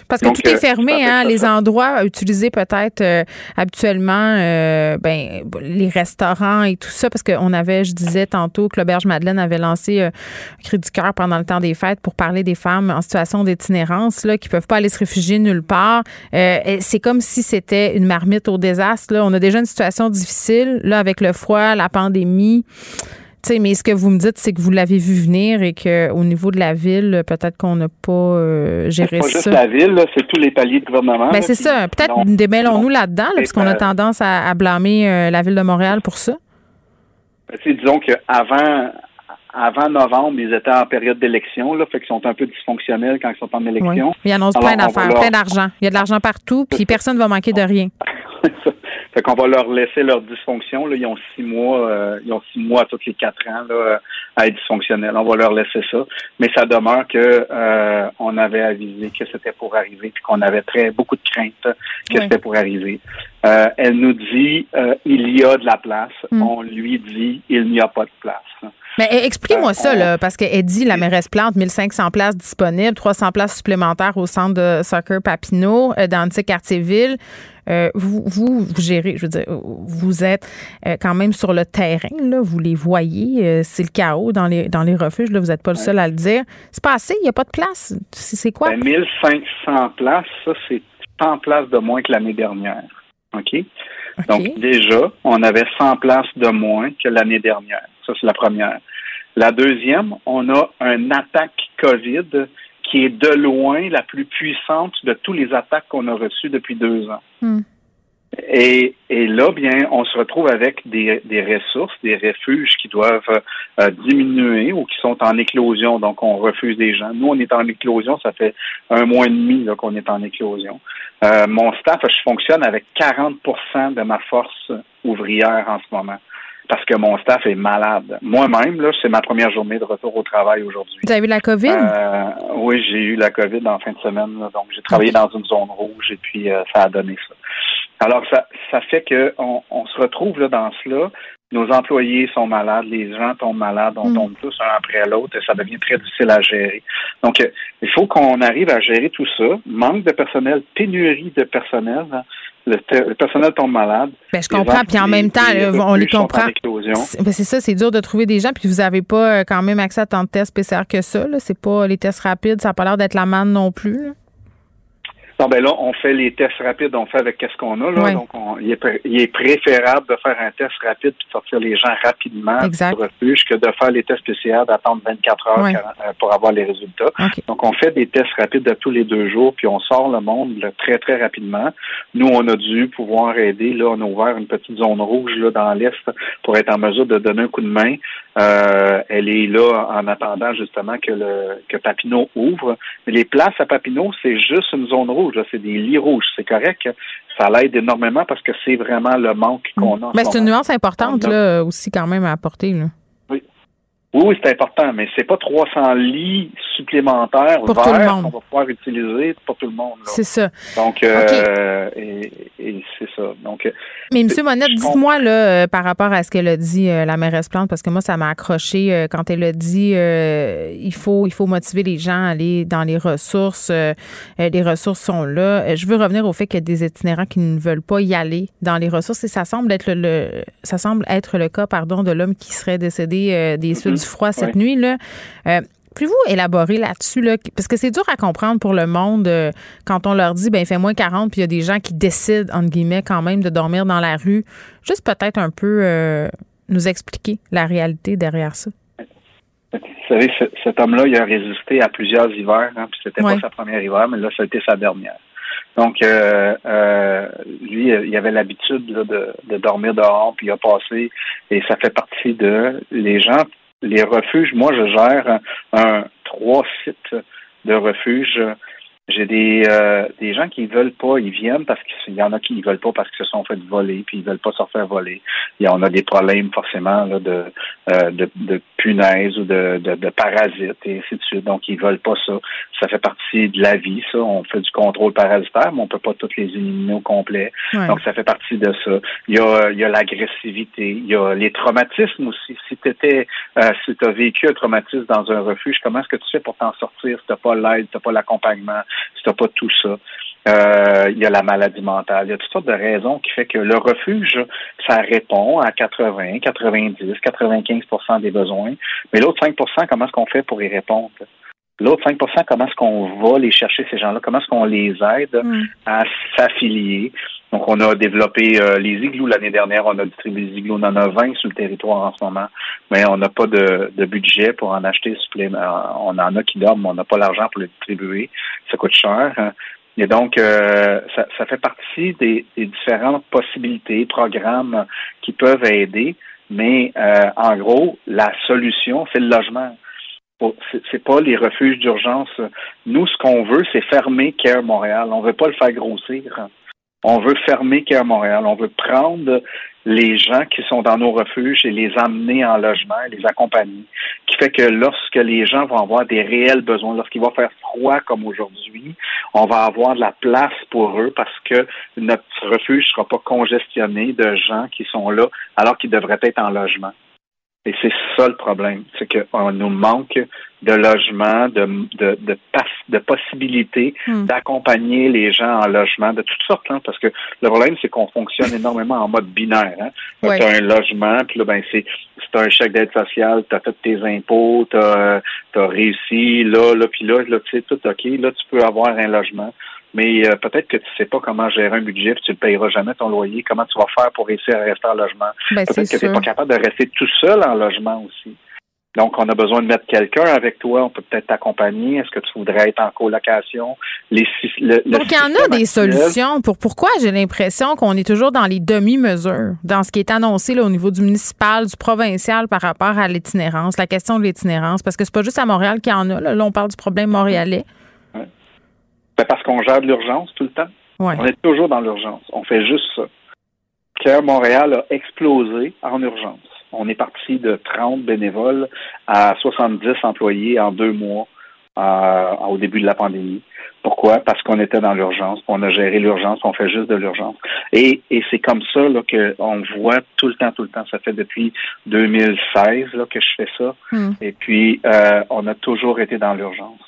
Parce que Donc, tout est euh, fermé, hein, les ça. endroits utilisés peut-être euh, habituellement, euh, ben, les restaurants et tout ça, parce qu'on avait, je disais tantôt que l'Auberge Madeleine avait lancé euh, un cri du cœur pendant le temps des fêtes pour parler des femmes en situation d'itinérance, là, qui peuvent pas aller se réfugier nulle part. Euh, c'est comme si c'était une marmite au désastre. Là. On a déjà une situation difficile, là, avec le froid, la pandémie. Sais, mais ce que vous me dites, c'est que vous l'avez vu venir et qu'au niveau de la ville, peut-être qu'on n'a pas euh, géré C'est pas juste ça. la ville, c'est tous les paliers de gouvernement. Ben, c'est ça. Peut-être démêlons-nous là-dedans, là, Et, parce qu'on a tendance à, à blâmer euh, la ville de Montréal pour ça. Ben, disons qu'avant avant novembre, ils étaient en période d'élection, là, fait qu'ils sont un peu dysfonctionnels quand ils sont en Oui. élection. Ils annoncent Alors, plein d'affaires, leur- plein d'argent. Il y a de l'argent partout, puis personne ne va manquer de rien. Fait qu'on va leur laisser leur dysfonction. Là. Ils ont six mois, euh, ils ont six mois tous les quatre ans là, à être dysfonctionnels. On va leur laisser ça. Mais ça demeure que euh, on avait avisé que c'était pour arriver, puis qu'on avait très beaucoup de craintes que c'était pour arriver. Euh, elle nous dit euh, il y a de la place. Mm. On lui dit il n'y a pas de place. Mais eh, expliquez-moi Euh, ça, là, parce qu'elle dit, la mairesse Plante, 1500 places disponibles, 300 places supplémentaires au centre de soccer Papineau, euh, dans Quartier-Ville. Euh, vous, vous, vous gérez, je veux dire, vous êtes euh, quand même sur le terrain, là, vous les voyez, euh, c'est le chaos dans les, dans les refuges, là, vous n'êtes pas le seul à le dire. C'est pas assez, il n'y a pas de place. C'est quoi? Ben, 1500 places, ça, c'est 100 places de moins que l'année dernière. OK? Donc, déjà, on avait 100 places de moins que l'année dernière. Ça, c'est la première. La deuxième, on a un attaque COVID qui est de loin la plus puissante de tous les attaques qu'on a reçues depuis deux ans. Hmm. Et, et là, bien, on se retrouve avec des, des ressources, des refuges qui doivent euh, diminuer ou qui sont en éclosion. Donc, on refuse des gens. Nous, on est en éclosion. Ça fait un mois et demi qu'on est en éclosion. Euh, mon staff, je fonctionne avec 40% de ma force ouvrière en ce moment parce que mon staff est malade. Moi-même, là, c'est ma première journée de retour au travail aujourd'hui. Vous avez eu la COVID? Euh, oui, j'ai eu la COVID en fin de semaine. là. donc, j'ai travaillé dans une zone rouge et puis euh, ça a donné ça. Alors, ça, ça fait que on, se retrouve là dans cela. Nos employés sont malades, les gens tombent malades, on Mm. tombe tous un après l'autre et ça devient très difficile à gérer. Donc, euh, il faut qu'on arrive à gérer tout ça. Manque de personnel, pénurie de personnel. hein. Le, personnel tombe malade. Ben, je Les comprends. Puis en même temps, les on les comprend. C'est ben, c'est ça, c'est dur de trouver des gens. Puis vous n'avez pas euh, quand même accès à tant de tests PCR que ça. C'est pas les tests rapides. Ça n'a pas l'air d'être la manne non plus. là. Non, ben là, on fait les tests rapides, on fait avec qu'est-ce qu'on a, là. Donc, on- il, est, il est préférable de faire un test rapide puis de sortir les gens rapidement Exact. du refuge que de faire les tests PCR, d'attendre 24 heures Ouais. 40, euh, pour avoir les résultats. Donc, on fait des tests rapides de tous les deux jours, puis on sort le monde là, très, très rapidement. Nous, on a dû pouvoir aider. Là, on a ouvert une petite zone rouge là, dans l'Est pour être en mesure de donner un coup de main. Euh, elle est là en attendant justement que le que Papineau ouvre. Mais les places à Papineau, c'est juste une zone rouge. C'est des lits rouges. C'est correct. Ça l'aide énormément parce que c'est vraiment le manque qu'on a. en Mais ce c'est une nuance importante là, aussi quand même à apporter. Là. Oui, oui, c'est important, mais c'est pas 300 lits supplémentaires Pour verts qu'on va pouvoir utiliser pour tout le monde. C'est ça. Donc, euh, et, et c'est ça. Donc, Mais M. Monette, dites-moi là, euh, par rapport à ce qu'elle a dit, euh, la mairesse Plante, parce que moi, ça m'a accroché euh, quand elle a dit euh, il faut il faut motiver les gens à aller dans les ressources. euh, euh, les ressources sont là. Euh, je veux revenir au fait qu'il y a des itinérants qui ne veulent pas y aller dans les ressources et ça semble être le, le- ça semble être le cas pardon de l'homme qui serait décédé euh, des suites Mhm. Du froid cette nuit là. Euh, Pouvez-vous élaborer là-dessus? Là? Parce que c'est dur à comprendre pour le monde euh, quand on leur dit, ben il fait moins 40, puis il y a des gens qui décident, entre guillemets, quand même de dormir dans la rue. Juste peut-être un peu euh, nous expliquer la réalité derrière ça. Vous savez, ce- cet homme-là, il a résisté à plusieurs hivers, hein, puis c'était Ouais. pas sa première hiver, mais là, ça a été sa dernière. Donc, euh, euh, lui, il avait l'habitude de, de dormir dehors, puis il a passé, et ça fait partie de les gens, les refuges. Moi, je gère un, trois sites de refuges. J'ai des euh, des gens qui veulent pas, ils viennent parce qu'il y en a qui ne veulent pas parce qu'ils se sont fait voler, puis ils veulent pas se faire voler. Il y en a des problèmes forcément là, de, euh, de de punaises ou de, de, de parasites et ainsi de suite. Donc ils veulent pas ça. Ça fait partie de la vie, ça. On fait du contrôle parasitaire, mais on peut pas toutes les éliminer au complet. Ouais. Donc ça fait partie de ça. Il y a il y a l'agressivité, il y a les traumatismes aussi. Si tu étais euh, si tu as vécu un traumatisme dans un refuge, comment est-ce que tu fais pour t'en sortir si t'as pas l'aide, t'as pas l'accompagnement? Si tu n'as pas tout ça. Euh, il y a la maladie mentale, il y a toutes sortes de raisons qui fait que le refuge, ça répond à 80, 90, 95% des besoins. Mais l'autre 5% comment est-ce qu'on fait pour y répondre? L'autre 5 comment est-ce qu'on va les chercher, ces gens-là? Comment est-ce qu'on les aide à s'affilier? Donc, on a développé euh, les igloos l'année dernière. On a distribué les igloos. On en a 20 sur le territoire en ce moment. Mais on n'a pas de, budget pour en acheter supplément. On en a qui dorment, mais on n'a pas l'argent pour les distribuer. Ça coûte cher. Et donc, euh, ça, ça, fait partie des, différentes possibilités, programmes qui peuvent aider. Mais euh, en gros, la solution, c'est le logement. C'est pas les refuges d'urgence. Nous, ce qu'on veut, c'est fermer Care Montréal. On veut pas le faire grossir. On veut fermer Care Montréal. On veut prendre les gens qui sont dans nos refuges et les amener en logement et les accompagner. Qui fait que lorsque les gens vont avoir des réels besoins, lorsqu'il va faire froid comme aujourd'hui, on va avoir de la place pour eux parce que notre refuge sera pas congestionné de gens qui sont là alors qu'ils devraient être en logement. Et c'est ça le problème, c'est qu'on nous manque de logement, de, de, de, de possibilités hmm. d'accompagner les gens en logement de toutes sortes, hein, parce que le problème, c'est qu'on fonctionne énormément en mode binaire. Hein. Tu as un logement, puis là, ben, c'est un chèque d'aide sociale, tu as fait tes impôts, tu as, as, réussi, là, là, puis là, là tu sais, tout OK, là, tu peux avoir un logement mais euh, peut-être que tu sais pas comment gérer un budget, puis tu ne payeras jamais ton loyer. Comment tu vas faire pour réussir à rester en logement? Ben, peut-être que tu n'es pas capable de rester tout seul en logement aussi. Donc, on a besoin de mettre quelqu'un avec toi. On peut peut-être t'accompagner. Est-ce que tu voudrais être en colocation? Les, Donc, il y en a des solutions. Pour pourquoi j'ai l'impression qu'on est toujours dans les demi-mesures, dans ce qui est annoncé là, au niveau du municipal, du provincial par rapport à l'itinérance, la question de l'itinérance, parce que c'est pas juste à Montréal qu'il y en a. Là, on parle du problème montréalais. Ben, parce qu'on gère de l'urgence tout le temps. On est toujours dans l'urgence. On fait juste ça. Claire Montréal a explosé en urgence. On est parti de 30 bénévoles à 70 employés en deux mois euh, au début de la pandémie. Pourquoi? Parce qu'on était dans l'urgence, on a géré l'urgence, on fait juste de l'urgence. Et, c'est comme ça qu'on voit tout le temps, tout le temps. Ça fait depuis 2016 là, que je fais ça. Hmm. Et puis, euh, on a toujours été dans l'urgence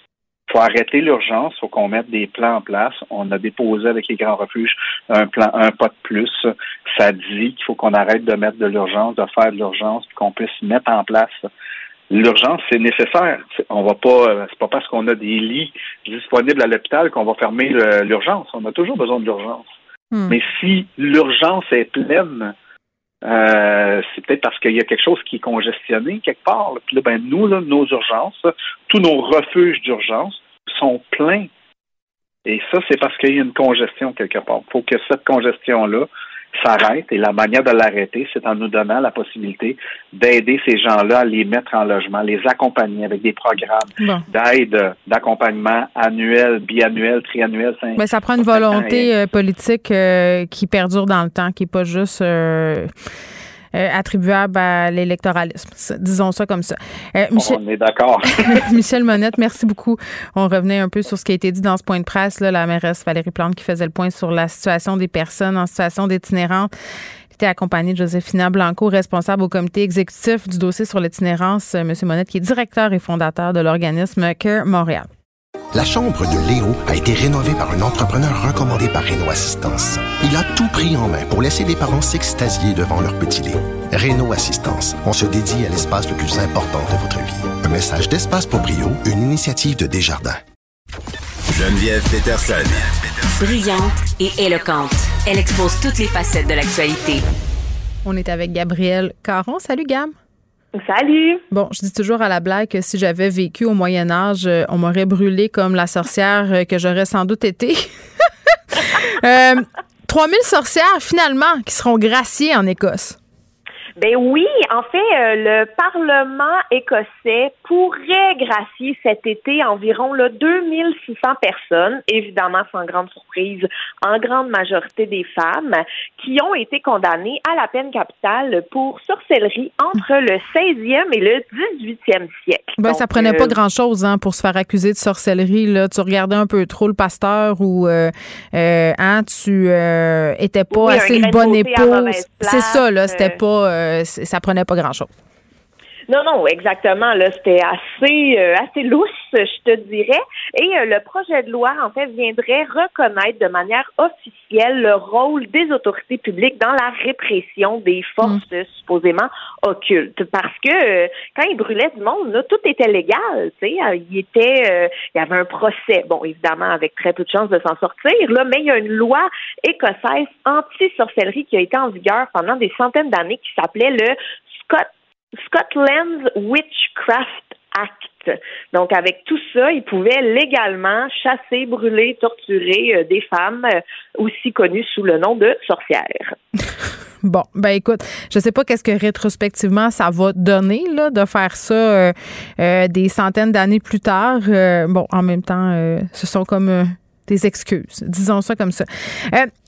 faut arrêter l'urgence, faut qu'on mette des plans en place. On a déposé avec les grands refuges un plan, un pas de plus. Ça dit qu'il faut qu'on arrête de mettre de l'urgence, de faire de l'urgence, puis qu'on puisse mettre en place. L'urgence, c'est nécessaire. On va pas, euh, c'est pas parce qu'on a des lits disponibles à l'hôpital qu'on va fermer l'urgence. On a toujours besoin de l'urgence. Hmm. Mais si l'urgence est pleine, euh, c'est peut-être parce qu'il y a quelque chose qui est congestionné quelque part. Puis là, ben, nous, nos urgences, tous nos refuges d'urgence sont pleins. Et ça, c'est parce qu'il y a une congestion quelque part. Il faut que cette congestion-là s'arrête et la manière de l'arrêter, c'est en nous donnant la possibilité d'aider ces gens-là à les mettre en logement, les accompagner avec des programmes d'aide, d'accompagnement annuel, biannuel, triannuel. Mais ça prend une volonté euh, politique euh, qui perdure dans le temps, qui n'est pas juste euh, euh, attribuable à l'électoralisme. Disons ça comme ça. Euh, Michel... On est d'accord. Michel Monette, merci beaucoup. On revenait un peu sur ce qui a été dit dans ce point de presse, là, la mairesse Valérie Plante qui faisait le point sur la situation des personnes en situation d'itinérance était accompagnée de Joséphina Blanco, responsable au comité exécutif du dossier sur l'itinérance, euh, M. Monette, qui est directeur et fondateur de l'organisme Care Montréal. La chambre de Léo a été rénovée par un entrepreneur recommandé par Renault Assistance. Il a tout pris en main pour laisser les parents s'extasier devant leur petit Léo. Renault Assistance, on se dédie à l'espace le plus important de votre vie. Un message d'Espace pour Brio, une initiative de Desjardins. Geneviève Peterson. Brillante et éloquente, elle expose toutes les facettes de l'actualité. On est avec Gabrielle Caron. Salut Gab. Salut. Bon, je dis toujours à la blague que si j'avais vécu au Moyen Âge, euh, on m'aurait brûlé comme la sorcière euh, que j'aurais sans doute été. euh, 3000 sorcières finalement qui seront graciées en Écosse. Ben oui, en fait, euh, le Parlement écossais pourrait gracier cet été environ là, 2600 personnes, évidemment sans grande surprise, en grande majorité des femmes, qui ont été condamnées à la peine capitale pour sorcellerie entre le 16e et le 18e siècle. Ben, ça prenait pas euh, grand-chose hein, pour se faire accuser de sorcellerie. Là. Tu regardais un peu trop le pasteur ou euh, hein, tu étais pas assez une bonne épouse. C'est ça, là, c'était pas euh, ça prenait pas grand-chose. Non, non, exactement. Là, c'était assez, euh, assez lousse, je te dirais. Et euh, le projet de loi, en fait, viendrait reconnaître de manière officielle le rôle des autorités publiques dans la répression des forces Mm. supposément occultes. Parce que euh, quand ils brûlaient du monde, là, tout était légal. Tu sais, Euh, il était, euh, il y avait un procès. Bon, évidemment, avec très peu de chances de s'en sortir. Là, mais il y a une loi écossaise anti-sorcellerie qui a été en vigueur pendant des centaines d'années qui s'appelait le Scott Scotland's Witchcraft Act. Donc, avec tout ça, ils pouvaient légalement chasser, brûler, torturer euh, des femmes euh, aussi connues sous le nom de sorcières. Bon, ben écoute, je sais pas qu'est-ce que rétrospectivement ça va donner là de faire ça euh, euh, des centaines d'années plus tard. Euh, bon, en même temps, euh, ce sont comme des excuses, disons ça comme ça.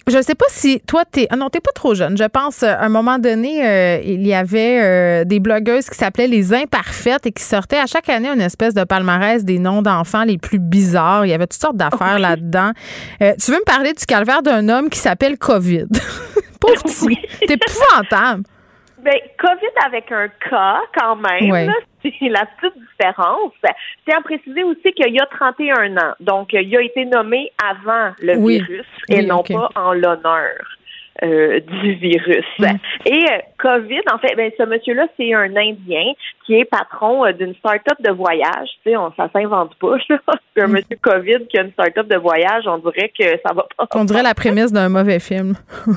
Je sais pas si toi t'es ah non t'es pas trop jeune. Je pense euh, à un moment donné euh, il y avait euh, des blogueuses qui s'appelaient les imparfaites et qui sortaient à chaque année une espèce de palmarès des noms d'enfants les plus bizarres. Il y avait toutes sortes d'affaires là-dedans. Euh, tu veux me parler du calvaire d'un homme qui s'appelle Covid? Pauvre petit, t'es épouvantable. Ben, COVID avec un K quand même, Ouais. c'est la petite différence. C'est à préciser aussi qu'il y a 31 ans. Donc, il a été nommé avant le Oui. virus et Oui, non pas en l'honneur. Euh, du virus. Et euh, COVID, en fait, ben, ce monsieur-là, c'est un Indien qui est patron euh, d'une start-up de voyage. Tu sais, on, ça s'invente pas, un monsieur COVID qui a une start-up de voyage, on dirait que ça va pas. On dirait la prémisse d'un mauvais film.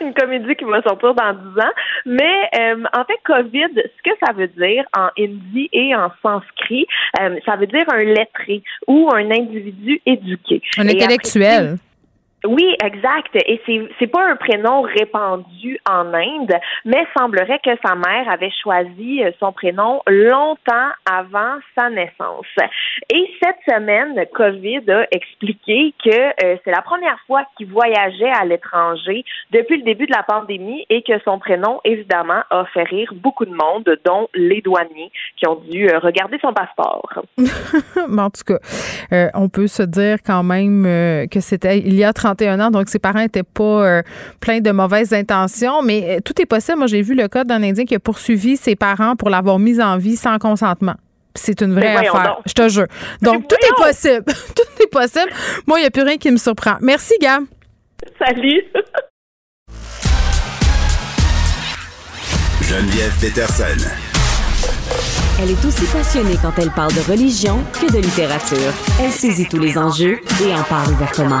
une comédie qui va sortir dans 10 ans. Mais en fait, COVID, ce que ça veut dire en hindi et en sanskrit, ça veut dire un lettré ou un individu éduqué. Un intellectuel. après- oui, exact. Et c'est c'est pas un prénom répandu en Inde, mais semblerait que sa mère avait choisi euh, son prénom longtemps avant sa naissance. Et cette semaine, COVID a expliqué que euh, c'est la première fois qu'il voyageait à l'étranger depuis le début de la pandémie et que son prénom, évidemment, a fait rire beaucoup de monde, dont les douaniers qui ont dû euh, regarder son passeport. Mais en tout cas, on peut se dire quand même que c'était il y a 31 ans, donc ses parents n'étaient pas euh, pleins de mauvaises intentions, mais euh, tout est possible. Moi, j'ai vu le cas d'un Indien qui a poursuivi ses parents pour l'avoir mise en vie sans consentement. C'est une vraie affaire, donc. je te jure. Donc, tout est possible. tout est possible. Moi, il n'y a plus rien qui me surprend. Merci, Gab. Salut. Geneviève Peterson. Elle est aussi passionnée quand elle parle de religion que de littérature. Elle saisit tous les enjeux et en parle ouvertement.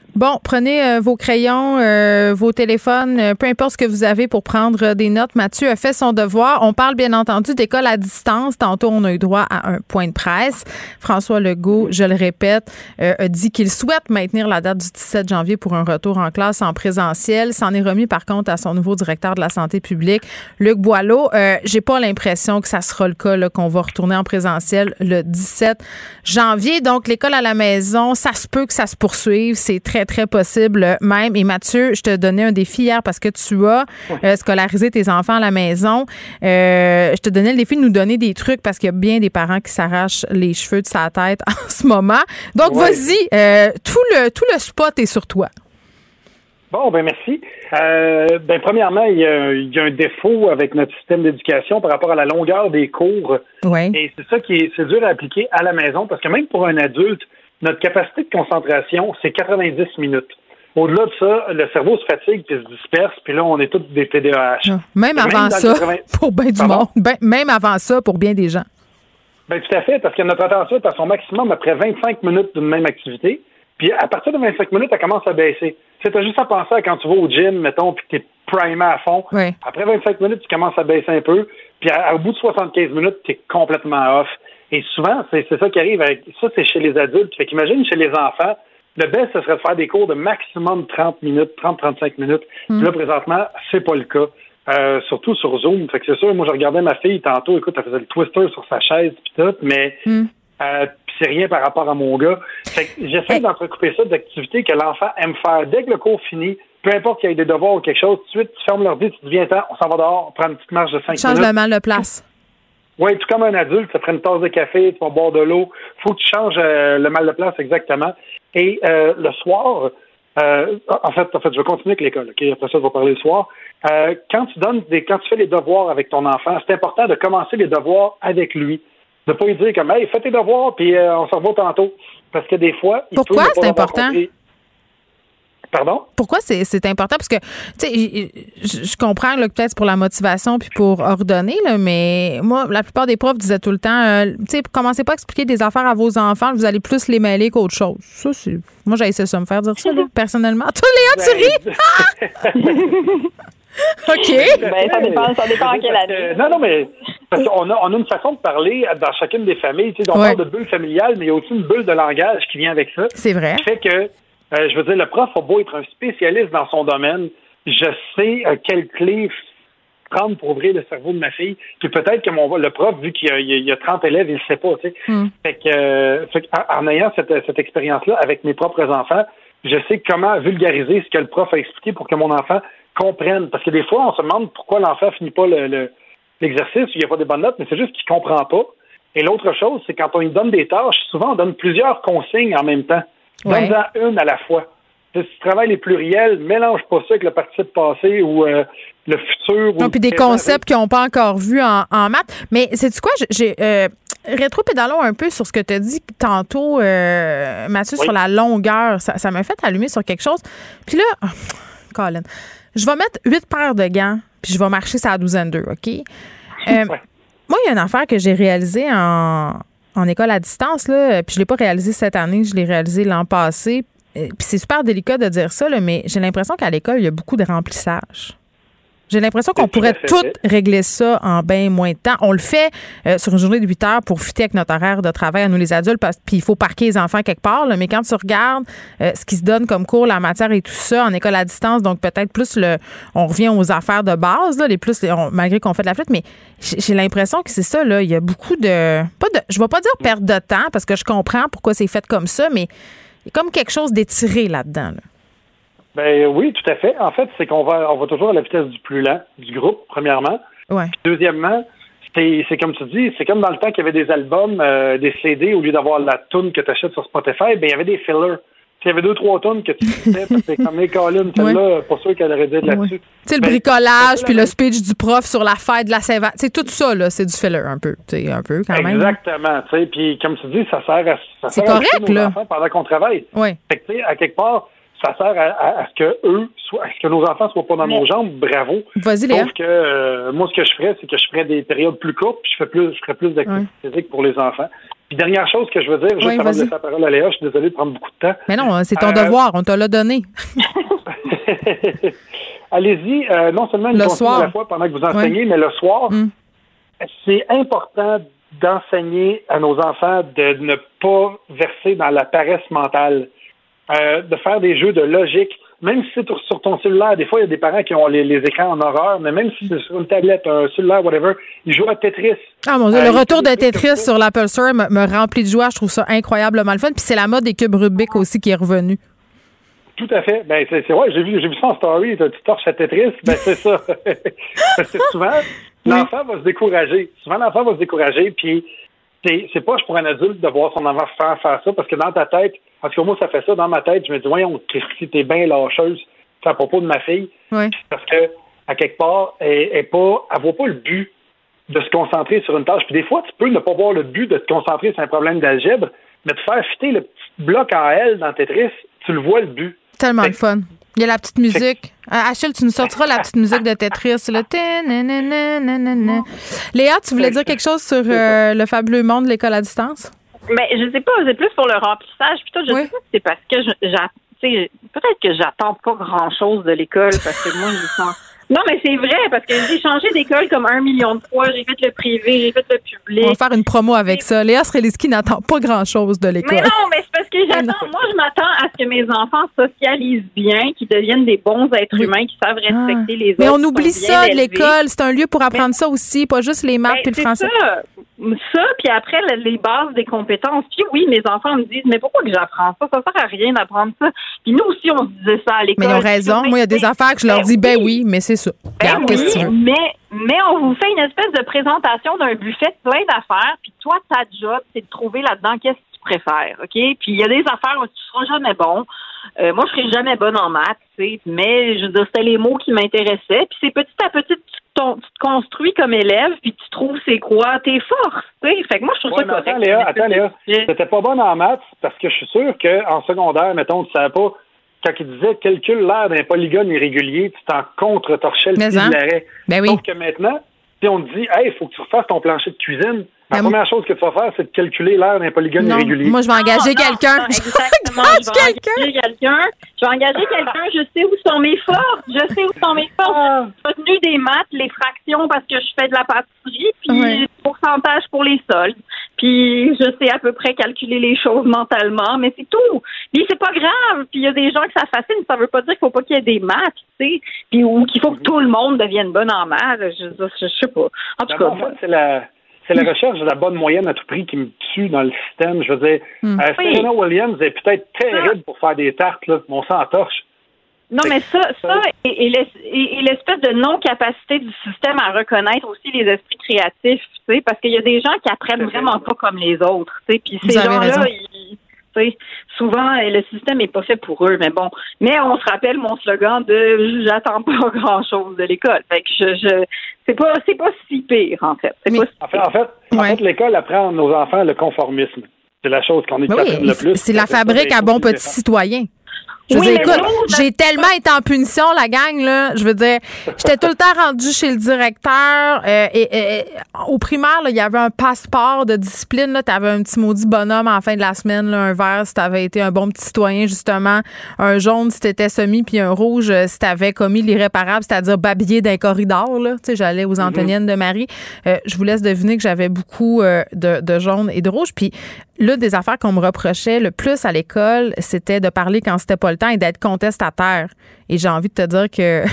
Bon, prenez euh, vos crayons, euh, vos téléphones, euh, peu importe ce que vous avez pour prendre des notes. Mathieu a fait son devoir. On parle bien entendu d'école à distance. Tantôt, on a eu droit à un point de presse. François Legault, je le répète, a dit qu'il souhaite maintenir la date du 17 janvier pour un retour en classe en présentiel. S'en est remis par contre à son nouveau directeur de la santé publique, Luc Boileau. J'ai pas l'impression que ça sera le cas, qu'on va retourner en présentiel le 17 janvier. Donc, l'école à la maison, ça se peut que ça se poursuive. C'est très, très possible même. Et Mathieu, je te donnais un défi hier parce que tu as euh, scolarisé tes enfants à la maison. Euh, je te donnais le défi de nous donner des trucs parce qu'il y a bien des parents qui s'arrachent les cheveux de sa tête en ce moment. Donc, vas-y, euh, tout, le, tout le spot est sur toi. Bon, ben merci. Euh, ben premièrement, il y, a, il y a un défaut avec notre système d'éducation par rapport à la longueur des cours. Ouais. Et c'est ça qui est, c'est dur à appliquer à la maison parce que même pour un adulte, notre capacité de concentration, c'est 90 minutes. Au-delà de ça, le cerveau se fatigue puis se disperse, puis là, on est tous des TDAH. Même avant ça, 80 pour bien du monde. Ben, même avant ça, pour bien des gens. Ben, tout à fait, parce que notre attention est à son maximum après 25 minutes d'une même activité. Puis à partir de 25 minutes, elle commence à baisser. Tu as juste à penser à quand tu vas au gym, mettons, puis que tu es primé à fond. Ouais. Après 25 minutes, tu commences à baisser un peu. Puis à- au bout de 75 minutes, tu es complètement off. Et souvent, c'est ça qui arrive. Avec, ça, c'est chez les adultes. Fait qu'imagine chez les enfants, le best, ce serait de faire des cours de maximum 30 minutes, 30-35 minutes. Hmm. Là, présentement, c'est pas le cas. Euh, surtout sur Zoom. Fait que c'est sûr, moi, je regardais ma fille tantôt, écoute, elle faisait le twister sur sa chaise puis tout, mais Hmm. Euh, c'est rien par rapport à mon gars. Fait que j'essaie d'entrecouper ça d'activités que l'enfant aime faire. Dès que le cours finit, peu importe qu'il y ait des devoirs ou quelque chose, tout de suite, tu fermes l'ordi, tu te dis, viens on s'en va dehors, on prend une petite marche de 5 Change minutes. le mal de place. Oui, tout comme un adulte, ça prend une tasse de café, tu vas boire de l'eau. faut que tu changes euh, le mal de place exactement. Et euh, le soir, euh, en fait, en fait, je vais continuer avec l'école. ok? Après ça, je vais parler le soir. Quand tu donnes des, quand tu fais les devoirs avec ton enfant, c'est important de commencer les devoirs avec lui. De pas lui dire comme, hey, fais tes devoirs, puis on se revoit tantôt. Parce que des fois, il Pourquoi? ne c'est important? Pardon? Pourquoi c'est important? Parce que, tu sais, je je comprends peut-être c'est pour la motivation puis pour ordonner, là, mais moi, la plupart des profs disaient tout le temps, euh, tu sais, commencez pas à expliquer des affaires à vos enfants, vous allez plus les mêler qu'autre chose. Ça, c'est. Moi, j'ai essayé ça me faire dire ça, là, personnellement. Toi, Léa, tu ris? Ah! OK. Ben, ça dépend, ça dépend en quelle année. Non, non, mais parce qu'on a, on a une façon de parler dans chacune des familles. Tu sais, on Ouais. parle de bulle familiale, mais il y a aussi une bulle de langage qui vient avec ça. C'est vrai. Qui fait que, euh, je veux dire, le prof a beau être un spécialiste dans son domaine, je sais euh, quelle clé prendre pour ouvrir le cerveau de ma fille. Puis peut-être que mon le prof, vu qu'il y a, il y a- il y a 30 élèves, il ne sait pas. Tu sais. Hmm. Fait que, euh, fait que, en, en ayant cette, cette expérience-là avec mes propres enfants, je sais comment vulgariser ce que le prof a expliqué pour que mon enfant comprenne. Parce que des fois, on se demande pourquoi l'enfant finit pas le- le- l'exercice, il n'y a pas des bonnes notes, mais c'est juste qu'il comprend pas. Et l'autre chose, c'est quand on lui donne des tâches, souvent on donne plusieurs consignes en même temps. Ouais. Donne-en une à la fois. Si tu travailles les pluriels, mélange pas ça avec le participe passé ou euh, le futur. ou Non, le puis des concepts qu'ils n'ont pas encore vus en, en maths. Mais c'est quoi? J'ai- euh, rétro-pédalons un peu sur ce que tu as dit tantôt, euh, Mathieu, Oui. sur la longueur. Ça ça m'a fait allumer sur quelque chose. Puis là, oh, Colin, je vais mettre huit paires de gants, puis je vais marcher sur la douzaine d'eux, OK? Euh, Moi, il y a une affaire que j'ai réalisée en, en école à distance, là, puis je ne l'ai pas réalisée cette année, je l'ai réalisée l'an passé. Euh, Puis c'est super délicat de dire ça, là, mais j'ai l'impression qu'à l'école, il y a beaucoup de remplissage. J'ai l'impression qu'on pourrait tout régler ça en bien moins de temps. On le fait euh, sur une journée de 8 heures pour fitter avec notre horaire de travail à nous les adultes, parce puis il faut parquer les enfants quelque part. là. mais quand tu regardes euh, ce qui se donne comme cours, la matière et tout ça en école à distance, donc peut-être plus le, on revient aux affaires de base, là, les plus, on- malgré qu'on fait de la flûte, mais j'ai l'impression que c'est ça. Là, il y a beaucoup de, pas de, je vais pas dire perte de temps parce que je comprends pourquoi c'est fait comme ça, mais il y a comme quelque chose d'étiré là-dedans. là. Ben oui, tout à fait. En fait, c'est qu'on va, on va toujours à la vitesse du plus lent du groupe, premièrement. Ouais. Puis deuxièmement, c'est c'est comme tu dis, c'est comme dans le temps qu'il y avait des albums, euh, des CD, au lieu d'avoir la tune que tu achètes sur Spotify, ben il y avait des fillers. Puis Il y avait deux, trois tonnes que tu faisais, parce que c'est comme les Colin, celle-là, pas sûr qu'elle aurait dit là-dessus. Tu sais, le Ben, bricolage, puis le speech du prof sur la fête de la Saint-Valentin. C'est tout ça, là, c'est du filler un peu. Tu sais, un peu quand même. Exactement, tu sais, puis comme tu dis, ça sert à ça C'est sert à correct, nos là. pendant qu'on travaille. Oui. Fait que tu sais, à quelque part, ça sert à, à- à ce que eux soient, à ce que nos enfants soient pas dans nos jambes. Bravo. Vas-y, Léa. Sauf que euh, moi, ce que je ferais, c'est que je ferais des périodes plus courtes, puis je fais plus, je ferais plus d'activité physique pour les enfants. Puis dernière chose que je veux dire, juste Oui, avant de laisser la parole à Léa, je suis désolé de prendre beaucoup de temps. Mais non, c'est ton Euh, devoir, on te l'a donné. Allez-y, euh, non seulement une Le soir. à la fois pendant que vous enseignez, mais le soir, Mm. c'est important d'enseigner à nos enfants de ne pas verser dans la paresse mentale, euh, de faire des jeux de logique. Même si c'est sur- ton cellulaire, des fois, il y a des parents qui ont les, les écrans en horreur, mais même si c'est sur une tablette, un cellulaire, whatever, ils jouent à Tetris. Ah mon Dieu, Euh, le ils retour de Tetris sur l'Apple Store me, me remplit de joie. Je trouve ça incroyablement le fun. Puis c'est la mode des cubes Rubik aussi qui est revenue. Tout à fait. Ben, c'est, c'est ouais, j'ai vu, j'ai vu ça en story. Tu torches à Tetris. Ben, c'est ça. Parce que souvent, l'enfant va se décourager. Souvent, l'enfant va se décourager. Puis, c'est, c'est pas pour un adulte de voir son enfant faire, faire ça. Parce que dans ta tête, en tout cas, moi, ça fait ça. Dans ma tête, je me dis, voyons, Christy, t'es bien lâcheuse. C'est à propos de ma fille. Oui. Parce que, à quelque part, elle, elle, pas, elle voit pas le but de se concentrer sur une tâche. Puis des fois, tu peux ne pas voir le but de te concentrer sur un problème d'algèbre, mais de faire fitter le petit bloc en L dans Tetris, tu le vois le but. Tellement le fun. Il y a la petite musique. Euh, Achille, tu nous sortiras la petite musique de Tetris. Ta-na-na-na-na-na. Léa, tu voulais dire quelque chose sur euh, le fabuleux monde de l'école à distance? Mais je sais pas, c'est plus pour le remplissage. Puis tout, je sais pas si c'est parce que je- j'a- tu sais, peut-être que j'attends pas grand chose de l'école parce que moi je sens. Non, mais c'est vrai, parce que j'ai changé d'école comme un million de fois. J'ai fait le privé, j'ai fait le public. On va faire une promo avec ça. Léa Sreliski n'attend pas grand-chose de l'école. Mais non, mais c'est parce que j'attends. Moi, je m'attends à ce que mes enfants socialisent bien, qu'ils deviennent des bons êtres humains, qui savent respecter les autres. Ah. Mais on oublie ça de l'école. C'est un lieu pour apprendre ça aussi, pas juste les maths puis le c'est français. ça. Ça, puis après, le- les bases des compétences. Puis oui, mes enfants me disent, mais pourquoi que j'apprends ça? Ça sert à rien d'apprendre ça. Puis nous aussi, on se disait ça à l'école. Mais ils ont raison. Moi, il y a des affaires que je leur dis, ben oui, mais c'est ça. Ben qu'est-ce que tu oui, veux? mais, mais on vous fait une espèce de présentation d'un buffet de plein d'affaires, puis toi, ta job, c'est de trouver là-dedans qu'est-ce que tu préfères, OK? Puis il y a des affaires où tu seras jamais bon. Euh, moi, je serai jamais bonne en maths, tu sais, mais je veux dire, c'était les mots qui m'intéressaient. Puis c'est petit à petit, tu, ton- tu te construis comme élève, puis tu trouves c'est quoi tes forces, tu sais. Fait que moi, je trouve Ouais, ça correct. attends, Léa, attends, Léa. T'étais pas bonne en maths parce que je suis sûr qu'en secondaire, mettons, tu savais pas, quand il disait calcule l'air d'un polygone irrégulier, tu t'en contre-torchais le pied hein? de l'arrêt. Ben oui. Sauf que maintenant, si on te dit, hey, il faut que tu refasses ton plancher de cuisine, la première chose que tu vas faire, c'est de calculer l'air d'un polygone Non, irrégulier. moi, je vais engager quelqu'un. exactement. Je vais engager quelqu'un. Je vais engager quelqu'un. Je sais où sont mes forces. Je sais où sont mes forces. Ah. J'ai retenu des maths, les fractions parce que je fais de la pâtisserie, puis le pourcentage pour les soldes. Puis je sais à peu près calculer les choses mentalement, mais c'est tout. Puis c'est pas grave. Puis il y a des gens que ça fascine. Ça veut pas dire qu'il faut pas qu'il y ait des maths, tu sais. Puis ou qu'il faut que tout le monde devienne bon en maths. Je, je, je sais pas. En tout cas, moi, c'est la, c'est la recherche de la bonne moyenne à tout prix qui me tue dans le système. Je veux dire, Hmm. euh, Oui. Serena Williams est peut-être terrible pour faire des tartes, là, mais on s'en torche. Non, mais ça, ça et, et l'es- et- et l'espèce de non-capacité du système à reconnaître aussi les esprits créatifs, tu sais, parce qu'il y a des gens qui apprennent vraiment pas comme les autres, tu sais, puis ces gens-là, ils- souvent, euh, le système est pas fait pour eux, mais bon. Mais on se rappelle mon slogan de j'attends pas grand-chose de l'école. Fait que je, je c'est pas, c'est pas si pire, en fait. C'est pas si En fait, en fait, en fait, l'école apprend à nos enfants le conformisme. C'est la chose qu'on est oui, le plus. c'est la fabrique à bon petit citoyen. Je veux dire, écoute, j'ai tellement été en punition, la gang, là. Je veux dire, j'étais tout le temps rendue chez le directeur. euh, et, et- au primaire, il y avait un passeport de discipline. Tu avais un petit maudit bonhomme en fin de la semaine, là, un vert si tu avais été un bon petit citoyen, justement. Un jaune si tu étais semi, puis un rouge euh, si tu avais commis l'irréparable, c'est-à-dire babiller d'un corridor. Là. Tu sais, J'allais aux Antoniennes de Marie. Euh, je vous laisse deviner que j'avais beaucoup euh, de, de jaune et de rouge. Puis l'une des affaires qu'on me reprochait le plus à l'école, c'était de parler quand c'était pas le temps et d'être contestataire. Et j'ai envie de te dire que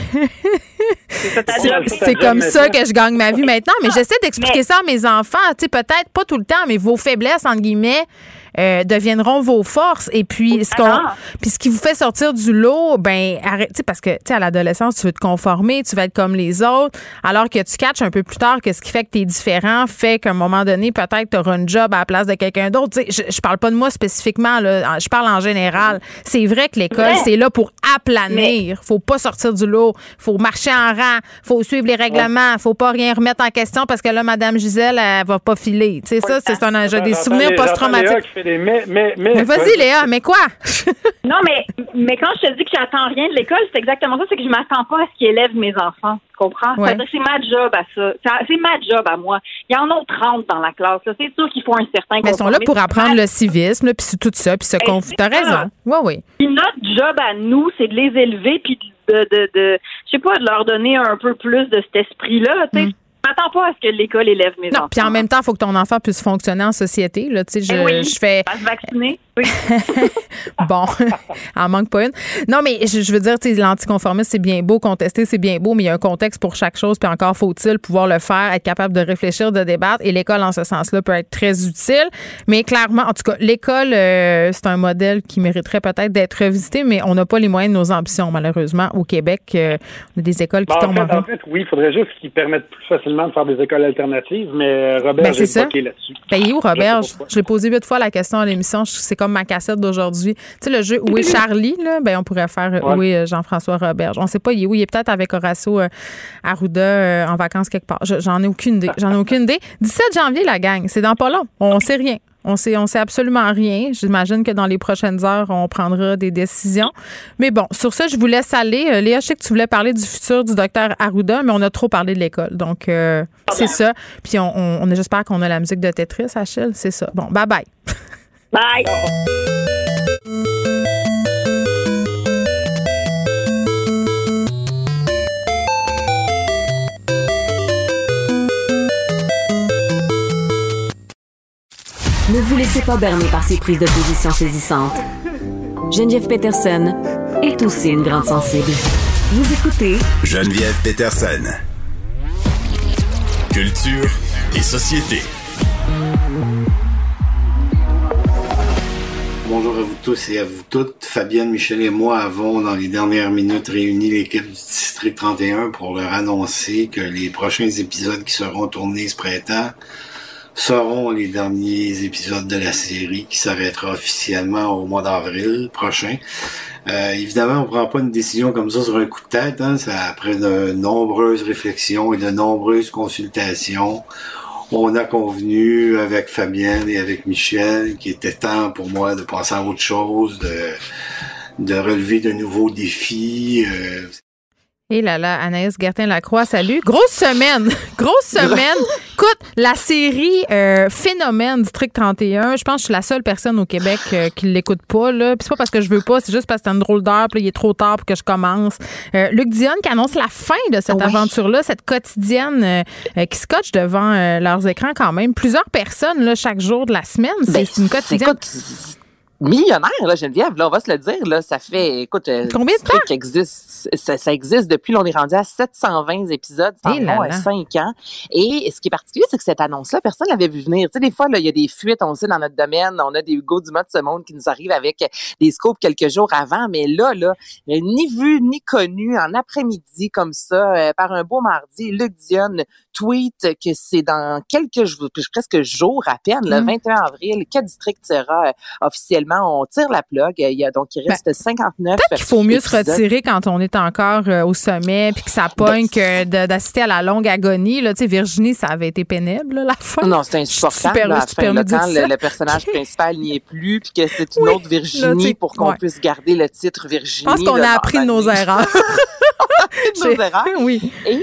c'est c'est comme ça que je gagne ma vie maintenant. Mais j'essaie d'expliquer ça à mes enfants. Tu sais, peut-être pas tout le temps, mais vos faiblesses, entre guillemets, euh, deviendront vos forces. Et puis, ce qu'on, puis ce qui vous fait sortir du lot, ben, arrête, tu sais, parce que, tu sais, à l'adolescence, tu veux te conformer, tu veux être comme les autres, alors que tu catches un peu plus tard que ce qui fait que tu es différent fait qu'à un moment donné, peut-être tu auras une job à la place de quelqu'un d'autre. Tu sais, je, je parle pas de moi spécifiquement, là, je parle en général. C'est vrai que l'école, Ouais. c'est là pour aplanir. Faut pas sortir du lot. Faut marcher en rang. Faut suivre les règlements. Faut pas rien remettre en question parce que là, Madame Gisèle, elle va pas filer. Tu sais, ça, c'est un, j'ai des souvenirs post-traumatiques. Mais, mais, mais. Mais vas-y, Léa, mais quoi? Non, mais, mais quand je te dis que j'attends rien de l'école, c'est exactement ça, c'est que je m'attends pas à ce qu'ils élèvent mes enfants. Tu comprends? Ouais. C'est-à-dire que c'est ma job à ça. C'est ma job à moi. Il y en a 30 dans la classe. là. C'est sûr qu'il faut un certain Mais ils sont là pour apprendre le civisme, là, puis c'est tout ça, puis se conf... c'est T'as raison. Oui, oui. Puis notre job à nous, c'est de les élever, puis de, de, de, je sais pas, de leur donner un peu plus de cet esprit-là. Tu sais, je m'attends pas à ce que l'école élève mes. Non, enfants. puis en même temps, il faut que ton enfant puisse fonctionner en société. Là, tu sais, je, Eh oui, je fais. à se vacciner. Oui. Bon, en manque pas une. Non, mais je, je veux dire, tu sais, l'anticonformisme, c'est bien beau, contester, c'est bien beau, mais il y a un contexte pour chaque chose, puis encore faut-il pouvoir le faire, être capable de réfléchir, de débattre, et l'école, en ce sens-là, peut être très utile. Mais clairement, en tout cas, l'école, euh, c'est un modèle qui mériterait peut-être d'être revisité, mais on n'a pas les moyens de nos ambitions, malheureusement. Au Québec, euh, on a des écoles qui Ben, en, tombent en fait, en fait, oui, il faudrait juste qu'ils permettent plus facilement de faire des écoles alternatives, mais euh, Robert, Ben, j'ai bloqué là-dessus. Ben, il est où, Robert? Je l'ai posé huit fois la question à l'émission. C'est comme ma cassette d'aujourd'hui. Tu sais, le jeu Où est Charlie? Là? Ben, on pourrait faire euh, Ouais. Où est Jean-François Robert? On sait pas, il est où? Il est peut-être avec Horacio euh, Arruda euh, en vacances quelque part. Je- J'en ai aucune idée. J'en ai aucune idée. 17 janvier, la gang. C'est dans pas long. On sait rien. On sait, on sait absolument rien. J'imagine que dans les prochaines heures, on prendra des décisions. Mais bon, sur ça, je vous laisse aller. Euh, Léa, je sais que tu voulais parler du futur du docteur Arruda, mais on a trop parlé de l'école. Donc, euh, c'est ça. Puis, on, on, on- j'espère qu'on a la musique de Tetris, Achille. C'est ça. Bon, bye bye. Bye. Ne vous laissez pas berner par ces prises de position saisissantes. Geneviève Peterson est aussi une grande sensible. Vous écoutez Geneviève Peterson. Culture et société. Bonjour à vous tous et à vous toutes. Fabienne, Michel et moi avons, dans les dernières minutes, réuni l'équipe du District 31 pour leur annoncer que les prochains épisodes qui seront tournés ce printemps seront les derniers épisodes de la série qui s'arrêtera officiellement au mois d'avril prochain. Euh, évidemment, on prend pas une décision comme ça sur un coup de tête. Hein. C'est après de nombreuses réflexions et de nombreuses consultations on a convenu avec Fabienne et avec Michel qu'il était temps pour moi de passer à autre chose, de, de relever de nouveaux défis. Euh, et là là, Anaïs Gertin-Lacroix, salut. Grosse semaine, grosse semaine. Écoute, la série euh, Phénomène District 31, je pense que je suis la seule personne au Québec euh, qui l'écoute pas. Là. Puis c'est pas parce que je veux pas, c'est juste parce que c'est une drôle d'heure, puis il est trop tard pour que je commence. Euh, Luc Dion qui annonce la fin de cette aventure-là, cette quotidienne euh, qui scotche devant leurs écrans quand même. Plusieurs personnes là, chaque jour de la semaine. C'est Ben, une quotidienne. Millionnaire, là, Geneviève, là, on va se le dire, là, ça fait, écoute, euh, Combien de truc existe, ça, ça existe depuis, là, on est rendu à 720 épisodes, environ là. 5 ans. Et ce qui est particulier, c'est que cette annonce-là, personne l'avait vu venir. Tu sais, des fois, là, il y a des fuites, on le sait, dans notre domaine, on a des Hugo Dumas de ce monde qui nous arrivent avec des scopes quelques jours avant, mais là, là, ni vu, ni connu, en après-midi, comme ça, euh, par un beau mardi, Luc Dion tweet que c'est dans quelques jours, presque jours à peine, le Mm. 21 avril, que District sera euh, officiellement, on tire la plug. Il y a, donc, il reste 59 Ben, Peut-être qu'il faut mieux se retirer quand on est encore euh, au sommet puis que ça Ben, pogne que d'assister à la longue agonie. Là. Tu sais, Virginie, ça avait été pénible, là, la fin. Non, c'est insupportable. Super, là, à fin, là, quand le, le personnage principal n'y est plus, puis que c'est une autre Virginie pour qu'on ouais. puisse garder le titre Virginie. Je pense qu'on a appris de nos erreurs. nos erreurs. Oui. Et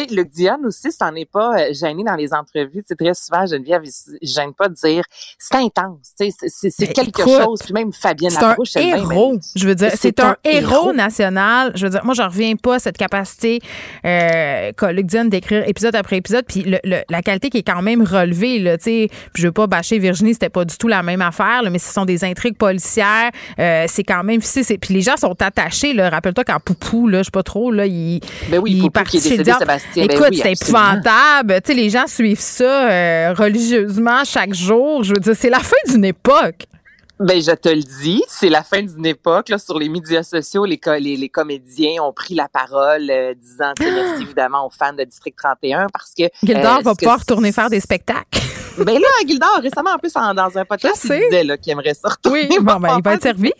sais, Luc Dion aussi, c'en est pas euh, gêné dans les entrevues. C'est très souvent, Geneviève, il gêne pas de dire c'est intense. C'est Ben, quelque écoute, chose. Puis même Fabienne C'est un héros. Je veux dire, c'est un, héros, héros. national. Je veux dire, moi, je reviens pas à cette capacité euh, qu'a Luc d'écrire épisode après épisode, puis le- le- la qualité qui est quand même relevée. Là, tu sais. je veux pas bâcher Virginie, c'était pas du tout la même affaire, là, mais ce sont des intrigues policières. Euh, c'est quand même Puis les gens sont attachés. là. Rappelle-toi quand Poupou, là, je sais pas trop, là, il, Ben oui, il Poupou qui est décédé. Sébastien. Ben Écoute, oui, c'est épouvantable. Tu sais, les gens suivent ça euh, religieusement chaque jour. Je veux dire, c'est la fin d'une époque. Ben, je te le dis, c'est la fin d'une époque. Là, sur les médias sociaux, les, co- les, les comédiens ont pris la parole, euh, disant merci évidemment aux fans de District 31 parce que Gildor euh, va pouvoir retourner faire des spectacles. Ben là, Gildor, récemment, en plus, en- dans un podcast, il disait qu'il aimerait ça retourner. Oui, bon, ben, il va être servi.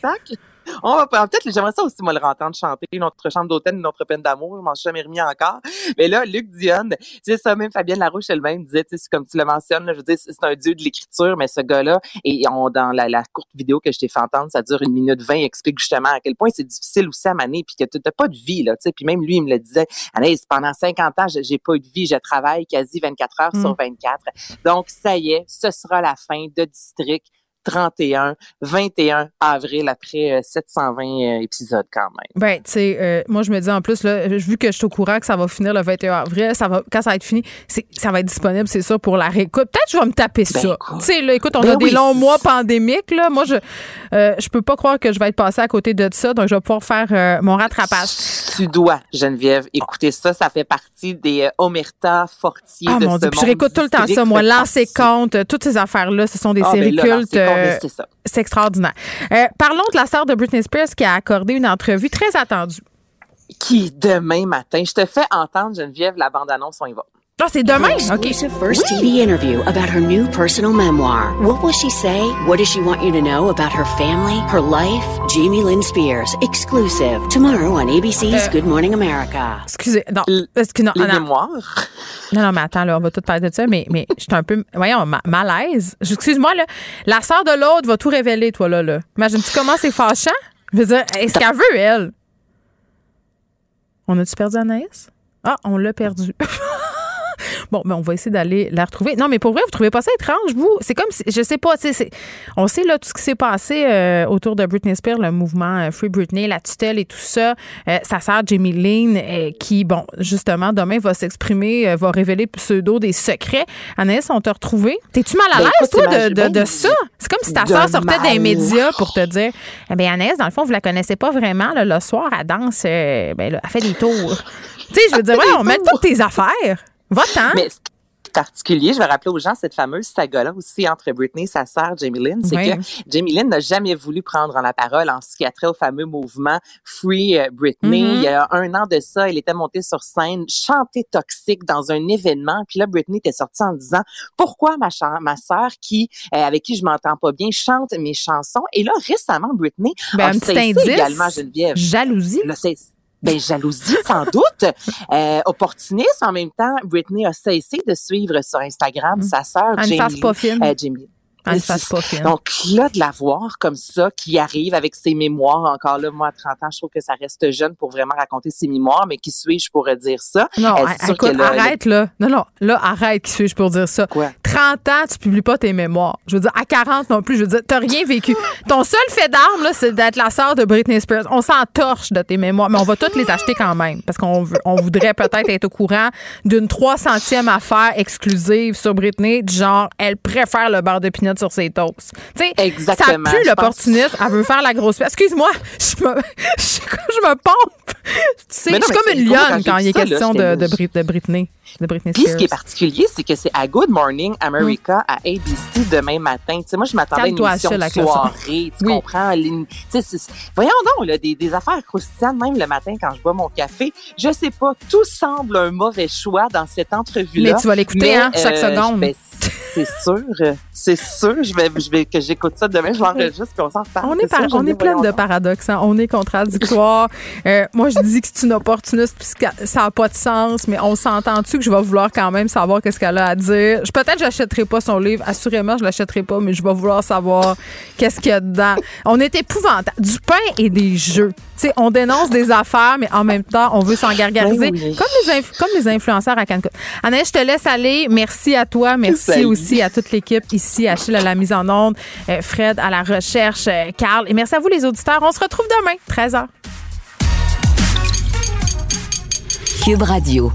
On va pas- peut-être, j'aimerais ça aussi, moi, le entendre chanter notre chambre d'hôtel, notre peine d'amour. Je m'en suis jamais remis encore. Mais là, Luc Dion, tu sais, ça, même Fabienne Larouche elle-même disait, tu sais, comme tu le mentionnes, là, je veux dire, c'est un dieu de l'écriture, mais ce gars-là, et on, dans la, la courte vidéo que je t'ai fait entendre, ça dure une minute vingt, explique justement à quel point c'est difficile aussi à maner, puis que tu n'as pas de vie, là, tu sais. Puis même lui, il me le disait, Anaïs, pendant 50 ans, j'ai j'ai pas eu de vie, je travaille quasi 24 heures Mm. sur 24. Donc, ça y est, ce sera la fin de District 31, 21 avril, après euh, 720 euh, épisodes quand même. Ben, tu sais, euh, moi, je me dis en plus, là, vu que je suis au courant que ça va finir le 21 avril, ça va, quand ça va être fini, ça va être disponible, c'est ça, pour la réécoute. Peut-être que je vais me taper Ben, ça. Tu sais, là, écoute, on Ben a des longs mois pandémiques, là. Moi, je, euh, je peux pas croire que je vais être passée à côté de ça, donc je vais pouvoir faire euh, mon rattrapage. Tu dois, Geneviève, écouter ça. Ça fait partie des euh, Omerta Fortier Ah de mon ce Dieu, puis je monde réécoute tout le temps ça, moi. Lancer compte, euh, toutes ces affaires-là, ce sont des Ah, séries ben là, cultes. Euh, c'est extraordinaire. Euh, parlons de la sœur de Britney Spears qui a accordé une entrevue très attendue. Qui, demain matin, je te fais entendre, Geneviève, la bande-annonce, on y va. Ah, c'est demain? Exclusive first TV interview about her new personal memoir. What will she say? What does she want you to know about her family, her life? Jamie Lynn Spears, exclusive. Tomorrow on ABC's Euh, Good Morning America. Excusez, non, excusez, non, Les non. mémoires? Non, non, mais attends, là, on va tout parler de ça, mais, mais je suis un peu, voyons, ma- malaise. Excuse-moi, là, la sœur de l'autre va tout révéler, toi, là, là. Imagine-tu comment c'est fâchant? Je veux dire, est-ce qu'elle veut, elle? On a-tu perdu Anaïs? Ah, on l'a perdu. Bon, mais on va essayer d'aller la retrouver. Non, mais pour vrai, vous trouvez pas ça étrange, vous? C'est comme si, je sais pas, on sait là tout ce qui s'est passé euh, autour de Britney Spears, le mouvement euh, Free Britney, la tutelle et tout ça. Euh, sa sœur Jamie Lynn, qui, bon, justement, demain va s'exprimer, euh, va révéler pseudo des secrets. Anaïs, on t'a retrouvé. T'es-tu mal à Ben, l'aise, toi, de, de, de ben, ça? C'est comme si ta sœur sortait des mal. médias pour te dire, eh bien, Anaïs, dans le fond, vous la connaissez pas vraiment. là, le soir, elle danse, ben, là, elle fait des tours. tu sais, je veux dire, ouais, on met toutes tes affaires. Va-t'en. Mais particulier, je vais rappeler aux gens cette fameuse saga-là aussi entre Britney et sa sœur Jamie Lynn, c'est Oui. que Jamie Lynn n'a jamais voulu prendre la parole en ce qui a trait au fameux mouvement Free euh, Britney. Mhm. Il y a un an de ça, elle était montée sur scène, chantée toxique dans un événement, puis là Britney était sortie en disant pourquoi ma sœur qui euh, avec qui je m'entends pas bien chante mes chansons et là récemment Britney Ben, a un petit indice. également Geneviève. Jalousie. Ben, jalousie, sans doute. Euh, opportunisme, en même temps, Britney a cessé de suivre sur Instagram sa sœur Jamie. pas fine. euh, Jamie. Fasse pas fine. Donc là, de la voir comme ça, qui arrive avec ses mémoires, encore là, moi, à 30 ans, je trouve que ça reste jeune pour vraiment raconter ses mémoires, mais qui suis-je pour dire ça? Non, Euh, écoute, là, arrête là. Non, non, là, arrête, qui suis-je pour dire ça? Quoi? 30 ans, tu publies pas tes mémoires. Je veux dire, à 40 non plus, je veux dire, t'as rien vécu. Ton seul fait d'arme, là, c'est d'être la sœur de Britney Spears. On s'en torche de tes mémoires, mais on va toutes les acheter quand même, parce qu'on veut- on voudrait peut-être être au courant d'une 300e affaire exclusive sur Britney, du genre, elle préfère le beurre de pinot sur ses toasts. Tu sais, ça pue l'opportuniste. Elle veut faire la grosse... Excuse-moi, je me, je, je me pompe. Tu sais, je suis comme une quand lionne quand vu il est ça, là, question de, de, louche. De Britney. Puis ce qui est particulier, c'est que c'est à Good Morning America à ABC demain matin. Tu sais, moi, je m'attendais à une émission de soirée. Tu comprends? c'est- c'est- voyons donc, là, des, des affaires croustillantes, même le matin quand je bois mon café. Je sais pas, tout semble un mauvais choix dans cette entrevue-là. Mais tu vas l'écouter, hein, chaque euh, seconde. ben, c'est sûr, c'est sûr. Je vais, je vais que j'écoute ça demain, je l'enregistre puis on s'en reparle. On est, par- on est plein de paradoxes. hein. On est contradictoire. Euh, moi, je dis que c'est une opportuniste puisque ça n'a pas de sens, mais on s'entend-tu que je vais vouloir quand même savoir qu'est-ce qu'elle a à dire? Je- Peut-être que j'achèterai pas son livre. Assurément, je l'achèterai pas, mais je vais vouloir savoir qu'est-ce qu'il y a dedans. On est épouvantable. Du pain et des jeux. Tu sais, on dénonce des affaires, mais en même temps, on veut s'en gargariser. Ben oui. Comme, les inf- comme les influenceurs à Cancun. Anaïs, je te laisse aller. Merci à toi. Merci Salut. aussi à toute l'équipe ici, Achille à la mise en onde, euh, Fred à la recherche, euh, Carl. Et merci à vous, les auditeurs. On se retrouve demain, 13h. Cube Radio.